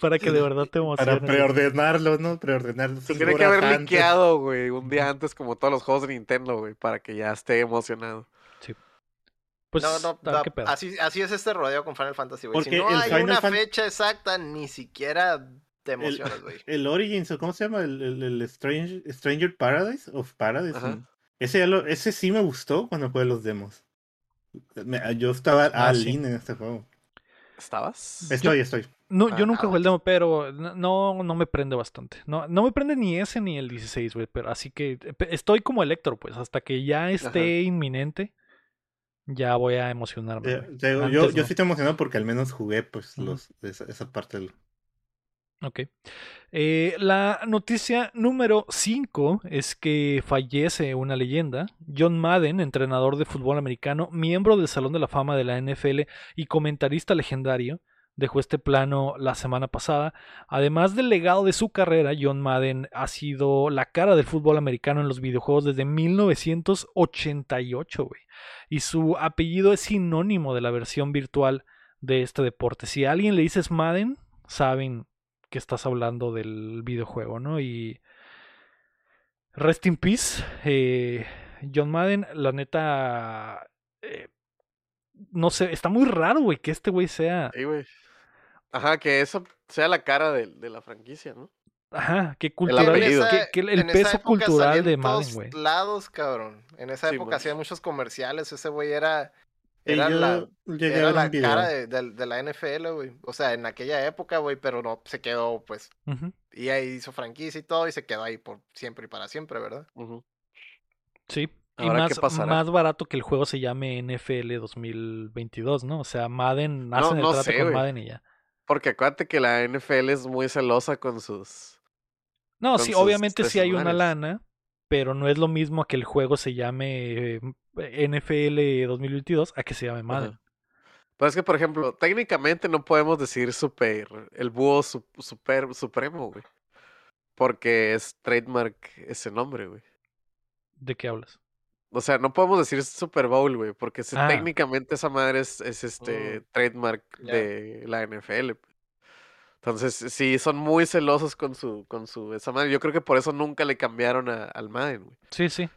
[SPEAKER 1] para que de verdad te
[SPEAKER 4] Para
[SPEAKER 1] emociones. güey.
[SPEAKER 4] preordenarlo, ¿no? Preordenarlo.
[SPEAKER 3] Se tiene que haber
[SPEAKER 4] antes.
[SPEAKER 3] liqueado, güey, un día antes como todos los juegos de Nintendo, güey, para que ya esté emocionado.
[SPEAKER 1] Pues,
[SPEAKER 2] no, no, no,
[SPEAKER 1] qué pedo.
[SPEAKER 2] así, así es este rodeo con Final Fantasy, güey. Si no hay
[SPEAKER 4] Final
[SPEAKER 2] una
[SPEAKER 4] Fan-
[SPEAKER 2] fecha exacta, ni siquiera te emocionas, güey.
[SPEAKER 4] El Origins, o ¿cómo se llama? El, el, el Strange- Stranger Paradise of Paradise. Ese, ya lo- ese sí me gustó cuando jugué los demos. Me- yo estaba
[SPEAKER 1] Ah,
[SPEAKER 4] al
[SPEAKER 1] sí.
[SPEAKER 4] in en este juego.
[SPEAKER 3] ¿Estabas?
[SPEAKER 4] Estoy, estoy.
[SPEAKER 1] No, yo nunca
[SPEAKER 2] Ah,
[SPEAKER 1] jugué el demo, pero no- no, me prende bastante. No, no me prende ni ese ni el 16, güey. Pero así que estoy como Electro, pues. Hasta que ya esté inminente, ya voy a emocionarme.
[SPEAKER 4] Eh, yo, yo
[SPEAKER 1] no.
[SPEAKER 4] sí te emocionado porque al menos jugué pues los, esa, esa parte del...
[SPEAKER 1] Ok. Eh, la noticia número 5 es que fallece una leyenda. John Madden, entrenador de fútbol americano, miembro del Salón de la Fama de la NFL y comentarista legendario, dejó este plano la semana pasada. Además del legado de su carrera, John Madden ha sido la cara del fútbol americano en los videojuegos desde 1988, güey. Y su apellido es sinónimo de la versión virtual de este deporte. Si a alguien le dices Madden, saben que estás hablando del videojuego, ¿no? Y rest in peace, eh, John Madden, la neta, eh, no sé, está muy raro, güey, que este güey sea,
[SPEAKER 3] Sí, güey. Ajá, que eso sea la cara de, de la franquicia, ¿no?
[SPEAKER 1] ajá, que
[SPEAKER 3] El
[SPEAKER 1] cultural,
[SPEAKER 3] apellido.
[SPEAKER 1] que, que el
[SPEAKER 2] esa
[SPEAKER 1] peso cultural de Madden,
[SPEAKER 2] todos
[SPEAKER 1] güey.
[SPEAKER 2] lados, cabrón. En esa
[SPEAKER 3] Sí,
[SPEAKER 2] época
[SPEAKER 3] man.
[SPEAKER 2] hacían muchos comerciales. Ese güey era, era
[SPEAKER 4] yo
[SPEAKER 2] la,
[SPEAKER 4] llegué a
[SPEAKER 2] era
[SPEAKER 4] ver
[SPEAKER 2] la
[SPEAKER 4] video.
[SPEAKER 2] cara de, de- de la NFL, güey. O sea, en aquella época, güey, pero no se quedó, pues. Y ahí hizo franquicia y todo, y se quedó ahí por siempre y para siempre, ¿verdad?
[SPEAKER 1] Sí. Y
[SPEAKER 3] Ahora, ¿qué
[SPEAKER 1] más,
[SPEAKER 3] pasará?
[SPEAKER 1] más barato que el juego se llame NFL 2022, ¿no? O sea, Madden,
[SPEAKER 3] No,
[SPEAKER 1] hacen el
[SPEAKER 3] no
[SPEAKER 1] trato
[SPEAKER 3] sé,
[SPEAKER 1] con
[SPEAKER 3] güey.
[SPEAKER 1] Madden y ya.
[SPEAKER 3] Porque acuérdate que la NFL es muy celosa con sus...
[SPEAKER 1] No,
[SPEAKER 3] con
[SPEAKER 1] sí,
[SPEAKER 3] sus
[SPEAKER 1] obviamente sí hay una lana, pero no es lo mismo que el juego se llame eh, NFL 2022 a que se llame Madden.
[SPEAKER 3] Pero es que, por ejemplo, técnicamente no podemos decir super, el búho su- super, supremo, güey. Porque es trademark ese nombre, güey.
[SPEAKER 1] ¿De qué hablas?
[SPEAKER 3] O sea, no podemos decir Super Bowl, güey, porque
[SPEAKER 1] Ah.
[SPEAKER 3] técnicamente esa madre es, es este
[SPEAKER 2] Mm,
[SPEAKER 3] trademark de la NFL. Entonces, sí, son muy celosos con su, con su, esa madre. Yo creo que por eso nunca le cambiaron a- al Madden, güey.
[SPEAKER 1] Sí, sí.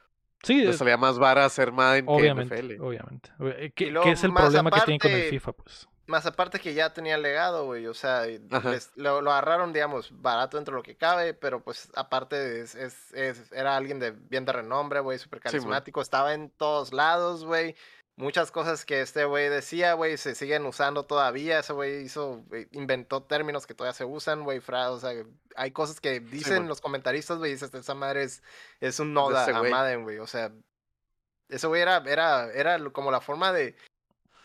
[SPEAKER 1] Sí,
[SPEAKER 3] Le
[SPEAKER 1] es-
[SPEAKER 3] salía más vara hacer Madden
[SPEAKER 1] obviamente,
[SPEAKER 3] que NFL.
[SPEAKER 1] obviamente. Eh, ¿Qué,
[SPEAKER 2] luego,
[SPEAKER 1] qué es el
[SPEAKER 2] más
[SPEAKER 1] problema que tienen con el
[SPEAKER 2] aparte,
[SPEAKER 1] FIFA, pues?
[SPEAKER 2] Más aparte que ya tenía legado, güey. O sea, les- lo, lo agarraron, digamos, barato dentro de lo que cabe, pero pues aparte es, es- es- era alguien de bien de renombre, güey, súper
[SPEAKER 3] Sí,
[SPEAKER 2] carismático. Estaba en todos lados, güey. Muchas cosas que este güey decía, güey, se siguen usando todavía. Ese güey hizo, inventó términos que todavía se usan, güey, o sea, hay cosas que dicen los comentaristas, güey, dices, esa madre es, es un noda
[SPEAKER 3] ese
[SPEAKER 2] a. Madden, güey, o sea, ese güey era, era, era como la forma de,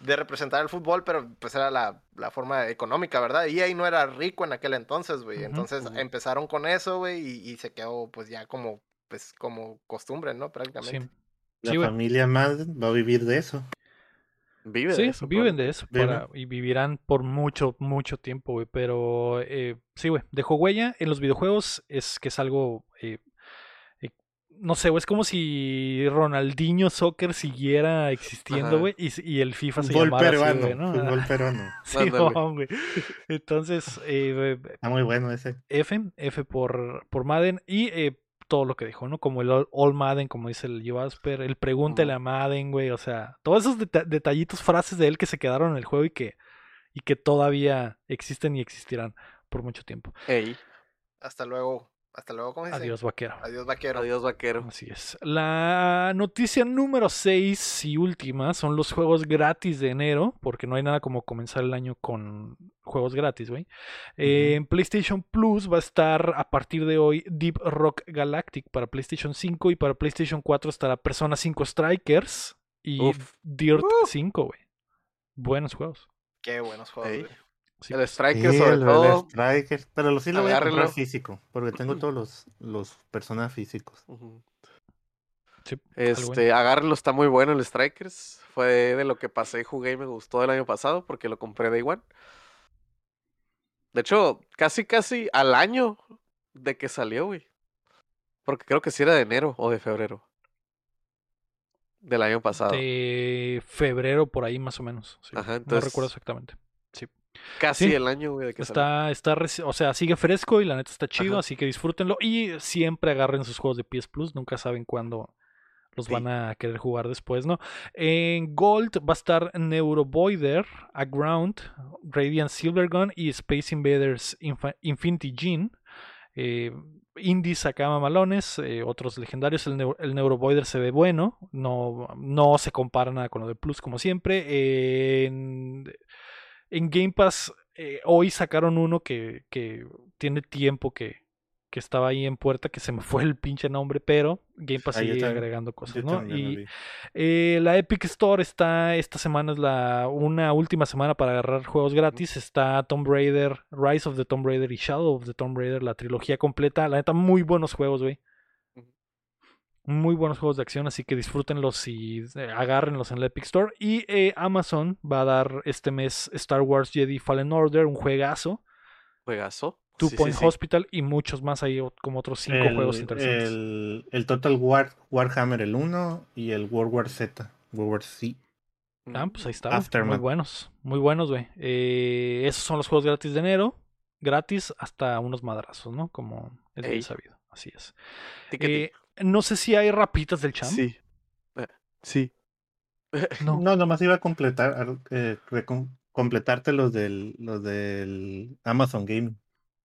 [SPEAKER 2] de representar el fútbol, pero pues era la, la forma económica, ¿verdad? Y ahí no era rico en aquel entonces, güey, entonces empezaron con eso, güey, y, y se quedó pues ya como, pues como costumbre, ¿no? Prácticamente.
[SPEAKER 1] Sí.
[SPEAKER 4] La
[SPEAKER 1] Sí,
[SPEAKER 4] familia Madden va a vivir de eso.
[SPEAKER 3] Vive
[SPEAKER 1] Sí,
[SPEAKER 3] de eso.
[SPEAKER 1] viven
[SPEAKER 3] probablemente.
[SPEAKER 1] de eso para- y vivirán por mucho, mucho tiempo, güey. Pero eh, sí, güey, dejó huella en los videojuegos, es que es algo, eh, eh, no sé, güey, es como si Ronaldinho Soccer siguiera existiendo, güey, y, y el FIFA se
[SPEAKER 4] Fútbol
[SPEAKER 1] llamara así,
[SPEAKER 4] peruano.
[SPEAKER 1] güey, ¿no?
[SPEAKER 4] Fútbol peruano.
[SPEAKER 1] Sí, güey. Entonces, eh,
[SPEAKER 4] Está muy bueno ese.
[SPEAKER 1] F, F por, por Madden y eh, todo lo que dijo, ¿no? Como el All, All Madden, como dice el Jasper, el pregúntale
[SPEAKER 3] Ujú.
[SPEAKER 1] a Madden, güey, o sea, todos esos deta- detallitos, frases de él que se quedaron en el juego y que, y que todavía existen y existirán por mucho tiempo.
[SPEAKER 3] Ey,
[SPEAKER 2] Hasta luego, hasta luego, ¿cómo se dice?
[SPEAKER 1] Adiós, vaquero.
[SPEAKER 2] Adiós, vaquero.
[SPEAKER 3] adiós vaquero.
[SPEAKER 1] Así es. La noticia número 6 y última son los juegos gratis de enero, porque no hay nada como comenzar el año con juegos gratis, güey. Eh, En PlayStation Plus va a estar a partir de hoy Deep Rock Galactic para PlayStation 5 y para PlayStation 4 estará Persona 5 Strikers y
[SPEAKER 3] Uf.
[SPEAKER 1] Dirt
[SPEAKER 3] Uh.
[SPEAKER 1] 5, güey. Buenos juegos.
[SPEAKER 2] Qué buenos juegos,
[SPEAKER 3] Ey.
[SPEAKER 2] güey.
[SPEAKER 1] Sí,
[SPEAKER 3] El. Striker,
[SPEAKER 4] Sí,
[SPEAKER 3] sobre
[SPEAKER 4] el- el
[SPEAKER 3] todo.
[SPEAKER 4] Striker, Pero lo sí lo voy a comprar físico. Porque tengo todos los, los personas físicos.
[SPEAKER 3] Ujú.
[SPEAKER 1] Sí, algo bueno.
[SPEAKER 3] Este, agárrenlo, está muy bueno el Strikers. Fue de lo que pasé jugué y me gustó el año pasado porque lo compré de igual. De hecho, casi, casi al año de que salió, güey. Porque creo que sí era de enero o de febrero. Del año pasado.
[SPEAKER 1] De febrero por ahí más o menos. sí.
[SPEAKER 3] Ajá,
[SPEAKER 1] no recuerdo exactamente.
[SPEAKER 3] Casi
[SPEAKER 1] sí.
[SPEAKER 3] el año, güey, de que salió.
[SPEAKER 1] Está, está, reci- o sea, sigue fresco y la neta está chido,
[SPEAKER 3] Ajá.
[SPEAKER 1] así que disfrútenlo. Y siempre agarren sus juegos de PS Plus, nunca saben cuándo los
[SPEAKER 3] Sí.
[SPEAKER 1] van a querer jugar después, ¿no? En Gold va a estar Neurovoider, Aground, Radiant Silvergun y Space Invaders Infinity Gene. Eh, indies acá mamalones, eh, otros legendarios. El, Neu- el Neurovoider se ve bueno, no, no se compara nada con lo de Plus como siempre. en, en Game Pass eh, hoy sacaron uno que, que tiene tiempo que, que estaba ahí en puerta, que se me fue el pinche nombre, pero Game Pass
[SPEAKER 4] Ah,
[SPEAKER 1] sigue
[SPEAKER 4] también-
[SPEAKER 1] agregando cosas, ¿no? Y eh, la Epic Store está, esta semana es la una última semana para agarrar juegos gratis. Está Tomb Raider, Rise of the Tomb Raider y Shadow of the Tomb Raider, la trilogía completa. La neta, muy buenos juegos, güey. Muy buenos juegos de acción, así que disfrútenlos y eh, agárrenlos en la Epic Store. Y eh, Amazon va a dar este mes Star Wars Jedi Fallen Order, un juegazo.
[SPEAKER 3] Juegazo.
[SPEAKER 1] Two
[SPEAKER 3] Sí,
[SPEAKER 1] Point
[SPEAKER 3] sí.
[SPEAKER 1] Hospital y muchos más ahí, como otros cinco
[SPEAKER 4] el,
[SPEAKER 1] juegos interesantes.
[SPEAKER 4] El, el Total War, Warhammer el 1 y el World War Z. World War Z.
[SPEAKER 1] Ah, pues ahí está. Muy buenos, muy buenos, güey. Eh, esos son los juegos gratis de enero. Gratis hasta unos madrazos, ¿no? Como es bien sabido. Así es. Eh, no sé si hay rapitas del champ.
[SPEAKER 3] Sí. Eh, sí.
[SPEAKER 1] No.
[SPEAKER 4] No, nomás iba a completar, ar- eh, recom- completarte los del, los del Amazon Game.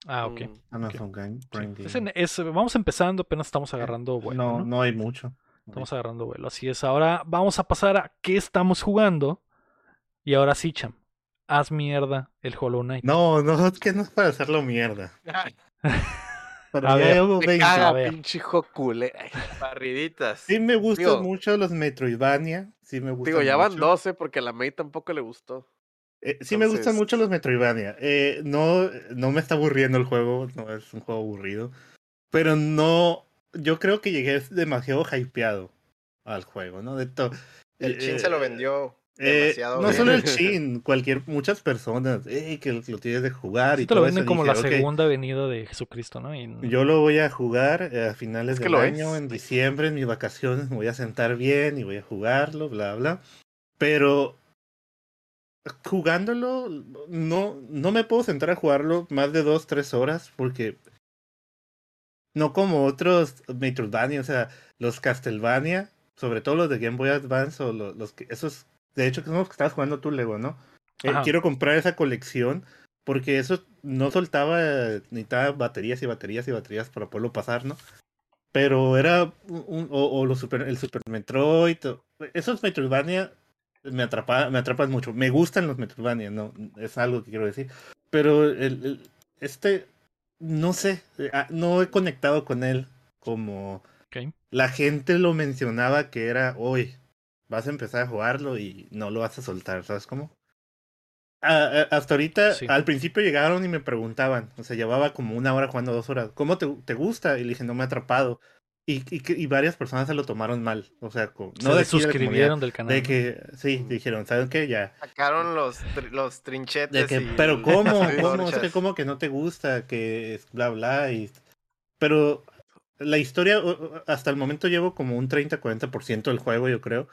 [SPEAKER 1] Ah, ok.
[SPEAKER 3] Mm,
[SPEAKER 4] Amazon Game. Prime
[SPEAKER 1] Es
[SPEAKER 4] Game.
[SPEAKER 1] en- es- vamos empezando, apenas estamos agarrando vuelo.
[SPEAKER 4] no,
[SPEAKER 1] ¿no?
[SPEAKER 4] no hay mucho.
[SPEAKER 1] Estamos agarrando vuelo. Así es. Ahora vamos a pasar a qué estamos jugando. Y ahora sí, Cham. Haz mierda el Hollow Knight.
[SPEAKER 4] No, no, es que no es para hacerlo mierda. Pero
[SPEAKER 1] A
[SPEAKER 4] ya
[SPEAKER 1] ver,
[SPEAKER 4] llevo
[SPEAKER 3] Me
[SPEAKER 4] 20.
[SPEAKER 3] caga,
[SPEAKER 1] a ver.
[SPEAKER 3] pinche hijo culé. Ay,
[SPEAKER 2] Barriditas.
[SPEAKER 4] Sí me gustan
[SPEAKER 3] Digo-
[SPEAKER 4] mucho los Metroidvania. Sí me gustan
[SPEAKER 3] Digo, ya van
[SPEAKER 4] mucho.
[SPEAKER 3] 12 porque a la May tampoco le gustó.
[SPEAKER 4] Eh, sí me gustan mucho los Metroidvania. Eh, no, no me está aburriendo el juego, no es un juego aburrido. Pero no, yo creo que llegué demasiado hypeado al juego, ¿no? De to-
[SPEAKER 2] El
[SPEAKER 4] eh,
[SPEAKER 2] chin se lo vendió
[SPEAKER 4] eh, no
[SPEAKER 2] bien.
[SPEAKER 4] solo el chin, cualquier, muchas personas, eh, que lo tienes de jugar
[SPEAKER 1] Sí
[SPEAKER 4] y
[SPEAKER 1] te lo
[SPEAKER 4] todo
[SPEAKER 1] venden
[SPEAKER 4] eso,
[SPEAKER 1] como
[SPEAKER 4] dije,
[SPEAKER 1] la
[SPEAKER 4] "Ok,
[SPEAKER 1] segunda venida de Jesucristo, ¿no? Y-
[SPEAKER 4] Yo lo voy a jugar eh, a finales
[SPEAKER 3] Es que
[SPEAKER 4] del año,
[SPEAKER 3] es.
[SPEAKER 4] en diciembre, en mis vacaciones, me voy a sentar bien y voy a jugarlo, bla, bla. Pero jugándolo, no, no me puedo sentar a jugarlo más de dos, tres horas porque no como otros Metroidvania, o sea, los Castlevania, sobre todo los de Game Boy Advance o los, los que, esos, de hecho, que que estabas jugando tú, Lego, ¿no? Eh, quiero comprar esa colección porque eso no soltaba, necesitaba baterías y baterías y baterías para poderlo pasar, ¿no? Pero era un, un- o, o los super, el Super Metroid, esos Metroidvania me atrapa, me atrapan mucho. Me gustan los Metroidvania, no, es algo que quiero decir. Pero el, el- este, no sé, eh, ah, no he conectado con él como la gente lo mencionaba que era hoy. Vas a empezar a jugarlo y no lo vas a soltar, ¿sabes cómo? Ah, ah, hasta ahorita,
[SPEAKER 1] Sí.
[SPEAKER 4] al principio llegaron y me preguntaban, o sea, llevaba como una hora jugando dos horas, ¿cómo te, te gusta? Y le dije, no me ha atrapado. Y, y, y varias personas se lo tomaron mal, o sea, co-
[SPEAKER 1] Se
[SPEAKER 4] no de
[SPEAKER 1] suscribieron del canal.
[SPEAKER 4] de
[SPEAKER 1] ¿no?
[SPEAKER 4] que, sí, dijeron, ¿saben qué? Ya.
[SPEAKER 2] Sacaron los, los trinchetes.
[SPEAKER 4] De que,
[SPEAKER 2] y
[SPEAKER 4] pero ¿cómo? ¿Cómo? Es que. ¿cómo que no te gusta? Que es bla, bla. Y... Pero la historia, hasta el momento llevo como un 30-40% del juego, yo creo.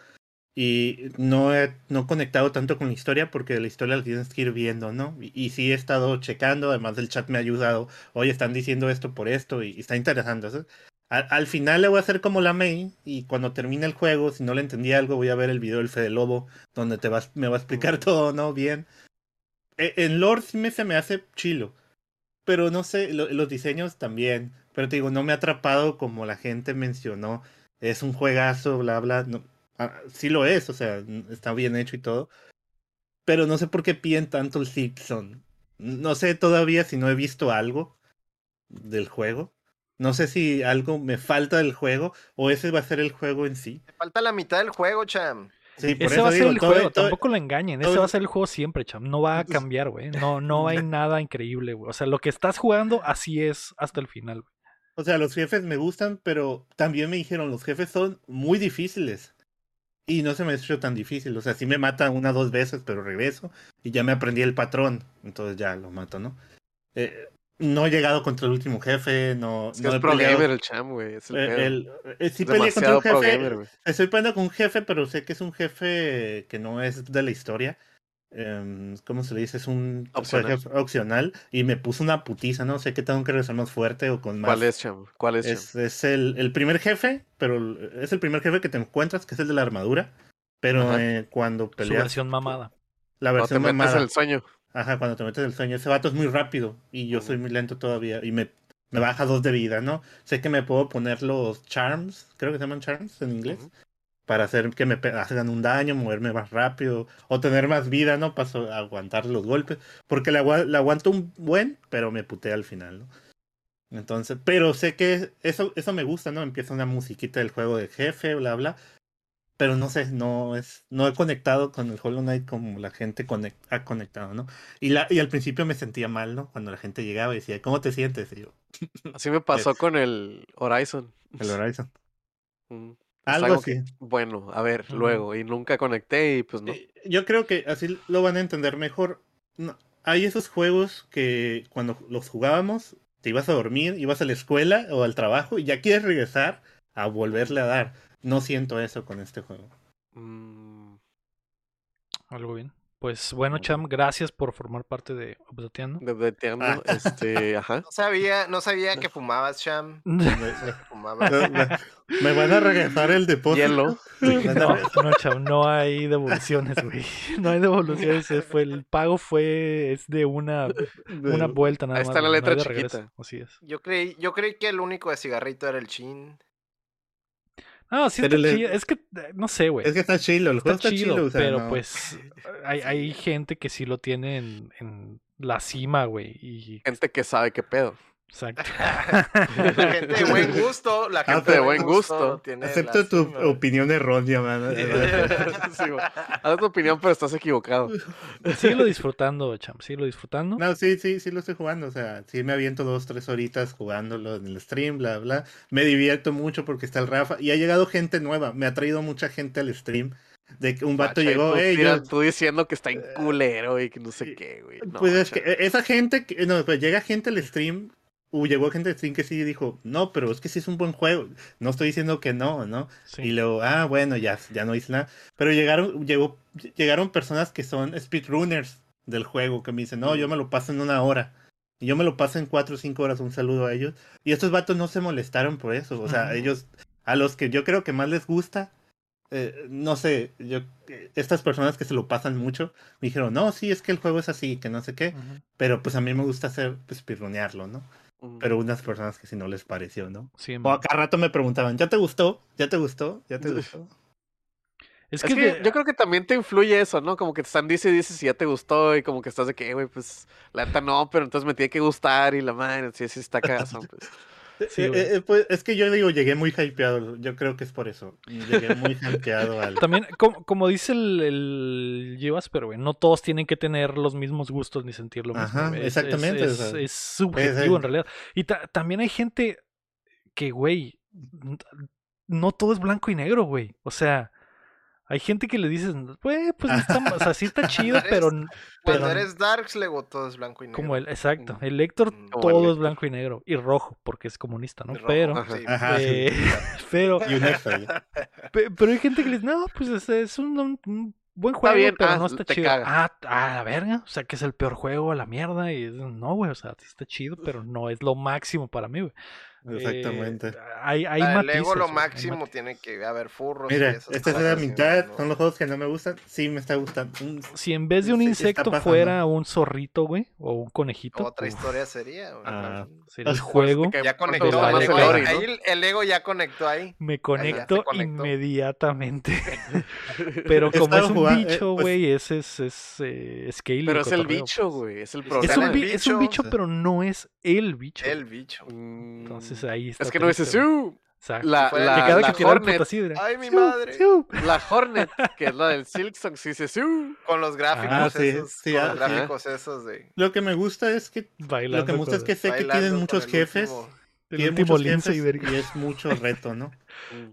[SPEAKER 4] Y no he no he conectado tanto con la historia porque la historia la tienes que ir viendo, ¿no? Y, y sí he estado checando, además del chat me ha ayudado. Oye, están diciendo esto por esto y, y está interesante. ¿sabes? Al, al final le voy a hacer como la May y cuando termine el juego, si no le entendí algo, voy a ver el video del Fede Lobo donde te vas, me va a explicar todo, ¿no? Bien. E- En lore sí me, se me hace chilo. Pero no sé, lo- los diseños también. Pero te digo, no me ha atrapado como la gente mencionó. Es un juegazo, bla, bla. No, ah, sí lo es, o sea, está bien hecho y todo. Pero no sé por qué piden tanto el Simpson. No sé todavía si no he visto algo del juego. No sé si algo me falta del juego o ese va a ser el juego en sí.
[SPEAKER 2] Te falta la mitad del juego, cham.
[SPEAKER 4] Sí, por
[SPEAKER 1] Ese
[SPEAKER 4] eso
[SPEAKER 1] va a ser
[SPEAKER 4] digo,
[SPEAKER 1] el
[SPEAKER 4] todo-
[SPEAKER 1] juego,
[SPEAKER 4] todo-
[SPEAKER 1] tampoco lo engañen. Ese va a ser el juego siempre, cham. No va a cambiar, güey. No, no hay nada increíble, güey. O sea, lo que estás jugando, así es hasta el final, güey.
[SPEAKER 4] O sea, los jefes me gustan, pero también me dijeron, los jefes son muy difíciles. Y no se me ha hecho tan difícil. O sea, sí me mata una o dos veces, pero regreso. Y ya me aprendí el patrón. Entonces ya lo mato, ¿no? Eh, no he llegado contra el último jefe. No,
[SPEAKER 3] Es que
[SPEAKER 4] no
[SPEAKER 3] es pro
[SPEAKER 4] peleado-
[SPEAKER 3] gamer el cham, güey. Es el
[SPEAKER 4] eh, el- eh, sí peleé contra un jefe.
[SPEAKER 3] gamer.
[SPEAKER 4] Estoy peleando con un jefe, pero sé que es un jefe que no es de la historia. Em, ¿Cómo se le dice? Es un
[SPEAKER 3] Opcional.
[SPEAKER 4] jefe opcional. Y me puso una putiza, ¿no? Sé que tengo que regresar más fuerte o con más.
[SPEAKER 3] ¿Cuál es, cham? ¿Cuál es?
[SPEAKER 4] Es, es el, el primer jefe, pero es el primer jefe que te encuentras, que es el de la armadura. Pero eh, cuando
[SPEAKER 1] Su
[SPEAKER 4] peleas
[SPEAKER 1] versión mamada.
[SPEAKER 4] la
[SPEAKER 3] Cuando te metes
[SPEAKER 4] mamada,
[SPEAKER 3] en el sueño.
[SPEAKER 4] ajá, cuando te metes en el sueño, ese vato es muy rápido y yo soy muy lento todavía y me, me baja dos de vida, ¿no? Sé que me puedo poner los charms, creo que se llaman charms en inglés. Para hacer que me hagan un daño, moverme más rápido o tener más vida, ¿no? Para aguantar los golpes, porque la, la aguanto un buen, pero me putea al final, ¿no? Entonces, pero sé que eso, eso me gusta, ¿no? Empieza una musiquita del juego de jefe, bla, bla. Pero no sé, no es, no he conectado con el Hollow Knight como la gente conec- ha conectado, ¿no? Y la, y al principio me sentía mal, ¿no? Cuando la gente llegaba y decía, ¿cómo te sientes? Y yo,
[SPEAKER 3] Así me pasó
[SPEAKER 4] Es-
[SPEAKER 3] con el Horizon.
[SPEAKER 4] el Horizon.
[SPEAKER 3] Mm.
[SPEAKER 4] Algo así.
[SPEAKER 3] Bueno, a ver, luego. Y nunca conecté y pues no.
[SPEAKER 4] Eh, Yo creo que así lo van a entender mejor. No, hay esos juegos que cuando los jugábamos, te ibas a dormir, ibas a la escuela o al trabajo y ya quieres regresar a volverle a dar. No siento eso con este juego.
[SPEAKER 3] Mm,
[SPEAKER 1] Algo bien. Pues bueno, Cham, gracias por formar parte de Updateando.
[SPEAKER 3] de
[SPEAKER 4] Ah.
[SPEAKER 3] este, ajá.
[SPEAKER 2] No sabía, no sabía que fumabas, cham.
[SPEAKER 4] Me, me-
[SPEAKER 2] Fumabas.
[SPEAKER 4] me- me van a regresar el depósito.
[SPEAKER 3] Hielo.
[SPEAKER 1] No, no, Cham, no hay devoluciones, güey. No hay devoluciones. Fue, el pago fue es de una, una vuelta nada
[SPEAKER 3] Ahí
[SPEAKER 1] más.
[SPEAKER 3] está la
[SPEAKER 1] no
[SPEAKER 3] letra chiquita.
[SPEAKER 1] Así es.
[SPEAKER 2] Yo creí, yo creí que el único de cigarrito era el chin.
[SPEAKER 1] No, sí está
[SPEAKER 4] le-
[SPEAKER 1] chido. Es que, eh, no sé, güey.
[SPEAKER 4] Es que está chilo, el juego
[SPEAKER 1] Está
[SPEAKER 4] está,
[SPEAKER 1] chido,
[SPEAKER 4] chilo. o sea,
[SPEAKER 1] pero
[SPEAKER 4] no-
[SPEAKER 1] pues hay, hay gente que sí lo tiene en, en la cima, güey. Y
[SPEAKER 3] Gente que sabe qué pedo.
[SPEAKER 1] Exacto.
[SPEAKER 2] La gente de buen gusto, la gente
[SPEAKER 3] de buen gusto.
[SPEAKER 2] tiene en
[SPEAKER 4] Acepto tu
[SPEAKER 2] cima,
[SPEAKER 4] opinión errónea, man.
[SPEAKER 3] Sí. Haz tu opinión, pero estás equivocado.
[SPEAKER 1] Síguelo disfrutando, Cham. Síguelo disfrutando.
[SPEAKER 4] No, sí, sí, sí lo estoy jugando. O sea, sí me aviento dos, tres horitas jugándolo en el stream, bla, bla. Me divierto mucho porque está el Rafa. Y ha llegado gente nueva. Me ha traído mucha gente al stream. De que un vato
[SPEAKER 3] Macha, y
[SPEAKER 4] llegó,
[SPEAKER 3] tú,
[SPEAKER 4] "Ey,
[SPEAKER 3] tira-
[SPEAKER 4] yo-".
[SPEAKER 3] tú diciendo que está en culero y que no sé qué, güey. No,
[SPEAKER 4] Pues es
[SPEAKER 3] macha.
[SPEAKER 4] que esa gente, no, pues llega gente al stream. Uh, llegó gente al stream que sí dijo, no, pero es que sí es un buen juego. No estoy diciendo que no, ¿no?
[SPEAKER 1] Sí.
[SPEAKER 4] Y luego, ah, bueno, ya, ya no hice nada. Pero llegaron, llegó, llegaron personas que son speedrunners del juego, que me dicen, no, yo me lo paso en una hora. Y yo me lo paso en cuatro o cinco horas, un saludo a ellos. Y estos vatos no se molestaron por eso. O sea, ellos, a los que yo creo que más les gusta, eh, no sé, yo, eh, estas personas que se lo pasan mucho, me dijeron, no, sí, es que el juego es así, que no sé qué. Pero pues a mí me gusta hacer, pues, speedrunearlo, ¿no? Pero unas personas que sí no les pareció, ¿no?
[SPEAKER 1] Sí,
[SPEAKER 4] O a cada rato me preguntaban, ¿ya te gustó? ¿Ya te gustó? ¿Ya te gustó?
[SPEAKER 1] Es
[SPEAKER 3] Es
[SPEAKER 1] que, de-
[SPEAKER 3] yo creo que también te influye eso, ¿no? Como que te están dice y dice si ya te gustó y como que estás de que, "Eh, güey, pues la neta no, pero entonces me tiene que gustar y la madre, sí, sí está cagazón, pues.
[SPEAKER 1] Sí,
[SPEAKER 4] Eh,
[SPEAKER 1] güey.
[SPEAKER 4] eh, pues, es que yo digo, llegué muy hypeado. Yo creo que es por eso. Llegué muy hypeado al.
[SPEAKER 1] También, como, como dice el, el Givas, pero güey, no todos tienen que tener los mismos gustos ni sentir lo mismo.
[SPEAKER 4] Ajá,
[SPEAKER 1] güey. Es-
[SPEAKER 4] exactamente,
[SPEAKER 1] Es, subjetivo
[SPEAKER 4] es-
[SPEAKER 1] en realidad. Y ta- también hay gente que, güey, no todo es blanco y negro, güey. O sea, hay gente que le dices, güey, pues está, o sea, sí está chido,
[SPEAKER 2] Eres-
[SPEAKER 1] pero,
[SPEAKER 2] Cuando
[SPEAKER 1] pero
[SPEAKER 2] eres Darks, luego todo es blanco y negro.
[SPEAKER 1] como el, exacto,
[SPEAKER 3] Mm.
[SPEAKER 1] el Héctor
[SPEAKER 2] Mm.
[SPEAKER 3] Como el
[SPEAKER 1] todo es
[SPEAKER 3] Héctor.
[SPEAKER 1] blanco y negro y rojo porque es comunista, ¿no?
[SPEAKER 2] Rojo,
[SPEAKER 1] Pero,
[SPEAKER 3] Ajá.
[SPEAKER 2] sí.
[SPEAKER 4] Ajá, sí.
[SPEAKER 1] eh, pero,
[SPEAKER 4] Y un
[SPEAKER 1] Pero hay gente que le dice, no, pues es, es un, un- un buen juego,
[SPEAKER 3] bien,
[SPEAKER 1] pero
[SPEAKER 3] ah,
[SPEAKER 1] no está chido.
[SPEAKER 3] caga.
[SPEAKER 1] Ah, ah, la verga, o sea, que es el peor juego a la mierda. Y es- no, güey, o sea, sí está chido, pero no es lo máximo para mí, güey.
[SPEAKER 4] Exactamente.
[SPEAKER 1] Eh, hay hay
[SPEAKER 2] Para el
[SPEAKER 1] matices,
[SPEAKER 2] Lego lo máximo tiene que haber furros. y
[SPEAKER 4] Mira,
[SPEAKER 2] esas
[SPEAKER 4] esta es la mitad.
[SPEAKER 2] no-
[SPEAKER 4] Son los juegos que no me gustan. Sí, me está gustando. Mm,
[SPEAKER 1] Si en vez de un
[SPEAKER 4] Sí,
[SPEAKER 1] insecto fuera un zorrito, güey, o un conejito,
[SPEAKER 2] Otra
[SPEAKER 1] uf,
[SPEAKER 2] historia sería. güey.
[SPEAKER 4] Ah.
[SPEAKER 1] sería el
[SPEAKER 4] Por eso
[SPEAKER 1] juego.
[SPEAKER 2] Ya conectó.
[SPEAKER 1] el
[SPEAKER 2] El
[SPEAKER 3] el ¿no?
[SPEAKER 2] ahí el- el ego ya conectó ahí.
[SPEAKER 1] Me conecto inmediatamente. Pero como
[SPEAKER 4] Estaba
[SPEAKER 1] es un
[SPEAKER 4] jugando- eh,
[SPEAKER 1] bicho,
[SPEAKER 4] pues-
[SPEAKER 1] güey, ese es, es eh, scaling,
[SPEAKER 3] Pero es el bicho,
[SPEAKER 1] pues.
[SPEAKER 3] güey, es el problema.
[SPEAKER 2] el
[SPEAKER 1] es un
[SPEAKER 2] bicho.
[SPEAKER 1] bicho, pero no es el bicho.
[SPEAKER 2] El bicho.
[SPEAKER 3] Mm,
[SPEAKER 1] Entonces ahí está.
[SPEAKER 3] Es que no dice
[SPEAKER 1] triste, güey.
[SPEAKER 3] su.
[SPEAKER 1] Exacto.
[SPEAKER 3] La, la,
[SPEAKER 1] que cada
[SPEAKER 3] la
[SPEAKER 1] que tiraba el
[SPEAKER 3] Hornet,
[SPEAKER 2] Ay, mi
[SPEAKER 1] "Siu,
[SPEAKER 2] madre".
[SPEAKER 1] siu".
[SPEAKER 3] la Hornet, que es la del Silksong, sí dice su.
[SPEAKER 2] Con los gráficos
[SPEAKER 4] Ah, sí,
[SPEAKER 2] esos.
[SPEAKER 4] sí,
[SPEAKER 2] con
[SPEAKER 4] ah,
[SPEAKER 2] los
[SPEAKER 4] sí.
[SPEAKER 2] gráficos esos de.
[SPEAKER 4] Lo que me gusta es que.
[SPEAKER 1] Bailando
[SPEAKER 4] Lo que me gusta es que sé que tienen muchos jefes. tienen muchos y es mucho reto, ¿no?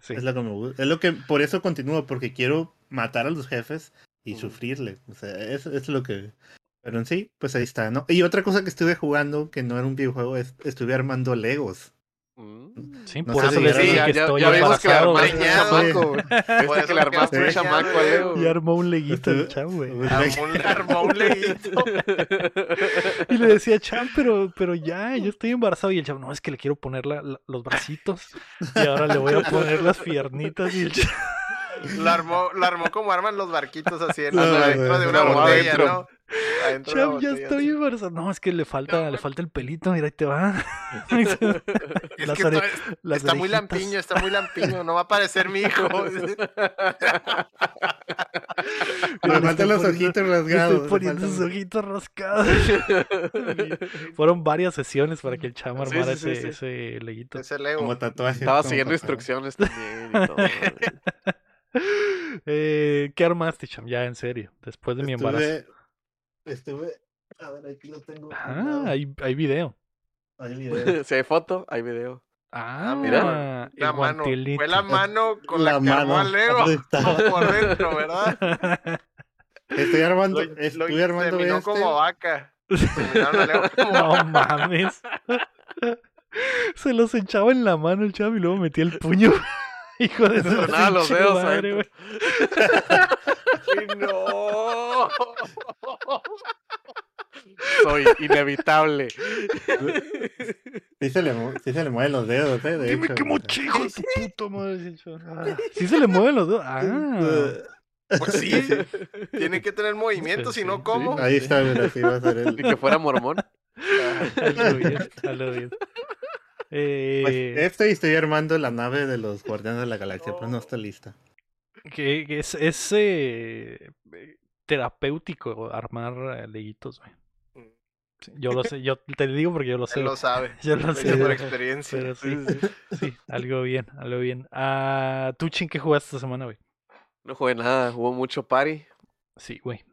[SPEAKER 1] Sí.
[SPEAKER 4] Es lo que me gusta. Es lo que por eso continúo, porque quiero matar a los jefes y sufrirle. O sea, eso es lo que. Pero en sí, pues ahí está, ¿no? Y otra cosa que estuve jugando, que no era un videojuego, es estuve armando Legos.
[SPEAKER 3] Mm.
[SPEAKER 1] Sí,
[SPEAKER 4] No
[SPEAKER 1] por eso
[SPEAKER 4] ya-
[SPEAKER 1] dije
[SPEAKER 3] ya,
[SPEAKER 1] que
[SPEAKER 3] ya,
[SPEAKER 1] estoy
[SPEAKER 3] ya vimos que le
[SPEAKER 1] embarazado.
[SPEAKER 3] armaste un chamaco.
[SPEAKER 2] Por
[SPEAKER 3] que le armaste un chamaco a.
[SPEAKER 1] Y armó un leguito el chavo, güey.
[SPEAKER 2] Armó un, armó un leguito.
[SPEAKER 1] Y le decía, Cham, pero, pero ya, yo estoy embarazado. Y el chavo, no, es que le quiero poner la- la- los bracitos. Y ahora le voy a poner las piernitas. Y el chavo,
[SPEAKER 2] Lo armó, lo armó como arman los barquitos así en,
[SPEAKER 4] No,
[SPEAKER 2] adentro de una
[SPEAKER 3] no,
[SPEAKER 2] botella,
[SPEAKER 3] adentro.
[SPEAKER 2] ¿no? Adentro
[SPEAKER 1] ya estoy
[SPEAKER 2] así.
[SPEAKER 1] embarazado. No, es que le falta, le falta el pelito. Mira, ahí te va.
[SPEAKER 2] Es
[SPEAKER 1] Las
[SPEAKER 2] que está muy lampiño, está muy lampiño. No va a aparecer mi hijo.
[SPEAKER 4] Me
[SPEAKER 1] Le
[SPEAKER 4] faltan los
[SPEAKER 1] poniendo-
[SPEAKER 4] ojitos rasgados.
[SPEAKER 1] estoy poniendo sus ojitos rascados. Fueron varias sesiones para que el chamo
[SPEAKER 3] Sí,
[SPEAKER 1] armara
[SPEAKER 3] sí, sí,
[SPEAKER 1] ese,
[SPEAKER 3] sí.
[SPEAKER 1] ese leguito.
[SPEAKER 4] Como tatuaje.
[SPEAKER 3] Estaba
[SPEAKER 4] como
[SPEAKER 3] siguiendo
[SPEAKER 4] tatuaje.
[SPEAKER 3] instrucciones también y todo.
[SPEAKER 1] Eh, ¿Qué armaste, cham? Ya, en serio. Después de mi embarazo.
[SPEAKER 4] Estuve. A ver, aquí lo tengo.
[SPEAKER 1] Ah, hay, hay video.
[SPEAKER 4] Hay video.
[SPEAKER 3] si hay foto, hay video.
[SPEAKER 1] Ah,
[SPEAKER 3] mira.
[SPEAKER 1] el
[SPEAKER 2] La mano. Fue la mano con la,
[SPEAKER 4] La
[SPEAKER 2] que armó
[SPEAKER 4] mano. está.
[SPEAKER 2] Por dentro, ¿verdad?
[SPEAKER 4] Estoy armando,
[SPEAKER 2] Lo- lo
[SPEAKER 4] armando
[SPEAKER 2] terminó
[SPEAKER 4] este.
[SPEAKER 2] como vaca. Como
[SPEAKER 1] No
[SPEAKER 2] vaca.
[SPEAKER 1] mames. Se los echaba en la mano el chavo y luego metía el puño. Hijo de su
[SPEAKER 3] los dedos
[SPEAKER 1] madre, güey.
[SPEAKER 2] Ay, no.
[SPEAKER 3] Soy inevitable.
[SPEAKER 4] Sí se, le, mu- sí se le mueven los dedos, ¿eh? De
[SPEAKER 1] Dime
[SPEAKER 4] hecho,
[SPEAKER 1] qué mochijo de tu puta madre. Ah, Sí se le mueven los dedos. Ah.
[SPEAKER 2] Pues sí. Tiene que tener movimiento, si no,
[SPEAKER 1] sí.
[SPEAKER 2] ¿cómo?
[SPEAKER 4] Ahí está, mira, sí va a ser
[SPEAKER 3] Y
[SPEAKER 4] el.
[SPEAKER 3] que fuera mormón.
[SPEAKER 1] A lo bien, a lo bien. Eh,
[SPEAKER 4] Pues, este y estoy armando la nave de los Guardianes de la Galaxia, pero no está lista.
[SPEAKER 1] que, que es, es eh, terapéutico armar eh, leguitos, güey. Sí, Yo lo sé, yo te digo porque yo lo sé.
[SPEAKER 2] Él lo sabe.
[SPEAKER 1] Yo lo
[SPEAKER 2] Lo
[SPEAKER 1] sé.
[SPEAKER 2] por experiencia.
[SPEAKER 1] Pero sí, sí, algo bien, algo bien. Ah, ¿Tú, Chin, qué jugaste esta semana, güey?
[SPEAKER 3] No jugué nada, hubo mucho party.
[SPEAKER 1] Sí, güey.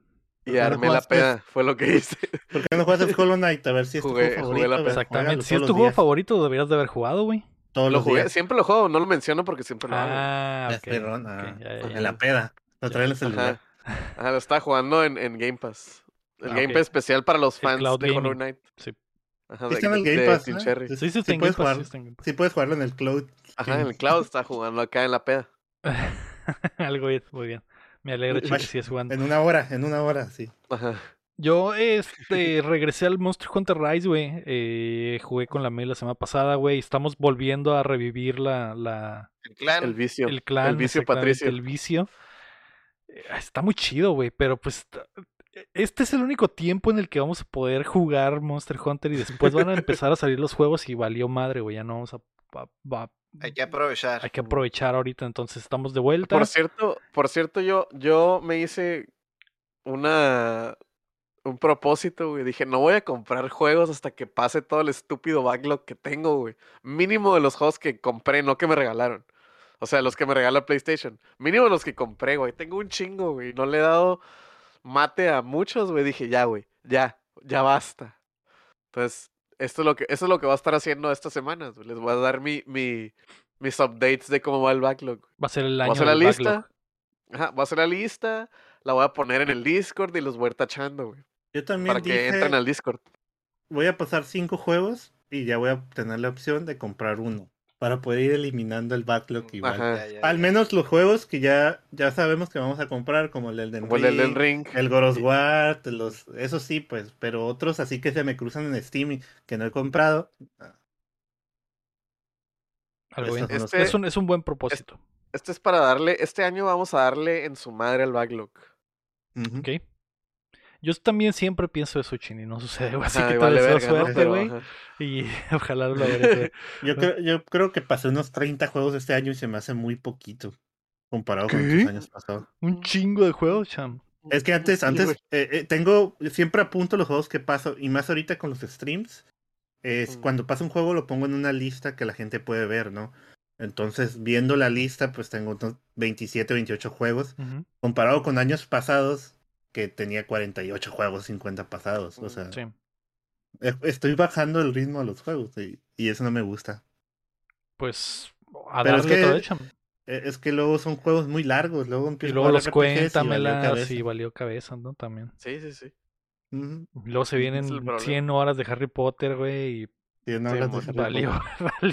[SPEAKER 3] Y
[SPEAKER 4] ¿Por qué no
[SPEAKER 3] armé la
[SPEAKER 4] jugaste?
[SPEAKER 3] peda, fue lo que hice.
[SPEAKER 4] ¿Por qué no juegas el Hollow Knight? A ver si es tu
[SPEAKER 3] Jugué-
[SPEAKER 4] juego
[SPEAKER 3] jugué
[SPEAKER 4] favorito.
[SPEAKER 3] la
[SPEAKER 4] a ver,
[SPEAKER 1] Exactamente. Si es tu juego
[SPEAKER 4] días,
[SPEAKER 1] favorito, deberías de haber jugado, güey.
[SPEAKER 4] Todos
[SPEAKER 3] Lo
[SPEAKER 4] los
[SPEAKER 3] jugué,
[SPEAKER 4] días.
[SPEAKER 3] siempre lo juego, no lo menciono porque siempre lo hago.
[SPEAKER 1] Ah,
[SPEAKER 4] Es
[SPEAKER 1] ok.
[SPEAKER 4] perrón,
[SPEAKER 1] ok,
[SPEAKER 4] ah,
[SPEAKER 1] ya, ya, ya.
[SPEAKER 4] En la peda. Lo traen en el celular.
[SPEAKER 3] Ajá. Ajá, lo estaba jugando en, en Game Pass. El
[SPEAKER 1] Ah,
[SPEAKER 3] Game
[SPEAKER 1] ok.
[SPEAKER 3] Pass especial para los fans de Hollow. Knight.
[SPEAKER 1] Sí.
[SPEAKER 3] Ajá,
[SPEAKER 4] Sí
[SPEAKER 3] de,
[SPEAKER 4] está en el Game
[SPEAKER 3] de
[SPEAKER 4] Pass.
[SPEAKER 1] Sí, sí,
[SPEAKER 4] Sí
[SPEAKER 1] está en
[SPEAKER 4] puedes
[SPEAKER 1] Pass,
[SPEAKER 4] jugar.
[SPEAKER 1] sí está.
[SPEAKER 4] Sí puedes jugarlo en el cloud.
[SPEAKER 3] Ajá, en el cloud estaba jugando acá en la peda.
[SPEAKER 1] Algo bien, muy bien. Me alegra, Chin, que sigas jugando.
[SPEAKER 4] En una hora, en una hora, sí.
[SPEAKER 3] Ajá.
[SPEAKER 1] Yo este, regresé al Monster Hunter Rise, güey. Eh, jugué con la May la semana pasada, güey. Estamos volviendo a revivir la, la,
[SPEAKER 2] El clan.
[SPEAKER 3] El vicio.
[SPEAKER 1] el clan.
[SPEAKER 3] El vicio Patricio.
[SPEAKER 1] El vicio. Eh, Está muy chido, güey. Pero pues este es el único tiempo en el que vamos a poder jugar Monster Hunter y después van a empezar a salir los juegos y valió madre, güey. Ya no vamos a va- va-
[SPEAKER 2] Hay que aprovechar.
[SPEAKER 1] hay que aprovechar ahorita, entonces estamos de vuelta.
[SPEAKER 3] Por cierto, por cierto, yo, yo me hice una un propósito, güey. Dije, no voy a comprar juegos hasta que pase todo el estúpido backlog que tengo, güey. Mínimo de los juegos que compré, no que me regalaron. O sea, los que me regala PlayStation. Mínimo los que compré, güey. Tengo un chingo, güey. No le he dado mate a muchos, güey. Dije, ya, güey. Ya, ya basta. Entonces, esto es lo que, esto es lo que va a estar haciendo estas semanas. Les voy a dar mi, mi, mis updates de cómo va el backlog.
[SPEAKER 1] Va a ser el
[SPEAKER 3] a
[SPEAKER 1] año
[SPEAKER 3] hacer la
[SPEAKER 1] del backlog.
[SPEAKER 3] lista. Ajá, voy a hacer la lista. La voy a poner en el Discord y los voy a ir tachando, güey.
[SPEAKER 4] Yo también
[SPEAKER 3] Para que
[SPEAKER 4] dije,
[SPEAKER 3] entren al Discord.
[SPEAKER 4] voy a pasar cinco juegos y ya voy a tener la opción de comprar uno para poder ir eliminando el backlog igual.
[SPEAKER 3] Ajá.
[SPEAKER 2] Ya, ya,
[SPEAKER 4] Al menos los juegos que ya, ya sabemos que vamos a comprar, como el Elden
[SPEAKER 3] Como el Elden
[SPEAKER 4] Ring,
[SPEAKER 3] Ring.
[SPEAKER 4] el God of War, los, eso sí, pues, pero otros así que se me cruzan en Steam y que no he comprado. ah,
[SPEAKER 1] Algo bien.
[SPEAKER 3] Este-
[SPEAKER 1] Es, un, es un buen propósito.
[SPEAKER 3] Este es para darle. Este año vamos a darle en su madre al backlog.
[SPEAKER 4] ujú.
[SPEAKER 1] ¿Ok? Yo también siempre pienso eso, Chini. No sucede, güey. Así
[SPEAKER 3] Ajá,
[SPEAKER 1] que
[SPEAKER 3] vale
[SPEAKER 1] deseo
[SPEAKER 3] verga,
[SPEAKER 1] suerte, güey. Y ojalá lo logres.
[SPEAKER 4] Yo, creo, yo creo que pasé unos 30 juegos este año y se me hace muy poquito comparado con los años pasados.
[SPEAKER 1] Un chingo de juegos, cham.
[SPEAKER 4] Es que antes,
[SPEAKER 3] Sí,
[SPEAKER 4] antes eh, eh, tengo, siempre apunto los juegos que paso, y más ahorita con los streams, es
[SPEAKER 3] Mm.
[SPEAKER 4] cuando paso un juego lo pongo en una lista que la gente puede ver, ¿no? Entonces, viendo la lista, pues tengo unos 27, 28 juegos, comparado con años pasados, que tenía 48 juegos, 50 pasados. O sea,
[SPEAKER 1] Sí.
[SPEAKER 4] e- estoy bajando el ritmo de los juegos, y, y eso no me gusta.
[SPEAKER 1] Pues a
[SPEAKER 4] Pero es que-
[SPEAKER 1] vez, cham.
[SPEAKER 4] Eh, Es que luego son juegos muy largos, luego
[SPEAKER 1] Y
[SPEAKER 4] empiezo a
[SPEAKER 1] luego
[SPEAKER 4] jugar
[SPEAKER 1] los
[SPEAKER 4] RPGs y valió
[SPEAKER 1] cuéntamelas y valió cabeza, ¿no? También.
[SPEAKER 3] Sí, sí, sí.
[SPEAKER 1] Luego se vienen
[SPEAKER 3] es el problema.
[SPEAKER 1] 100 horas de Harry Potter, güey, y
[SPEAKER 4] Sí, no
[SPEAKER 3] Sí,
[SPEAKER 1] valió,
[SPEAKER 4] Potter.
[SPEAKER 1] valió.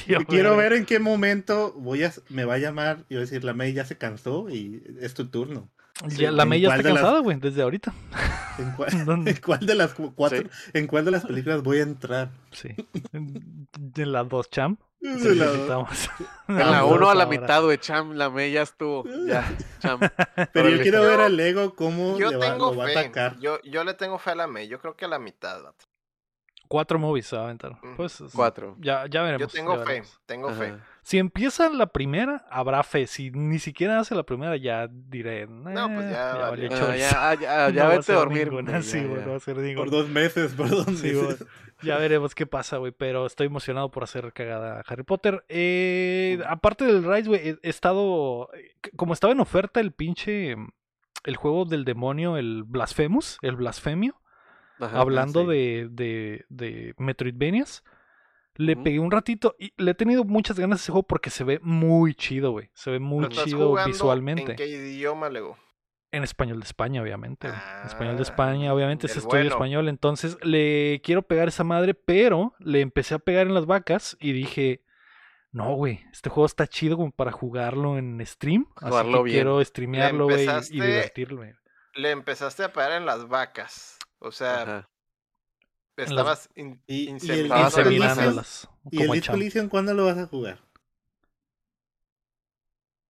[SPEAKER 4] Yo quiero ver en qué momento voy a, me va a llamar y voy a decir, la May ya se cansó y es tu turno.
[SPEAKER 1] Ya,
[SPEAKER 4] Sí,
[SPEAKER 1] la
[SPEAKER 4] ¿en
[SPEAKER 1] May ya está cansada, güey, desde ahorita.
[SPEAKER 4] ¿En cuál, en de las cu- cuatro,
[SPEAKER 3] Sí.
[SPEAKER 4] en cuál de las películas voy a entrar?
[SPEAKER 1] Sí. De las dos, cham.
[SPEAKER 4] De la-
[SPEAKER 1] Necesitamos.
[SPEAKER 3] En la
[SPEAKER 1] Vamos
[SPEAKER 3] 1 a la mitad, güey. Cham, la me ya estuvo. Ya, cham.
[SPEAKER 4] Pero yo quiero ver al Lego cómo
[SPEAKER 2] Yo
[SPEAKER 4] le va,
[SPEAKER 2] tengo
[SPEAKER 4] lo va a
[SPEAKER 2] fe.
[SPEAKER 4] atacar.
[SPEAKER 2] Yo, yo le tengo fe a la May. Yo creo que a la mitad, vato.
[SPEAKER 1] Cuatro movies se va a aventar. Pues es-
[SPEAKER 3] Cuatro.
[SPEAKER 1] Ya, ya veremos.
[SPEAKER 2] Yo tengo
[SPEAKER 1] ya
[SPEAKER 2] fe.
[SPEAKER 1] veremos.
[SPEAKER 2] Tengo fe.
[SPEAKER 3] Ajá.
[SPEAKER 1] Si empieza la primera, habrá fe. Si ni siquiera hace la primera, ya diré.
[SPEAKER 2] No, pues
[SPEAKER 1] "Eh,
[SPEAKER 2] ya valió".
[SPEAKER 1] valió
[SPEAKER 3] Ah,
[SPEAKER 1] chorizo".
[SPEAKER 3] ya, ya, ya
[SPEAKER 1] No
[SPEAKER 3] vete a dormir.
[SPEAKER 1] ninguna, sí,
[SPEAKER 3] ya,
[SPEAKER 1] güey,
[SPEAKER 3] ya.
[SPEAKER 1] no va a ser
[SPEAKER 4] Por dos meses, por dos
[SPEAKER 1] Sí,
[SPEAKER 4] meses.
[SPEAKER 1] Ya veremos qué pasa, güey. Pero estoy emocionado por hacer cagada a Harry Potter. Eh, aparte del Rise, güey, he he estado. eh, Como estaba en oferta el pinche. El juego del demonio, el Blasphemous, el Blasfemio.
[SPEAKER 3] Ajá.
[SPEAKER 1] hablando
[SPEAKER 4] sí.
[SPEAKER 1] de, de, de Metroidvanias. Le pegué un ratito y le he tenido muchas ganas de ese juego porque se ve muy chido, güey. Se ve muy
[SPEAKER 2] ¿Lo estás
[SPEAKER 1] chido visualmente.
[SPEAKER 2] ¿En qué idioma, Lego?
[SPEAKER 1] En español de España, obviamente. En español de
[SPEAKER 2] Ah,
[SPEAKER 1] España, obviamente se estudia
[SPEAKER 2] bueno.
[SPEAKER 1] español. Entonces le quiero pegar esa madre, pero le empecé a pegar en las vacas y dije, no, güey, este juego está chido como para jugarlo en stream. Así
[SPEAKER 3] Jugarlo
[SPEAKER 1] que
[SPEAKER 3] bien.
[SPEAKER 1] quiero streamearlo, güey, y divertirme.
[SPEAKER 2] Le empezaste a pegar en las vacas. O sea,
[SPEAKER 3] Ajá.
[SPEAKER 2] estabas in-
[SPEAKER 4] Y- y el
[SPEAKER 2] inseminando
[SPEAKER 3] disco
[SPEAKER 2] las
[SPEAKER 3] Elysium-
[SPEAKER 2] vacas.
[SPEAKER 1] Inseminándolas.
[SPEAKER 4] ¿Y el
[SPEAKER 1] como
[SPEAKER 4] Disco
[SPEAKER 1] champ.
[SPEAKER 4] Elysium cuándo lo vas a jugar?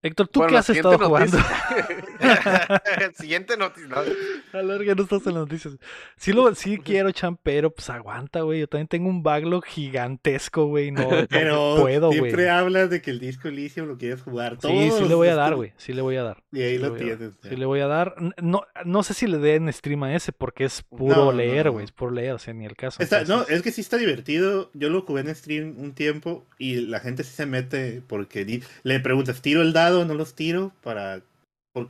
[SPEAKER 1] Héctor, ¿tú
[SPEAKER 3] Bueno,
[SPEAKER 1] qué has estado jugando?
[SPEAKER 3] noticia.
[SPEAKER 2] Siguiente noticia. ¿no?
[SPEAKER 1] A la verga, no estás en las noticias. Sí, lo, sí quiero, champ, pero pues aguanta, güey. Yo también tengo un backlog gigantesco, güey. No, no
[SPEAKER 4] Pero
[SPEAKER 1] puedo, güey.
[SPEAKER 4] siempre hablas de que el Disco Elysium lo quieres jugar.
[SPEAKER 1] Sí, sí
[SPEAKER 4] Todos
[SPEAKER 1] le voy a dar, güey. Sí le voy a dar.
[SPEAKER 4] Y ahí
[SPEAKER 1] Sí
[SPEAKER 4] lo tienes.
[SPEAKER 1] Sí le voy a dar. No, no sé si le dé en stream a ese porque es puro
[SPEAKER 4] No,
[SPEAKER 1] leer,
[SPEAKER 4] no.
[SPEAKER 1] güey. Es puro leer, o sea, ni el caso.
[SPEAKER 4] Está- no, es que sí está divertido. Yo lo jugué en stream un tiempo y la gente sí se mete porque le preguntas, ¿tiro el dado no los tiro? Para... por-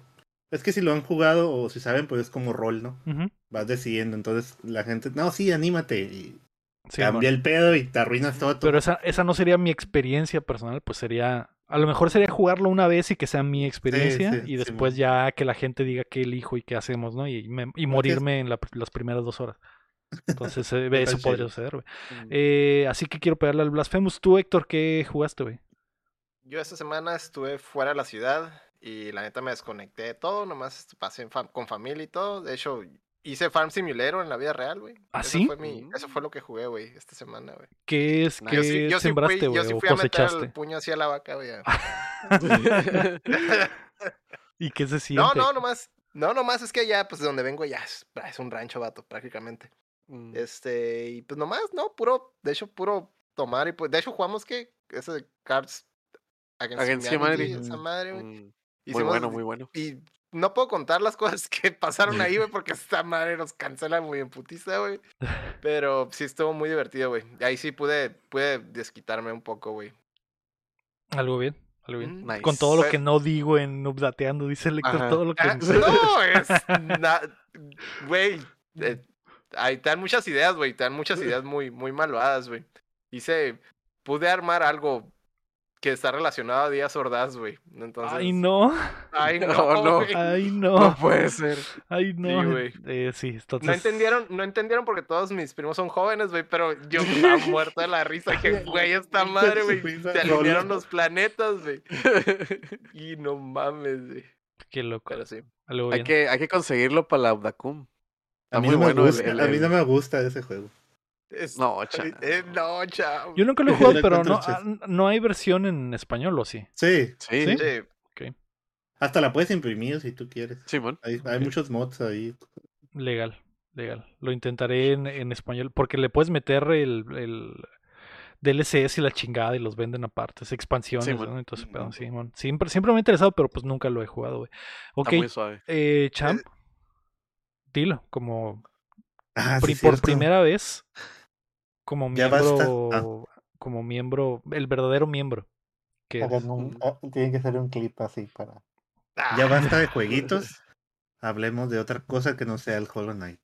[SPEAKER 4] Es que si lo han jugado o si saben, pues es como rol, ¿no? Vas decidiendo. Entonces la gente, no, sí, anímate. Y
[SPEAKER 1] Sí,
[SPEAKER 4] cambia el pedo y te arruinas todo.
[SPEAKER 1] Pero esa, esa no sería mi experiencia personal, pues sería. A lo mejor sería jugarlo una vez y que sea mi experiencia
[SPEAKER 4] sí,
[SPEAKER 1] y después ya que la gente diga qué elijo y qué hacemos, ¿no? Y, me- y morirme en la- las primeras dos horas. Entonces, eh, eso podría suceder, güey.
[SPEAKER 3] Mm.
[SPEAKER 1] Eh, así que quiero pegarle al Blasphemous. Tú, Héctor, ¿qué jugaste, güey?
[SPEAKER 2] Yo esta semana estuve fuera de la ciudad y la neta me desconecté de todo, nomás pasé fam- con familia y todo. De hecho, hice Farm Simulator en la vida real, güey.
[SPEAKER 1] ¿Ah,
[SPEAKER 2] Eso
[SPEAKER 1] sí?
[SPEAKER 2] Fue mi, eso fue lo que jugué, güey, esta semana, güey.
[SPEAKER 1] ¿Qué es
[SPEAKER 3] Yo
[SPEAKER 1] que
[SPEAKER 2] Yo sí, yo sí
[SPEAKER 1] sembraste,
[SPEAKER 2] fui, yo
[SPEAKER 1] güey?
[SPEAKER 2] sí
[SPEAKER 1] ¿O
[SPEAKER 2] fui a meter el puño hacia la vaca, güey.
[SPEAKER 1] ¿Y qué se siente?
[SPEAKER 2] No, no, nomás, no, nomás es que ya, pues de donde vengo ya es, es un rancho, vato, prácticamente.
[SPEAKER 3] Mm.
[SPEAKER 2] Este, y pues nomás, no, puro, de hecho, puro tomar y pues, de hecho jugamos que ese de Cards Humanity,
[SPEAKER 3] Humanity.
[SPEAKER 2] esa madre,
[SPEAKER 3] Muy bueno, muy bueno.
[SPEAKER 2] Y no puedo contar las cosas que pasaron ahí, güey, porque esta madre nos cancela muy en putiza, güey. Pero sí estuvo muy divertido, güey. Ahí sí pude, pude desquitarme un poco, güey.
[SPEAKER 1] Algo bien, algo bien.
[SPEAKER 2] Mm,
[SPEAKER 3] Nice.
[SPEAKER 1] Con todo lo que no digo en Updateando, dice el lector,
[SPEAKER 3] Ajá.
[SPEAKER 1] todo lo que...
[SPEAKER 2] Ah, no, es. Güey. eh, ahí te dan muchas ideas, güey. Te dan muchas ideas muy, muy malvadas, güey. Hice. Pude armar algo que está relacionado a Díaz Ordaz, güey. Entonces.
[SPEAKER 1] Ay, no,
[SPEAKER 2] Ay, no.
[SPEAKER 3] No,
[SPEAKER 1] ay,
[SPEAKER 3] No
[SPEAKER 1] no,
[SPEAKER 3] puede ser.
[SPEAKER 1] ay, no.
[SPEAKER 2] güey.
[SPEAKER 1] Eh, sí, entonces...
[SPEAKER 2] No entendieron, no entendieron porque todos mis primos son jóvenes, güey, pero yo estaba muerto de la risa que, güey, esta madre, güey, se alinearon los planetas, güey. Y no mames, güey.
[SPEAKER 1] Qué loco,
[SPEAKER 2] Pero sí.
[SPEAKER 1] algo
[SPEAKER 3] hay, que, hay que conseguirlo para la Abdacum. Está
[SPEAKER 4] A mí,
[SPEAKER 3] muy
[SPEAKER 4] no me
[SPEAKER 3] bueno el-
[SPEAKER 4] gusta,
[SPEAKER 3] el-
[SPEAKER 4] a mí no me gusta ese juego.
[SPEAKER 2] Es-
[SPEAKER 3] No, cha-
[SPEAKER 2] eh, no, chao.
[SPEAKER 1] Yo nunca lo he jugado, pero no, ah, no hay versión en español, ¿o sí?
[SPEAKER 4] Sí,
[SPEAKER 3] Sí,
[SPEAKER 1] ¿Sí?
[SPEAKER 2] Sí.
[SPEAKER 4] hasta la puedes imprimir si tú quieres.
[SPEAKER 3] Simón.
[SPEAKER 4] Hay, hay muchos mods ahí.
[SPEAKER 1] Legal, legal. Lo intentaré en, en español, porque le puedes meter el, el DLCs y la chingada y los venden aparte, es expansiones,
[SPEAKER 3] Sí,
[SPEAKER 1] ¿no? Entonces, pero, sí, man. Siempre, siempre me ha interesado, pero pues nunca lo he jugado, güey. Ok,
[SPEAKER 3] Está muy suave.
[SPEAKER 1] eh, Champ, dilo, como
[SPEAKER 4] Ah, sí,
[SPEAKER 1] por
[SPEAKER 4] cierto.
[SPEAKER 1] primera vez, como
[SPEAKER 4] basta.
[SPEAKER 1] miembro, como miembro, el verdadero miembro. Que
[SPEAKER 4] Hagan
[SPEAKER 1] eres.
[SPEAKER 4] un- oh, tiene que ser un clip así para.
[SPEAKER 2] Ah,
[SPEAKER 4] Ya basta de jueguitos. Hablemos de otra cosa que no sea el Hollow Knight.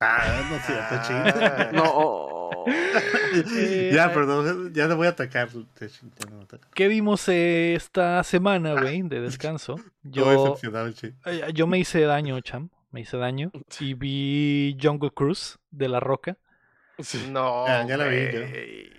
[SPEAKER 4] Ah, no cierto,
[SPEAKER 2] Ah.
[SPEAKER 4] ching.
[SPEAKER 3] No.
[SPEAKER 1] Eh,
[SPEAKER 4] ya,
[SPEAKER 1] ay.
[SPEAKER 4] perdón, ya no voy a atacar. te- ya no voy a atacar.
[SPEAKER 1] ¿Qué vimos eh, esta semana, güey, de descanso? Yo, eh, yo me hice daño, Champ, me hice daño y vi Jungle Cruise de La Roca.
[SPEAKER 3] Sí.
[SPEAKER 2] No,
[SPEAKER 4] Ya- ya la vi, yo.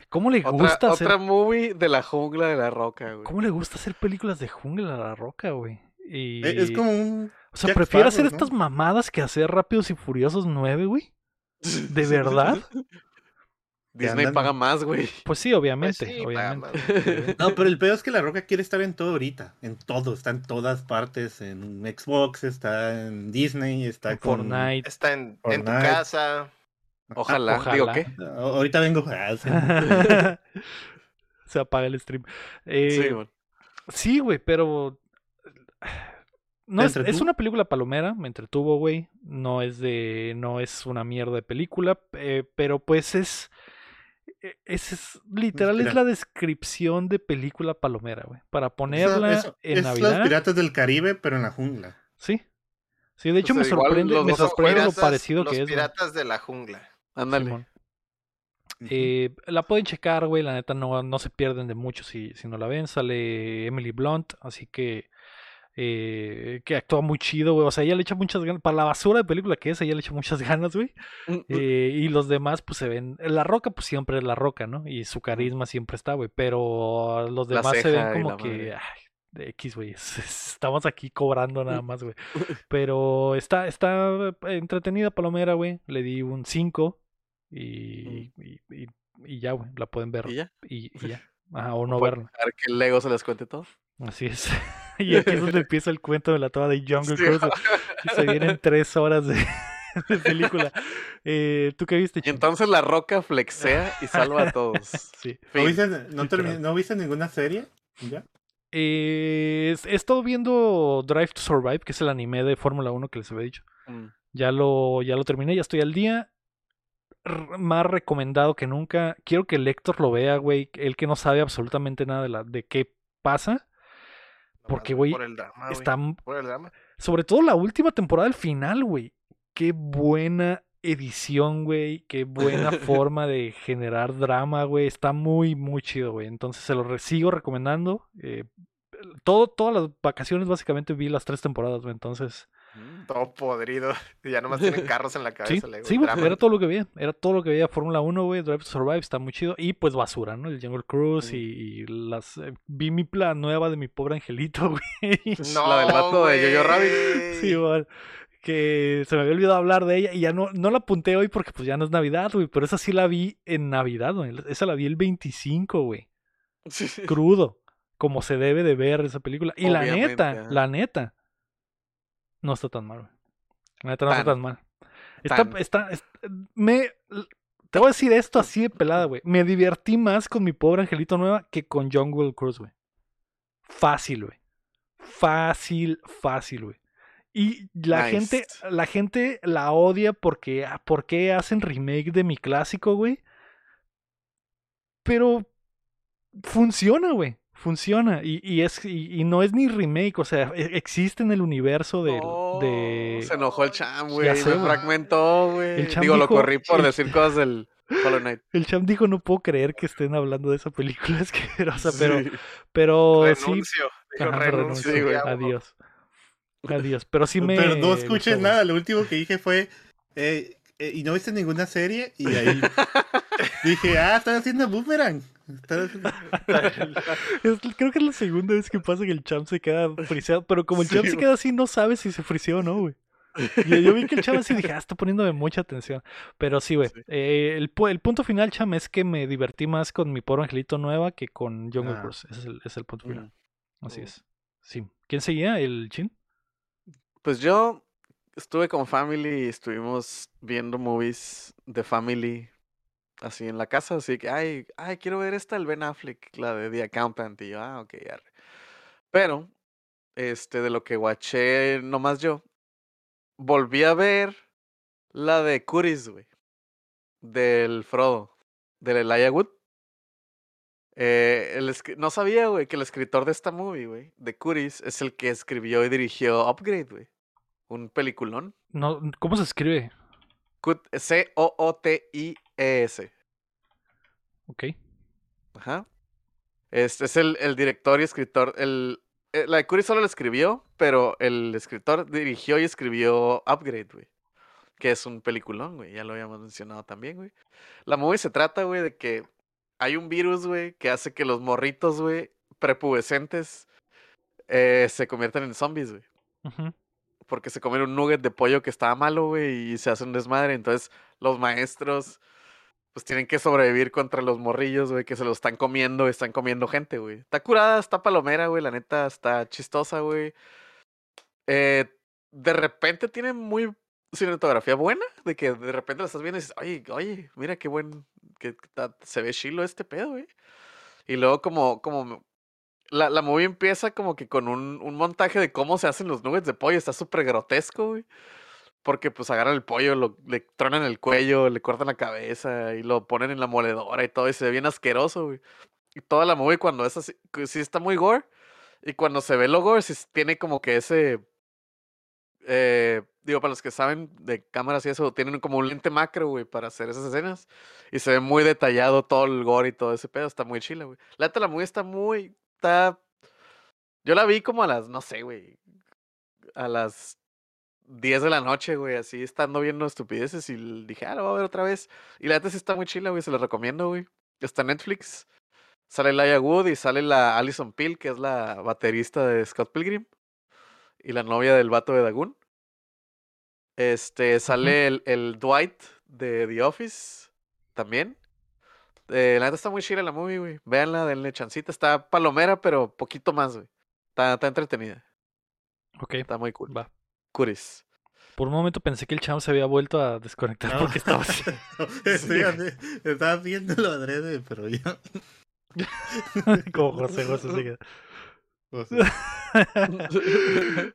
[SPEAKER 1] ¿Cómo le
[SPEAKER 3] Otra,
[SPEAKER 1] gusta hacer,
[SPEAKER 3] otra movie de la jungla de la roca, güey.
[SPEAKER 1] cómo le gusta hacer películas de jungla a La Roca, güey? Y,
[SPEAKER 4] Eh, Es como un.
[SPEAKER 1] o sea,
[SPEAKER 4] Jack
[SPEAKER 1] prefiere hacer estas mamadas que hacer Rápidos y Furiosos 9, güey. ¿De verdad?
[SPEAKER 3] Disney
[SPEAKER 4] andan-
[SPEAKER 3] paga más, güey.
[SPEAKER 1] Pues sí,
[SPEAKER 2] Pues
[SPEAKER 1] obviamente,
[SPEAKER 2] sí,
[SPEAKER 1] obviamente.
[SPEAKER 2] paga más, güey.
[SPEAKER 4] No, pero el peor es que la Roca quiere estar en todo ahorita. En todo. Está en todas partes. En Xbox, está en Disney, está
[SPEAKER 1] En
[SPEAKER 4] con.
[SPEAKER 1] Fortnite.
[SPEAKER 2] Está en, en tu casa.
[SPEAKER 3] Ojalá.
[SPEAKER 1] ojalá.
[SPEAKER 3] Digo, ¿qué?
[SPEAKER 4] Ah, Ahorita vengo. Ah, sí.
[SPEAKER 1] Se apaga el stream. Eh,
[SPEAKER 3] Sí, güey.
[SPEAKER 1] Sí, güey, pero. No
[SPEAKER 4] ¿Te
[SPEAKER 1] es, una película palomera, me entretuvo, güey. No es de. No es una mierda de película. eh, pero pues es. eh, Es, es- literal, es la descripción de película palomera, güey. Para ponerla
[SPEAKER 4] eso-
[SPEAKER 1] en
[SPEAKER 4] es los
[SPEAKER 1] Navidad.
[SPEAKER 4] piratas del Caribe, pero en la jungla.
[SPEAKER 1] Sí. Sí, de hecho
[SPEAKER 3] sea,
[SPEAKER 1] me sorprende,
[SPEAKER 3] los
[SPEAKER 1] me sorprende lo parecido
[SPEAKER 2] los
[SPEAKER 1] que es. güey.
[SPEAKER 2] piratas de la jungla.
[SPEAKER 3] Ándale.
[SPEAKER 1] Eh, la pueden checar, güey. La neta no, no se pierden de mucho si, si no la ven. Sale Emily Blunt, así que. eh, que actúa muy chido, güey. O sea, ella le echa muchas ganas. Para la basura de película que es, ella le echa muchas ganas, güey.
[SPEAKER 3] Mm,
[SPEAKER 1] Eh, y los demás, pues se ven. La roca, pues siempre es la roca, ¿no? Y su carisma siempre está, güey. Pero los demás se ven como que. ay, de X, güey. es- es- Estamos aquí cobrando nada más, güey. Pero está, está entretenida, Palomera, güey. Le di un 5. Y, y, y- y ya, güey. La pueden ver.
[SPEAKER 3] ¿Y ya?
[SPEAKER 1] Y, y ya. Ajá, o no verla.
[SPEAKER 3] dejar que el Lego se les cuente todo.
[SPEAKER 1] Así es. y aquí es donde empieza el cuento de la toma de Jungle
[SPEAKER 3] Sí.
[SPEAKER 1] Cruise. Y se vienen tres horas de, de película. Eh, ¿Tú qué viste,
[SPEAKER 3] Y entonces la roca flexea y salva a todos.
[SPEAKER 1] Sí.
[SPEAKER 4] ¿No viste, no, ¿No viste ninguna serie? ¿Ya?
[SPEAKER 1] Eh, he estado viendo Drive to Survive, que es el anime de Fórmula 1 que les había dicho.
[SPEAKER 3] Mm.
[SPEAKER 1] Ya lo, ya lo terminé, ya estoy al día. Más recomendado que nunca. Quiero que el Héctor lo vea, güey. Él que no sabe absolutamente nada de, la, de qué pasa. Porque, güey,
[SPEAKER 2] Por el.
[SPEAKER 1] Está,
[SPEAKER 2] Por el drama.
[SPEAKER 1] sobre todo la última temporada, el final, güey. Qué buena edición, güey. Qué buena forma de generar drama, güey. Está muy, muy chido, güey. Entonces se lo re- sigo recomendando. Eh, todo, todas las vacaciones básicamente vi las tres temporadas, güey. Entonces,
[SPEAKER 3] Mm.
[SPEAKER 2] Todo podrido. Y ya nomás tienen carros en la
[SPEAKER 1] sí,
[SPEAKER 2] cabeza. le
[SPEAKER 1] sí, era todo lo que veía. Era todo lo que veía. Fórmula 1, güey. Drive to Survive está muy chido. Y pues basura, ¿no? El Jungle Cruise
[SPEAKER 3] Mm.
[SPEAKER 1] y, y las... eh, vi mi plan nueva de mi pobre angelito, güey.
[SPEAKER 2] No,
[SPEAKER 3] La del vato de Jojo Rabbit.
[SPEAKER 1] Sí, güey. Que se me había olvidado hablar de ella y ya no, no la apunté hoy porque pues ya no es Navidad, güey. Pero esa sí la vi en Navidad, güey. Esa la vi el 25, güey. Crudo. Como se debe de ver esa película. Y la neta, la neta. No está tan mal, güey. La neta no está
[SPEAKER 3] Tan.
[SPEAKER 1] mal. Está, está, es- me te voy a decir esto así de pelada, güey. Me divertí más con mi pobre angelito nueva que con Jungle Cruise, güey. Fácil, güey. Fácil, fácil, güey. Y la
[SPEAKER 3] Nice.
[SPEAKER 1] gente, la gente la odia porque, ah, ¿por qué hacen remake de mi clásico, güey? Pero funciona, güey. Funciona. Y, y es, y, y no es ni remake, o sea, e- existe en el universo del,
[SPEAKER 3] No,
[SPEAKER 1] de...
[SPEAKER 3] Se enojó el Cham, güey.
[SPEAKER 1] sé,
[SPEAKER 3] Me fragmentó, güey.
[SPEAKER 1] El Cham
[SPEAKER 3] Digo, lo
[SPEAKER 1] dijo-
[SPEAKER 3] corrí por
[SPEAKER 1] el-
[SPEAKER 3] decir cosas del Hollow Knight.
[SPEAKER 1] El champ dijo, no puedo creer que estén hablando de esa película asquerosa, pero,
[SPEAKER 3] Sí.
[SPEAKER 1] pero sí,
[SPEAKER 2] renuncio. Dijo,
[SPEAKER 1] Ajá,
[SPEAKER 2] renuncio.
[SPEAKER 1] renuncio,
[SPEAKER 3] Sí, güey.
[SPEAKER 1] adiós. Adiós. Pero sí me.
[SPEAKER 4] Pero no escuches
[SPEAKER 1] güey.
[SPEAKER 4] nada, lo último que dije fue, eh, eh, ¿y no viste ninguna serie? Y ahí dije, ah, están haciendo boomerang.
[SPEAKER 1] Creo que es la segunda vez que pasa que el champ se queda friseado. Pero como el
[SPEAKER 3] Sí,
[SPEAKER 1] champ se queda así, no sabe si se friseó o no, güey. Y yo vi que el champ así dije, ah, está poniéndome mucha atención. Pero sí, güey.
[SPEAKER 3] Sí.
[SPEAKER 1] eh, el, pu- el punto final, cham, es que me divertí más con mi pobre angelito nueva que con Jungle
[SPEAKER 4] Ah.
[SPEAKER 1] Ese es el, es el punto final.
[SPEAKER 3] Mm.
[SPEAKER 1] Así
[SPEAKER 3] Mm.
[SPEAKER 1] es. Sí. ¿Quién seguía? ¿El chin?
[SPEAKER 3] Pues yo estuve con family y estuvimos viendo movies de family así en la casa, así que, ay, ay, quiero ver esta, el Ben Affleck, la de The Accountant, y yo, ah, ok, arre". Pero, este, de lo que watché nomás yo, volví a ver la de Curis, güey, del Frodo, del Elijah Wood. Eh, el no sabía, güey, que el escritor de esta movie, güey, de Curis, es el que escribió y dirigió Upgrade, güey. Un peliculón.
[SPEAKER 1] No, ¿Cómo se escribe?
[SPEAKER 3] Cut- C-O-O-T-I-E-S.
[SPEAKER 1] Ok.
[SPEAKER 3] Ajá. Este es el, el director y escritor. El, eh, la de Curis solo la escribió, pero el escritor dirigió y escribió Upgrade, güey. Que es un peliculón, güey. Ya lo habíamos mencionado también, güey. La movie se trata, güey, de que hay un virus, güey, que hace que los morritos, güey, prepubescentes, eh, se conviertan en zombies, güey.
[SPEAKER 1] Ujú.
[SPEAKER 3] porque se comen un nugget de pollo que estaba malo, güey, y se hace un desmadre. Entonces, los maestros, pues tienen que sobrevivir contra los morrillos, güey, que se los están comiendo, están comiendo gente, güey. Está curada, está palomera, güey, la neta, está chistosa, güey. Eh, de repente tiene muy cinematografía buena, de que de repente la estás viendo y dices, oye, oye, mira qué buen, que se ve chilo este pedo, güey. Y luego como, como la, la movie empieza como que con un, un montaje de cómo se hacen los nuggets de pollo. Está súper grotesco, güey. Porque pues agarran el pollo, lo, le tronan el cuello, le cortan la cabeza y lo ponen en la moledora y todo. Y se ve bien asqueroso, güey. Y toda la movie cuando es así, sí está muy gore. Y cuando se ve lo gore, sí tiene como que ese... eh, digo, para los que saben de cámaras y eso, tienen como un lente macro, güey, para hacer esas escenas. Y se ve muy detallado todo el gore y todo ese pedo. Está muy chila, güey. La neta, la movie está muy. Está. Yo la vi como a las, no sé, güey. A las 10 de la noche, güey, así estando viendo estupideces. Y dije, ah, la voy a ver otra vez. Y la neta sí está muy chila, güey. Se la recomiendo, güey. Está en Netflix. Sale Laia Wood y sale la Alison Peel, que es la baterista de Scott Pilgrim. Y la novia del vato de Dagoon. Este, sale el, el Dwight de The Office también. Eh, la neta está muy chida la movie, güey. Véanla, denle chancita. Está palomera, pero poquito más, güey. Está, está entretenida.
[SPEAKER 1] Ok.
[SPEAKER 3] Está muy cool.
[SPEAKER 1] Va.
[SPEAKER 3] Curis.
[SPEAKER 1] Por un momento pensé que el champ se había vuelto a desconectar
[SPEAKER 4] No.
[SPEAKER 1] porque estaba así.
[SPEAKER 4] Estoy haci- estaba viéndolo adrede, pero yo.
[SPEAKER 1] como José José se queda.
[SPEAKER 4] o sea,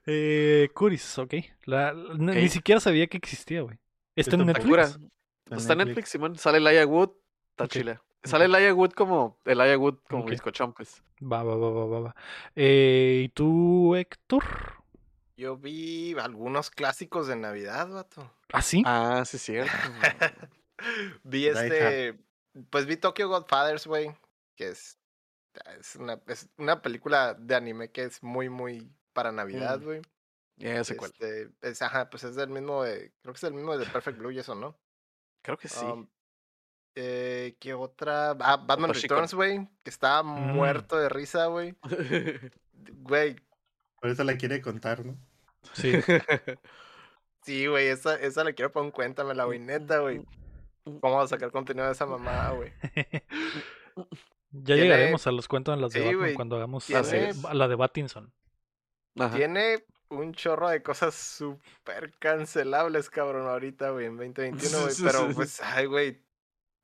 [SPEAKER 1] eh, Curis, ok. La- la- ni- siquiera sabía que existía, güey. ¿Está en
[SPEAKER 4] Está.
[SPEAKER 1] Netflix?
[SPEAKER 3] Está en Netflix, Simón. Sale Laia Wood. Está
[SPEAKER 1] Ok.
[SPEAKER 3] chila. Sale Laia Wood como. El Wood como
[SPEAKER 1] Ok.
[SPEAKER 3] bizcochón, pues.
[SPEAKER 1] Va, va, va, va, va, va. Eh, ¿Y tú, Héctor?
[SPEAKER 2] Yo vi algunos clásicos de Navidad, vato.
[SPEAKER 1] ¿Ah, sí?
[SPEAKER 3] Ah, sí, es cierto.
[SPEAKER 2] Vi
[SPEAKER 4] Hard.
[SPEAKER 2] este. Pues vi Tokyo Godfathers, güey. Que es. Es una, es una película de anime que es muy, muy para Navidad,
[SPEAKER 3] Mm.
[SPEAKER 2] güey.
[SPEAKER 3] Ya ya sé cuál.
[SPEAKER 2] Este, es, ajá, pues es del mismo de. Creo que es del mismo de Perfect Blue y eso, ¿no?
[SPEAKER 3] Creo que sí.
[SPEAKER 2] Um, eh, ¿Qué otra? Ah, Batman
[SPEAKER 3] Satoshi
[SPEAKER 2] Returns, güey. Que estaba
[SPEAKER 1] Mm.
[SPEAKER 2] muerto de risa, güey. Güey,
[SPEAKER 4] Por eso la quiere contar, ¿no?
[SPEAKER 1] Sí.
[SPEAKER 2] sí, güey, esa, esa la quiero poner en cuenta, me la güey, neta, güey. Vamos a sacar contenido de esa mamá, güey.
[SPEAKER 1] ya
[SPEAKER 2] Tiene-
[SPEAKER 1] llegaremos a los cuentos en las de
[SPEAKER 2] Sí,
[SPEAKER 1] Batman
[SPEAKER 2] güey,
[SPEAKER 1] cuando hagamos
[SPEAKER 2] tiene-
[SPEAKER 1] la de, la de.
[SPEAKER 3] Ajá.
[SPEAKER 2] Tiene un chorro de cosas súper cancelables, cabrón, ahorita, güey, en 2021, güey. Pero, pues, ay, güey.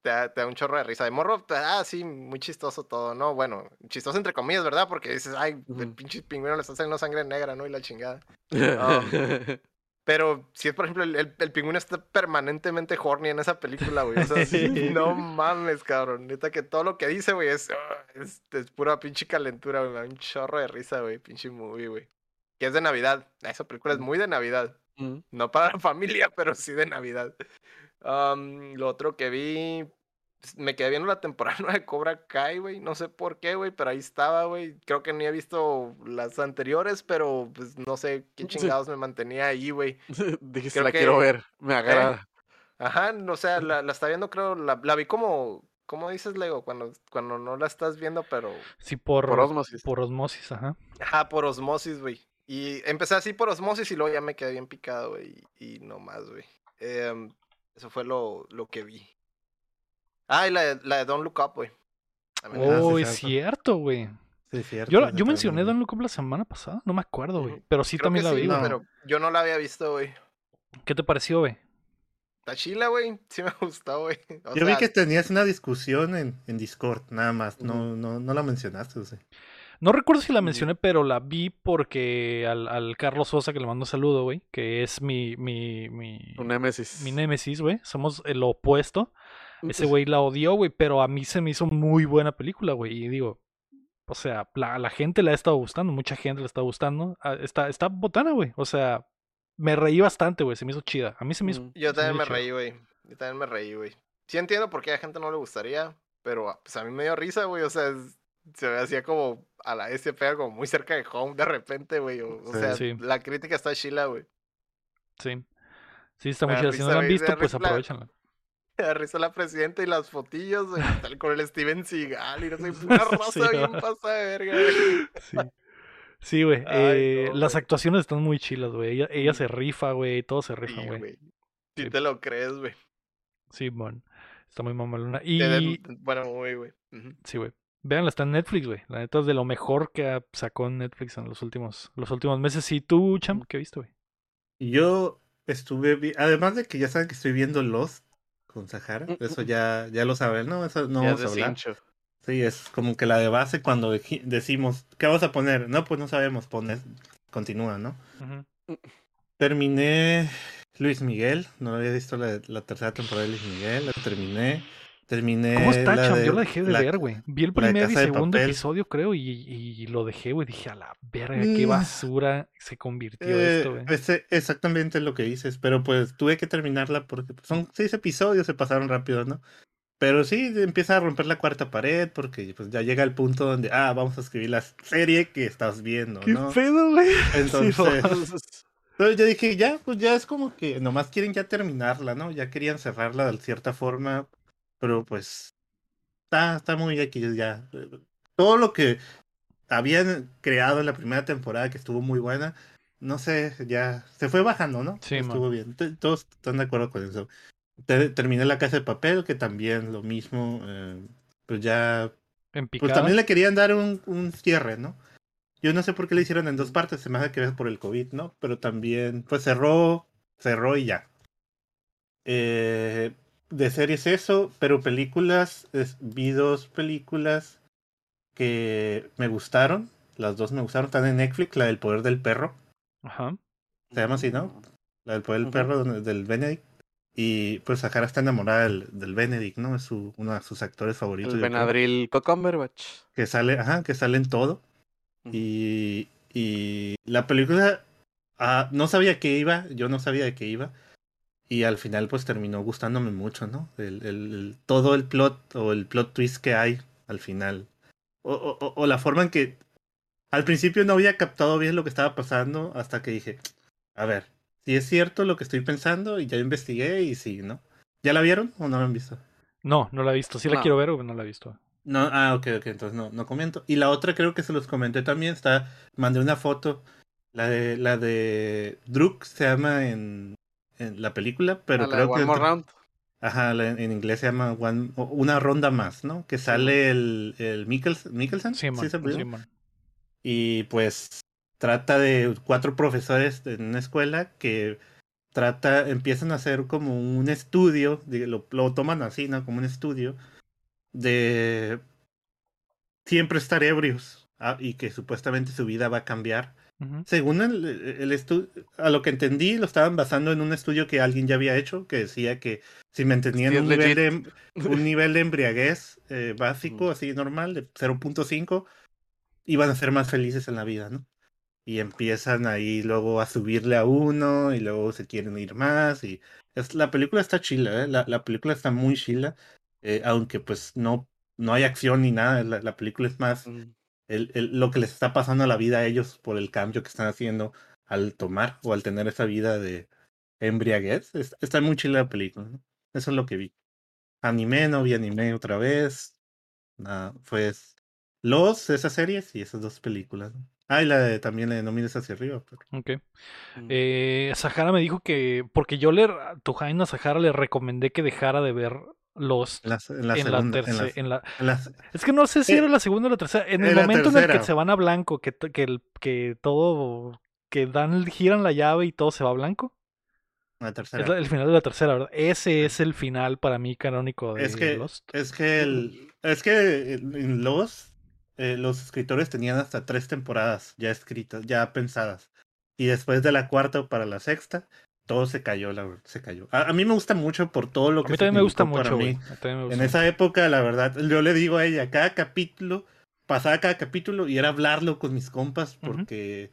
[SPEAKER 2] Te da, te da un chorro de risa. De morro, te- ah, sí, muy chistoso todo, ¿no? Bueno, chistoso entre comillas, ¿verdad? Porque dices, ay, el pinche pingüino le está saliendo sangre negra, ¿no? Y la chingada. Pero si es, por ejemplo, el, el, el pingüino está permanentemente horny en esa película, güey. O sea, sí, no mames, cabrón. Neta que todo lo que dice, güey, es, ah, es, es pura pinche calentura, güey. Me da un chorro de risa, güey. Pinche movie, güey. Que es de Navidad. Esa película es muy de Navidad.
[SPEAKER 3] Mm.
[SPEAKER 2] No para la familia, pero sí de Navidad. Lo otro que vi, pues, me quedé viendo la temporada de Cobra Kai, güey. No sé por qué, güey, pero ahí estaba, güey. Creo que ni he visto las anteriores, pero pues no sé qué
[SPEAKER 3] Sí.
[SPEAKER 2] chingados me mantenía ahí, güey.
[SPEAKER 3] Dijiste, la
[SPEAKER 2] que-
[SPEAKER 3] quiero ver, me agrada.
[SPEAKER 2] Ajá, o sea, la, la está viendo, creo, la, la vi como, ¿cómo dices, Lego? Cuando, cuando no la estás viendo, pero,
[SPEAKER 1] Sí, por,
[SPEAKER 3] Por osmosis.
[SPEAKER 1] Por osmosis, ajá.
[SPEAKER 2] ajá, por osmosis, güey. Y empecé así por osmosis y luego ya me quedé bien picado, güey, y, y no más, güey. Em, eso fue lo, lo que vi. Ah, y la de, la de Don't Look Up, güey.
[SPEAKER 4] Ah, sí,
[SPEAKER 1] Oh, es
[SPEAKER 4] cierto.
[SPEAKER 1] güey.
[SPEAKER 4] Sí, cierto.
[SPEAKER 1] Yo, yo mencioné
[SPEAKER 4] también.
[SPEAKER 1] Don Look Up la semana pasada, no me acuerdo, güey. Pero sí
[SPEAKER 2] Creo
[SPEAKER 1] también
[SPEAKER 2] que
[SPEAKER 1] la
[SPEAKER 2] sí,
[SPEAKER 1] vi,
[SPEAKER 2] güey,
[SPEAKER 1] güey.
[SPEAKER 2] pero yo no la había visto, güey.
[SPEAKER 1] ¿Qué te pareció, güey?
[SPEAKER 2] Está chila, güey. Sí me gustó, güey.
[SPEAKER 4] Yo vi que tenías una discusión en, en Discord, nada más. No, no, no la mencionaste, o sea.
[SPEAKER 1] No recuerdo si la mencioné, pero la vi porque al, al Carlos Sosa, que le mando un saludo, güey, que es mi, mi, mi,
[SPEAKER 3] Tu némesis.
[SPEAKER 1] mi némesis, güey. Somos el opuesto. Ese güey la odió, güey, pero a mí se me hizo muy buena película, güey. Y digo, o sea, la, a la gente le ha estado gustando, mucha gente le está gustando. Ah, Está, está botana, güey. O sea, me reí bastante, güey. Se me hizo chida. A mí se me hizo.
[SPEAKER 3] Mm.
[SPEAKER 2] Yo también me reí, güey. Yo también me reí, güey. Sí entiendo por qué a la gente no le gustaría, pero ah, pues a mí me dio risa, güey. O sea, es- se así como a la pega como muy cerca de home de repente, güey. O, o
[SPEAKER 4] Sí.
[SPEAKER 2] sea,
[SPEAKER 1] Sí.
[SPEAKER 2] la crítica está chila, güey.
[SPEAKER 1] Sí. Sí, está muy chida. Si no la han visto, pues
[SPEAKER 2] risa la- risa la presidenta y las fotillos, güey, tal con el Steven Seagal y no sé, pura raza
[SPEAKER 1] Sí,
[SPEAKER 2] bien
[SPEAKER 1] va.
[SPEAKER 2] pasa de verga, güey.
[SPEAKER 1] Sí. Sí, güey.
[SPEAKER 2] Ay,
[SPEAKER 1] eh,
[SPEAKER 2] no,
[SPEAKER 1] las
[SPEAKER 2] güey.
[SPEAKER 1] actuaciones están muy chilas, güey. Ella, ella se rifa, güey. Todo se rifa,
[SPEAKER 2] Sí,
[SPEAKER 1] güey.
[SPEAKER 2] güey. Si
[SPEAKER 1] Sí.
[SPEAKER 2] te lo crees, güey.
[SPEAKER 1] Sí, mon. Está muy mamalona.
[SPEAKER 2] Den-
[SPEAKER 1] Y.
[SPEAKER 2] Bueno, muy, güey. Ujú.
[SPEAKER 1] Sí, güey. Veanla, está en Netflix, güey. La neta es de lo mejor que ha- sacó en Netflix en los últimos, los últimos meses. ¿Y tú, Cham, qué viste, güey?
[SPEAKER 4] Y Yo estuve, vi- además de que ya saben que estoy viendo Lost con Sahara, eso ya, ya lo saben, ¿no? Eso no
[SPEAKER 3] Ya
[SPEAKER 4] vamos a hablar.
[SPEAKER 3] cincho.
[SPEAKER 4] Sí, es como que la de base cuando decimos, ¿qué vamos a poner? No, pues no sabemos, poner, continúa, ¿no? Terminé Luis Miguel, no había visto la, la tercera temporada de Luis Miguel, la terminé. Terminé.
[SPEAKER 1] ¿Cómo está,
[SPEAKER 4] la de-
[SPEAKER 1] Yo la dejé de
[SPEAKER 4] la-
[SPEAKER 1] ver, güey. Vi el primer y segundo episodio, creo, y, y lo dejé, güey. Dije, a la verga, qué
[SPEAKER 4] Mm.
[SPEAKER 1] basura se convirtió
[SPEAKER 4] Eh,
[SPEAKER 1] esto, güey.
[SPEAKER 4] ese- exactamente lo que dices, pero pues tuve que terminarla porque pues, son seis episodios, se pasaron rápido, ¿no? Pero sí, empieza a romper la cuarta pared porque pues ya llega el punto donde, ah, vamos a escribir la serie que estás viendo,
[SPEAKER 1] ¿Qué
[SPEAKER 4] ¿no?
[SPEAKER 1] pedo, güey?
[SPEAKER 4] Entonces,
[SPEAKER 1] va.
[SPEAKER 4] entonces yo dije, ya, pues ya es como que nomás quieren ya terminarla, ¿no? Ya querían cerrarla de cierta forma, pero pues está, está muy aquí ya. Todo lo que habían creado en la primera temporada, que estuvo muy buena, no sé, ya se fue bajando, ¿no?
[SPEAKER 1] Sí, man.
[SPEAKER 4] estuvo bien. Todos están de acuerdo con eso. Te- terminé la casa de papel, que también lo mismo, eh, pues ya
[SPEAKER 1] En
[SPEAKER 4] pues también le querían dar un, un cierre, ¿no? Yo no sé por qué le hicieron en dos partes, se me hace que es por el COVID, ¿no? Pero también, pues cerró, cerró y ya. Eh, de series eso, pero películas, es- vi dos películas que me gustaron, las dos me gustaron, están en Netflix, la del poder del perro,
[SPEAKER 1] Ajá.
[SPEAKER 4] se llama así, ¿no? La del poder del perro, del Benedict. Y pues Sahara está enamorada del, del Benedict, ¿no? Es su, uno de sus actores favoritos.
[SPEAKER 3] El. Benadryl Cumberbatch.
[SPEAKER 4] que sale, ajá, que sale en todo. Y, y la película ah, no sabía que iba, yo no sabía de qué iba. Y al final pues terminó gustándome mucho, ¿no? El, el- el- todo el plot o el plot twist que hay al final. O, o- o- o la forma en que al principio no había captado bien lo que estaba pasando hasta que dije, a ver, si es cierto lo que estoy pensando y ya investigué y sí, ¿no? ¿Ya la vieron o no la han visto?
[SPEAKER 1] No, no la he visto. Sí la
[SPEAKER 3] No.
[SPEAKER 1] quiero ver, pero no la he visto.
[SPEAKER 4] No, ah, ok, ok, entonces no, no comento. Y la otra creo que se los comenté también, está, mandé una foto, la de, la de Druk se llama en, en la película, pero
[SPEAKER 3] A la de
[SPEAKER 4] creo
[SPEAKER 3] One
[SPEAKER 4] que,
[SPEAKER 3] More Round.
[SPEAKER 4] ajá, en inglés se llama One- una ronda más, ¿no? Que sale el, el Mikkels- Mikkelsen,
[SPEAKER 1] Sí, man.
[SPEAKER 4] ¿sí
[SPEAKER 1] man.
[SPEAKER 4] y pues trata de cuatro profesores en una escuela que trata, empiezan a hacer como un estudio, lo, lo toman así, ¿no? Como un estudio de siempre estar ebrios ah, y que supuestamente su vida va a cambiar. Según el, el estudio, a lo que entendí, lo estaban basando en un estudio que alguien ya había hecho, que decía que si mantenían
[SPEAKER 3] Sí,
[SPEAKER 4] un, nivel de, em- un nivel de embriaguez eh, básico, así normal, de 0.5, iban a ser más felices en la vida, ¿no? Y empiezan ahí luego a subirle a uno y luego se quieren ir más y es, la película está chila, ¿eh? La, la película está muy chila, eh, aunque pues no, no hay acción ni nada, la, la película es más
[SPEAKER 3] Mm.
[SPEAKER 4] El, el- lo que les está pasando a la vida a ellos por el cambio que están haciendo al tomar o al tener esa vida de embriaguez. Es- Está muy chila la película. ¿no? Eso es lo que vi. Anime, no vi anime otra vez. Nada, pues Los, esas series y esas dos películas. ¿no? Ah, y la de, también la de No mires hacia arriba. pero-
[SPEAKER 1] Ok.
[SPEAKER 3] Mm.
[SPEAKER 1] Eh, Sahara me dijo que. Porque yo le. A Tujain a Sahara le recomendé que dejara de ver los.
[SPEAKER 4] En la, en la
[SPEAKER 1] en,
[SPEAKER 4] segunda.
[SPEAKER 1] la
[SPEAKER 4] en
[SPEAKER 1] tercera. Es que no sé si
[SPEAKER 4] Eh,
[SPEAKER 1] era la segunda o la tercera. En el
[SPEAKER 4] en
[SPEAKER 1] momento en el que se van a blanco, que, que, el- que todo. Que dan, giran la llave y todo se va a blanco.
[SPEAKER 4] la tercera.
[SPEAKER 1] Es la- el final de la tercera, ¿verdad? Ese es el final para mí canónico de
[SPEAKER 4] Es que,
[SPEAKER 1] Lost.
[SPEAKER 4] es que, el, es que en en los, eh, los escritores tenían hasta tres temporadas ya escritas, ya pensadas. Y después de la cuarta para la sexta, todo se cayó, la verdad, se cayó. A, a mí me gusta mucho por todo lo
[SPEAKER 1] A
[SPEAKER 4] que
[SPEAKER 1] mí también me gusta mucho,
[SPEAKER 4] mí.
[SPEAKER 1] A me
[SPEAKER 4] En
[SPEAKER 1] gusta
[SPEAKER 4] esa época, la verdad, yo le digo a ella, cada capítulo, pasaba cada capítulo y era hablarlo con mis compas porque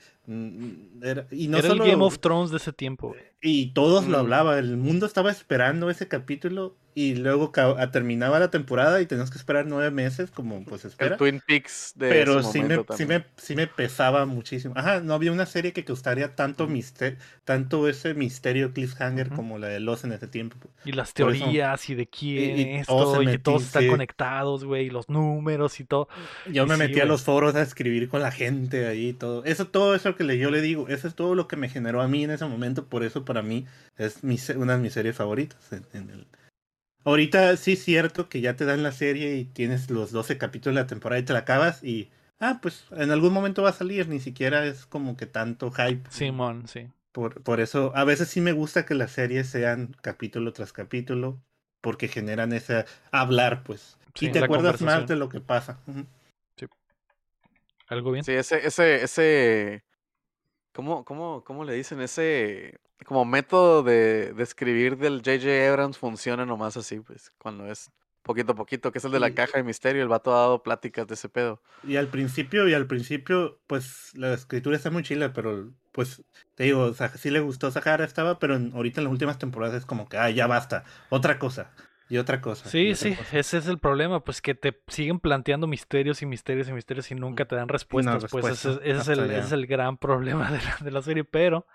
[SPEAKER 4] era, y no
[SPEAKER 1] Era
[SPEAKER 4] solo
[SPEAKER 1] el Game of Thrones de ese tiempo,
[SPEAKER 4] y todos lo
[SPEAKER 3] Mm.
[SPEAKER 4] hablaban, el mundo estaba esperando ese capítulo y luego ca- a- terminaba la temporada y tenías que esperar nueve meses, como pues
[SPEAKER 3] El
[SPEAKER 4] espera.
[SPEAKER 3] Twin Peaks de
[SPEAKER 4] Pero sí me, sí, me, sí me pesaba muchísimo. Ajá, no había una serie que gustaría tanto,
[SPEAKER 3] Ujú.
[SPEAKER 4] mister- tanto ese misterio cliffhanger como la de Los en ese tiempo.
[SPEAKER 1] Y las
[SPEAKER 4] eso-
[SPEAKER 1] teorías y de quién
[SPEAKER 4] y
[SPEAKER 1] esto, y que todos están
[SPEAKER 4] sí.
[SPEAKER 1] conectados, güey, y los números y todo.
[SPEAKER 4] Yo
[SPEAKER 1] Y
[SPEAKER 4] me
[SPEAKER 1] sí,
[SPEAKER 4] metí a los foros a escribir con la gente ahí y todo. Eso, todo eso que le, yo le digo, eso es todo lo que me generó a mí en ese momento. Por eso para mí es mi, una de mis series favoritas. en- en el- Ahorita sí es cierto que ya te dan la serie y tienes los 12 capítulos de la temporada y te la acabas y... Ah, pues en algún momento va a salir, ni siquiera es como que tanto hype.
[SPEAKER 1] Simón, sí.
[SPEAKER 4] Por, por eso, a veces sí me gusta que las series sean capítulo tras capítulo, porque generan ese hablar, pues.
[SPEAKER 1] Sí,
[SPEAKER 4] y te acuerdas más de lo que pasa.
[SPEAKER 1] ¿Algo bien?
[SPEAKER 3] Sí, ese, ese, ese. ¿Cómo, cómo, cómo le dicen? Ese como método de, de escribir del J.J. Abrams funciona nomás así, pues, cuando es poquito a poquito, que es el de la caja de misterio, el vato ha dado pláticas de ese pedo.
[SPEAKER 4] Y al principio, y al principio, pues la escritura está muy chila, pero pues te digo, Sa- sí le gustó Sahara, estaba, pero en- ahorita en las últimas temporadas es como que, ah, ya basta, otra cosa, y otra cosa.
[SPEAKER 1] Sí,
[SPEAKER 4] otra
[SPEAKER 1] sí,
[SPEAKER 4] cosa.
[SPEAKER 1] ese es el problema, pues que te siguen planteando misterios y misterios y misterios y nunca te dan respuestas, pues ese, es-
[SPEAKER 4] respuesta,
[SPEAKER 1] ese es el, ese es el gran problema de la, de la serie, pero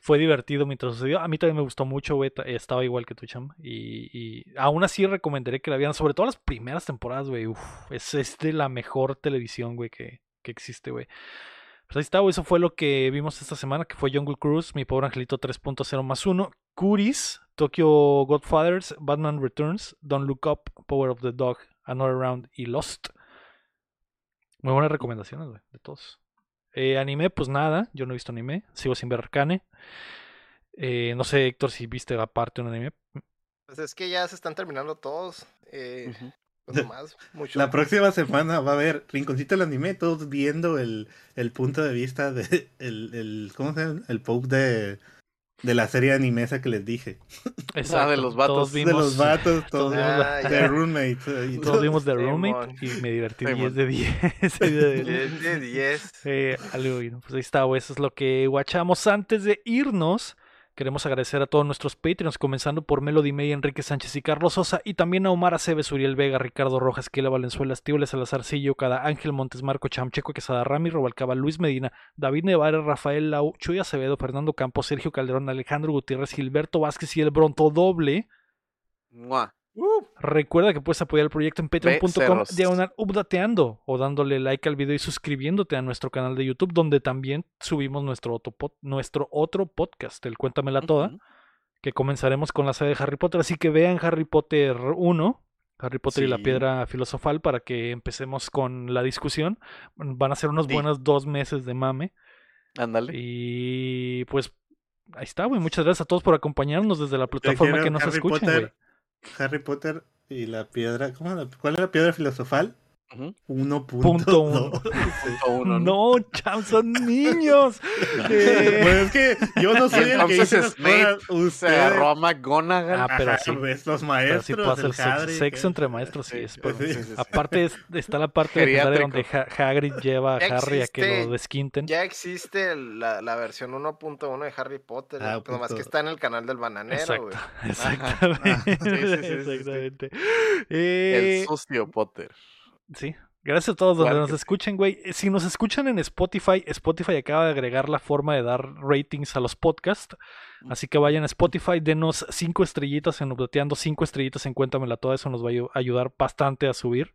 [SPEAKER 1] fue divertido mientras sucedió. A mí también me gustó mucho, güey, ta- estaba igual que tu cham, y, y aún así recomendaré que la vieran, sobre todo las primeras temporadas, güey, uf, es, es de la mejor televisión, güey, que, que existe, güey. Pues ahí está, güey, eso fue lo que vimos esta semana, que fue Jungle Cruise, Mi Pobre Angelito 3.0 más 1, Curis, Tokyo Godfathers, Batman Returns, Don't Look Up, Power of the Dog, Another Round y Lost. Muy buenas recomendaciones, güey, de todos. Eh, anime, pues nada, yo no he visto anime, sigo sin ver Arcane. Eh, no sé, Héctor, si viste aparte un anime.
[SPEAKER 2] Pues es que ya se están terminando todos. Eh,
[SPEAKER 3] Ujú.
[SPEAKER 2] pues nomás, mucho.
[SPEAKER 4] La próxima semana va a haber Rinconcito del Anime, todos viendo el, el punto de vista de el, el ¿cómo se llama? El poke de, de la serie anime esa que les dije.
[SPEAKER 1] Exacto,
[SPEAKER 3] los
[SPEAKER 1] Todos
[SPEAKER 3] vatos.
[SPEAKER 1] vimos,
[SPEAKER 4] de los vatos, todos
[SPEAKER 1] todos vimos
[SPEAKER 2] Ah,
[SPEAKER 4] de
[SPEAKER 2] ya.
[SPEAKER 4] roommates. eh, y
[SPEAKER 1] todos
[SPEAKER 4] todo.
[SPEAKER 1] vimos The. Roommate y me divertí
[SPEAKER 3] Simón.
[SPEAKER 1] 10 de 10. de-
[SPEAKER 2] 10 de 10.
[SPEAKER 1] Eh, algo. Pues ahí está, güey. Eso es lo que guachamos. Antes de irnos, queremos agradecer a todos nuestros Patreons, comenzando por Melody May, Enrique Sánchez y Carlos Sosa, y también a Omar Aceves, Uriel Vega, Ricardo Rojas, Kela Valenzuela, Estíbal Salazarcillo, Cada Ángel Montes, Marco Chamcheco, Quesada Rami, Robalcaba, Luis Medina, David Nevares, Rafael Lau, Chuy Acevedo, Fernando Campos, Sergio Calderón, Alejandro Gutiérrez, Gilberto Vázquez y el Bronto Doble. Recuerda que puedes apoyar el proyecto en patreon.com diagonal updateando o dándole like al video y suscribiéndote a nuestro canal de YouTube donde también subimos nuestro otro, pod- nuestro otro podcast, el Cuéntamela Toda, que comenzaremos con la saga de Harry Potter. Así que vean Harry Potter 1, Harry Potter y la. Piedra Filosofal para que empecemos con la discusión. Van a ser unos
[SPEAKER 3] Sí.
[SPEAKER 1] buenos dos meses de mame.
[SPEAKER 3] Ándale.
[SPEAKER 1] Y pues ahí está, güey. Muchas gracias a todos por acompañarnos desde la plataforma que nos
[SPEAKER 4] Harry
[SPEAKER 1] escuchen.
[SPEAKER 4] Harry Potter y la piedra. ¿cómo la- ¿Cuál es la piedra filosofal?
[SPEAKER 3] Ujú.
[SPEAKER 4] 1.2.
[SPEAKER 1] Punto uno.
[SPEAKER 4] Sí.
[SPEAKER 3] O uno, ¿no?
[SPEAKER 1] No, cham, son niños. Eh,
[SPEAKER 4] Pues es que yo no soy el que dice las
[SPEAKER 3] Snape
[SPEAKER 4] cosas.
[SPEAKER 3] Se
[SPEAKER 4] Ustedes.
[SPEAKER 3] agarró a McGonagall.
[SPEAKER 1] Ah, pero sí.
[SPEAKER 4] ves, los
[SPEAKER 1] pero
[SPEAKER 4] maestros.
[SPEAKER 1] sí puede hacer
[SPEAKER 4] el
[SPEAKER 1] sexo, sexo entre maestros, sí. es por-
[SPEAKER 4] Sí,
[SPEAKER 3] sí, sí.
[SPEAKER 1] Aparte es- está la parte legendaria donde. Ha- Hagrid lleva a Harry a que
[SPEAKER 2] existe-
[SPEAKER 1] lo desquinten.
[SPEAKER 2] Ya existe la, la versión 1.1 de Harry Potter.
[SPEAKER 4] Ah,
[SPEAKER 2] nomás que está en el canal del bananero,
[SPEAKER 1] Exacto,
[SPEAKER 2] güey.
[SPEAKER 1] exactamente.
[SPEAKER 3] Sí, sí, sí, sí, sí.
[SPEAKER 1] exactamente.
[SPEAKER 3] El
[SPEAKER 1] Eh,
[SPEAKER 3] sucio Potter.
[SPEAKER 1] Sí. Gracias a todos donde
[SPEAKER 3] Claro
[SPEAKER 1] nos escuchen, güey. Eh, Si nos escuchan en Spotify, Spotify acaba de agregar la forma de dar ratings a los podcasts.
[SPEAKER 3] Mm.
[SPEAKER 1] Así que vayan a Spotify, denos cinco estrellitas en Updateando, cinco estrellitas en Cuéntamela Todo. Eso nos va a ayu- ayudar bastante a subir.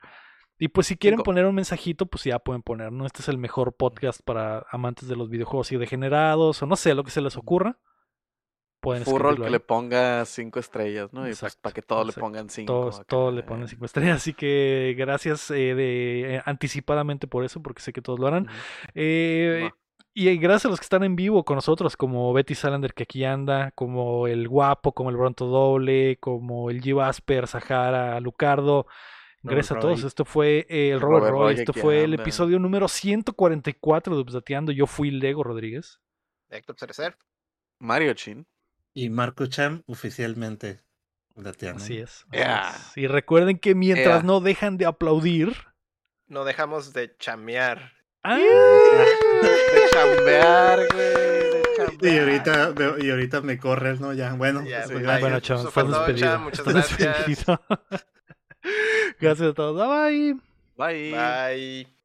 [SPEAKER 1] Y pues si quieren poner un mensajito, pues ya pueden poner, ¿no? Este es el mejor podcast para amantes de los videojuegos y degenerados, o no sé, lo que se les ocurra. Pueden
[SPEAKER 3] Furro el
[SPEAKER 1] escribirlo
[SPEAKER 3] que
[SPEAKER 1] ahí.
[SPEAKER 3] le ponga cinco estrellas, ¿no? Y pues
[SPEAKER 1] Exacto,
[SPEAKER 3] para que todos
[SPEAKER 1] exacto.
[SPEAKER 3] le pongan cinco.
[SPEAKER 1] Todos,
[SPEAKER 3] acá.
[SPEAKER 1] todos le ponen cinco estrellas, así que gracias eh, de, eh, anticipadamente por eso, porque sé que todos lo harán. Eh, y gracias a los que están en vivo con nosotros, como Betty Salander que aquí anda, como el Guapo, como el Bronto Doble, como el G. Asper, Sahara, Lucardo. Gracias a todos.
[SPEAKER 4] Roy.
[SPEAKER 1] Esto fue eh, el Robert,
[SPEAKER 3] Robert
[SPEAKER 1] Roy.
[SPEAKER 3] Roy
[SPEAKER 1] Esto fue el episodio número 144 de Updateando. Yo fui Lego Rodríguez.
[SPEAKER 2] Héctor Cerecer.
[SPEAKER 3] Mario Chin.
[SPEAKER 4] Y Marco Cham oficialmente dateando.
[SPEAKER 1] Así es. así
[SPEAKER 3] Yeah.
[SPEAKER 1] es. Y recuerden que mientras
[SPEAKER 3] Yeah.
[SPEAKER 1] no dejan de aplaudir.
[SPEAKER 2] No dejamos de chamear.
[SPEAKER 1] ¡Ah!
[SPEAKER 3] De chambear, güey. De.
[SPEAKER 4] Y ahorita, me- y ahorita me corres, ¿no? Ya, bueno. Sí,
[SPEAKER 2] pues,
[SPEAKER 4] gracias.
[SPEAKER 1] Bueno,
[SPEAKER 2] Eso
[SPEAKER 1] chavos,
[SPEAKER 2] fue
[SPEAKER 1] estás
[SPEAKER 2] todo,
[SPEAKER 1] despedido.
[SPEAKER 2] Cham, muchas
[SPEAKER 1] Estás
[SPEAKER 2] gracias.
[SPEAKER 1] despedido. gracias a todos. Bye.
[SPEAKER 3] Bye.
[SPEAKER 2] Bye.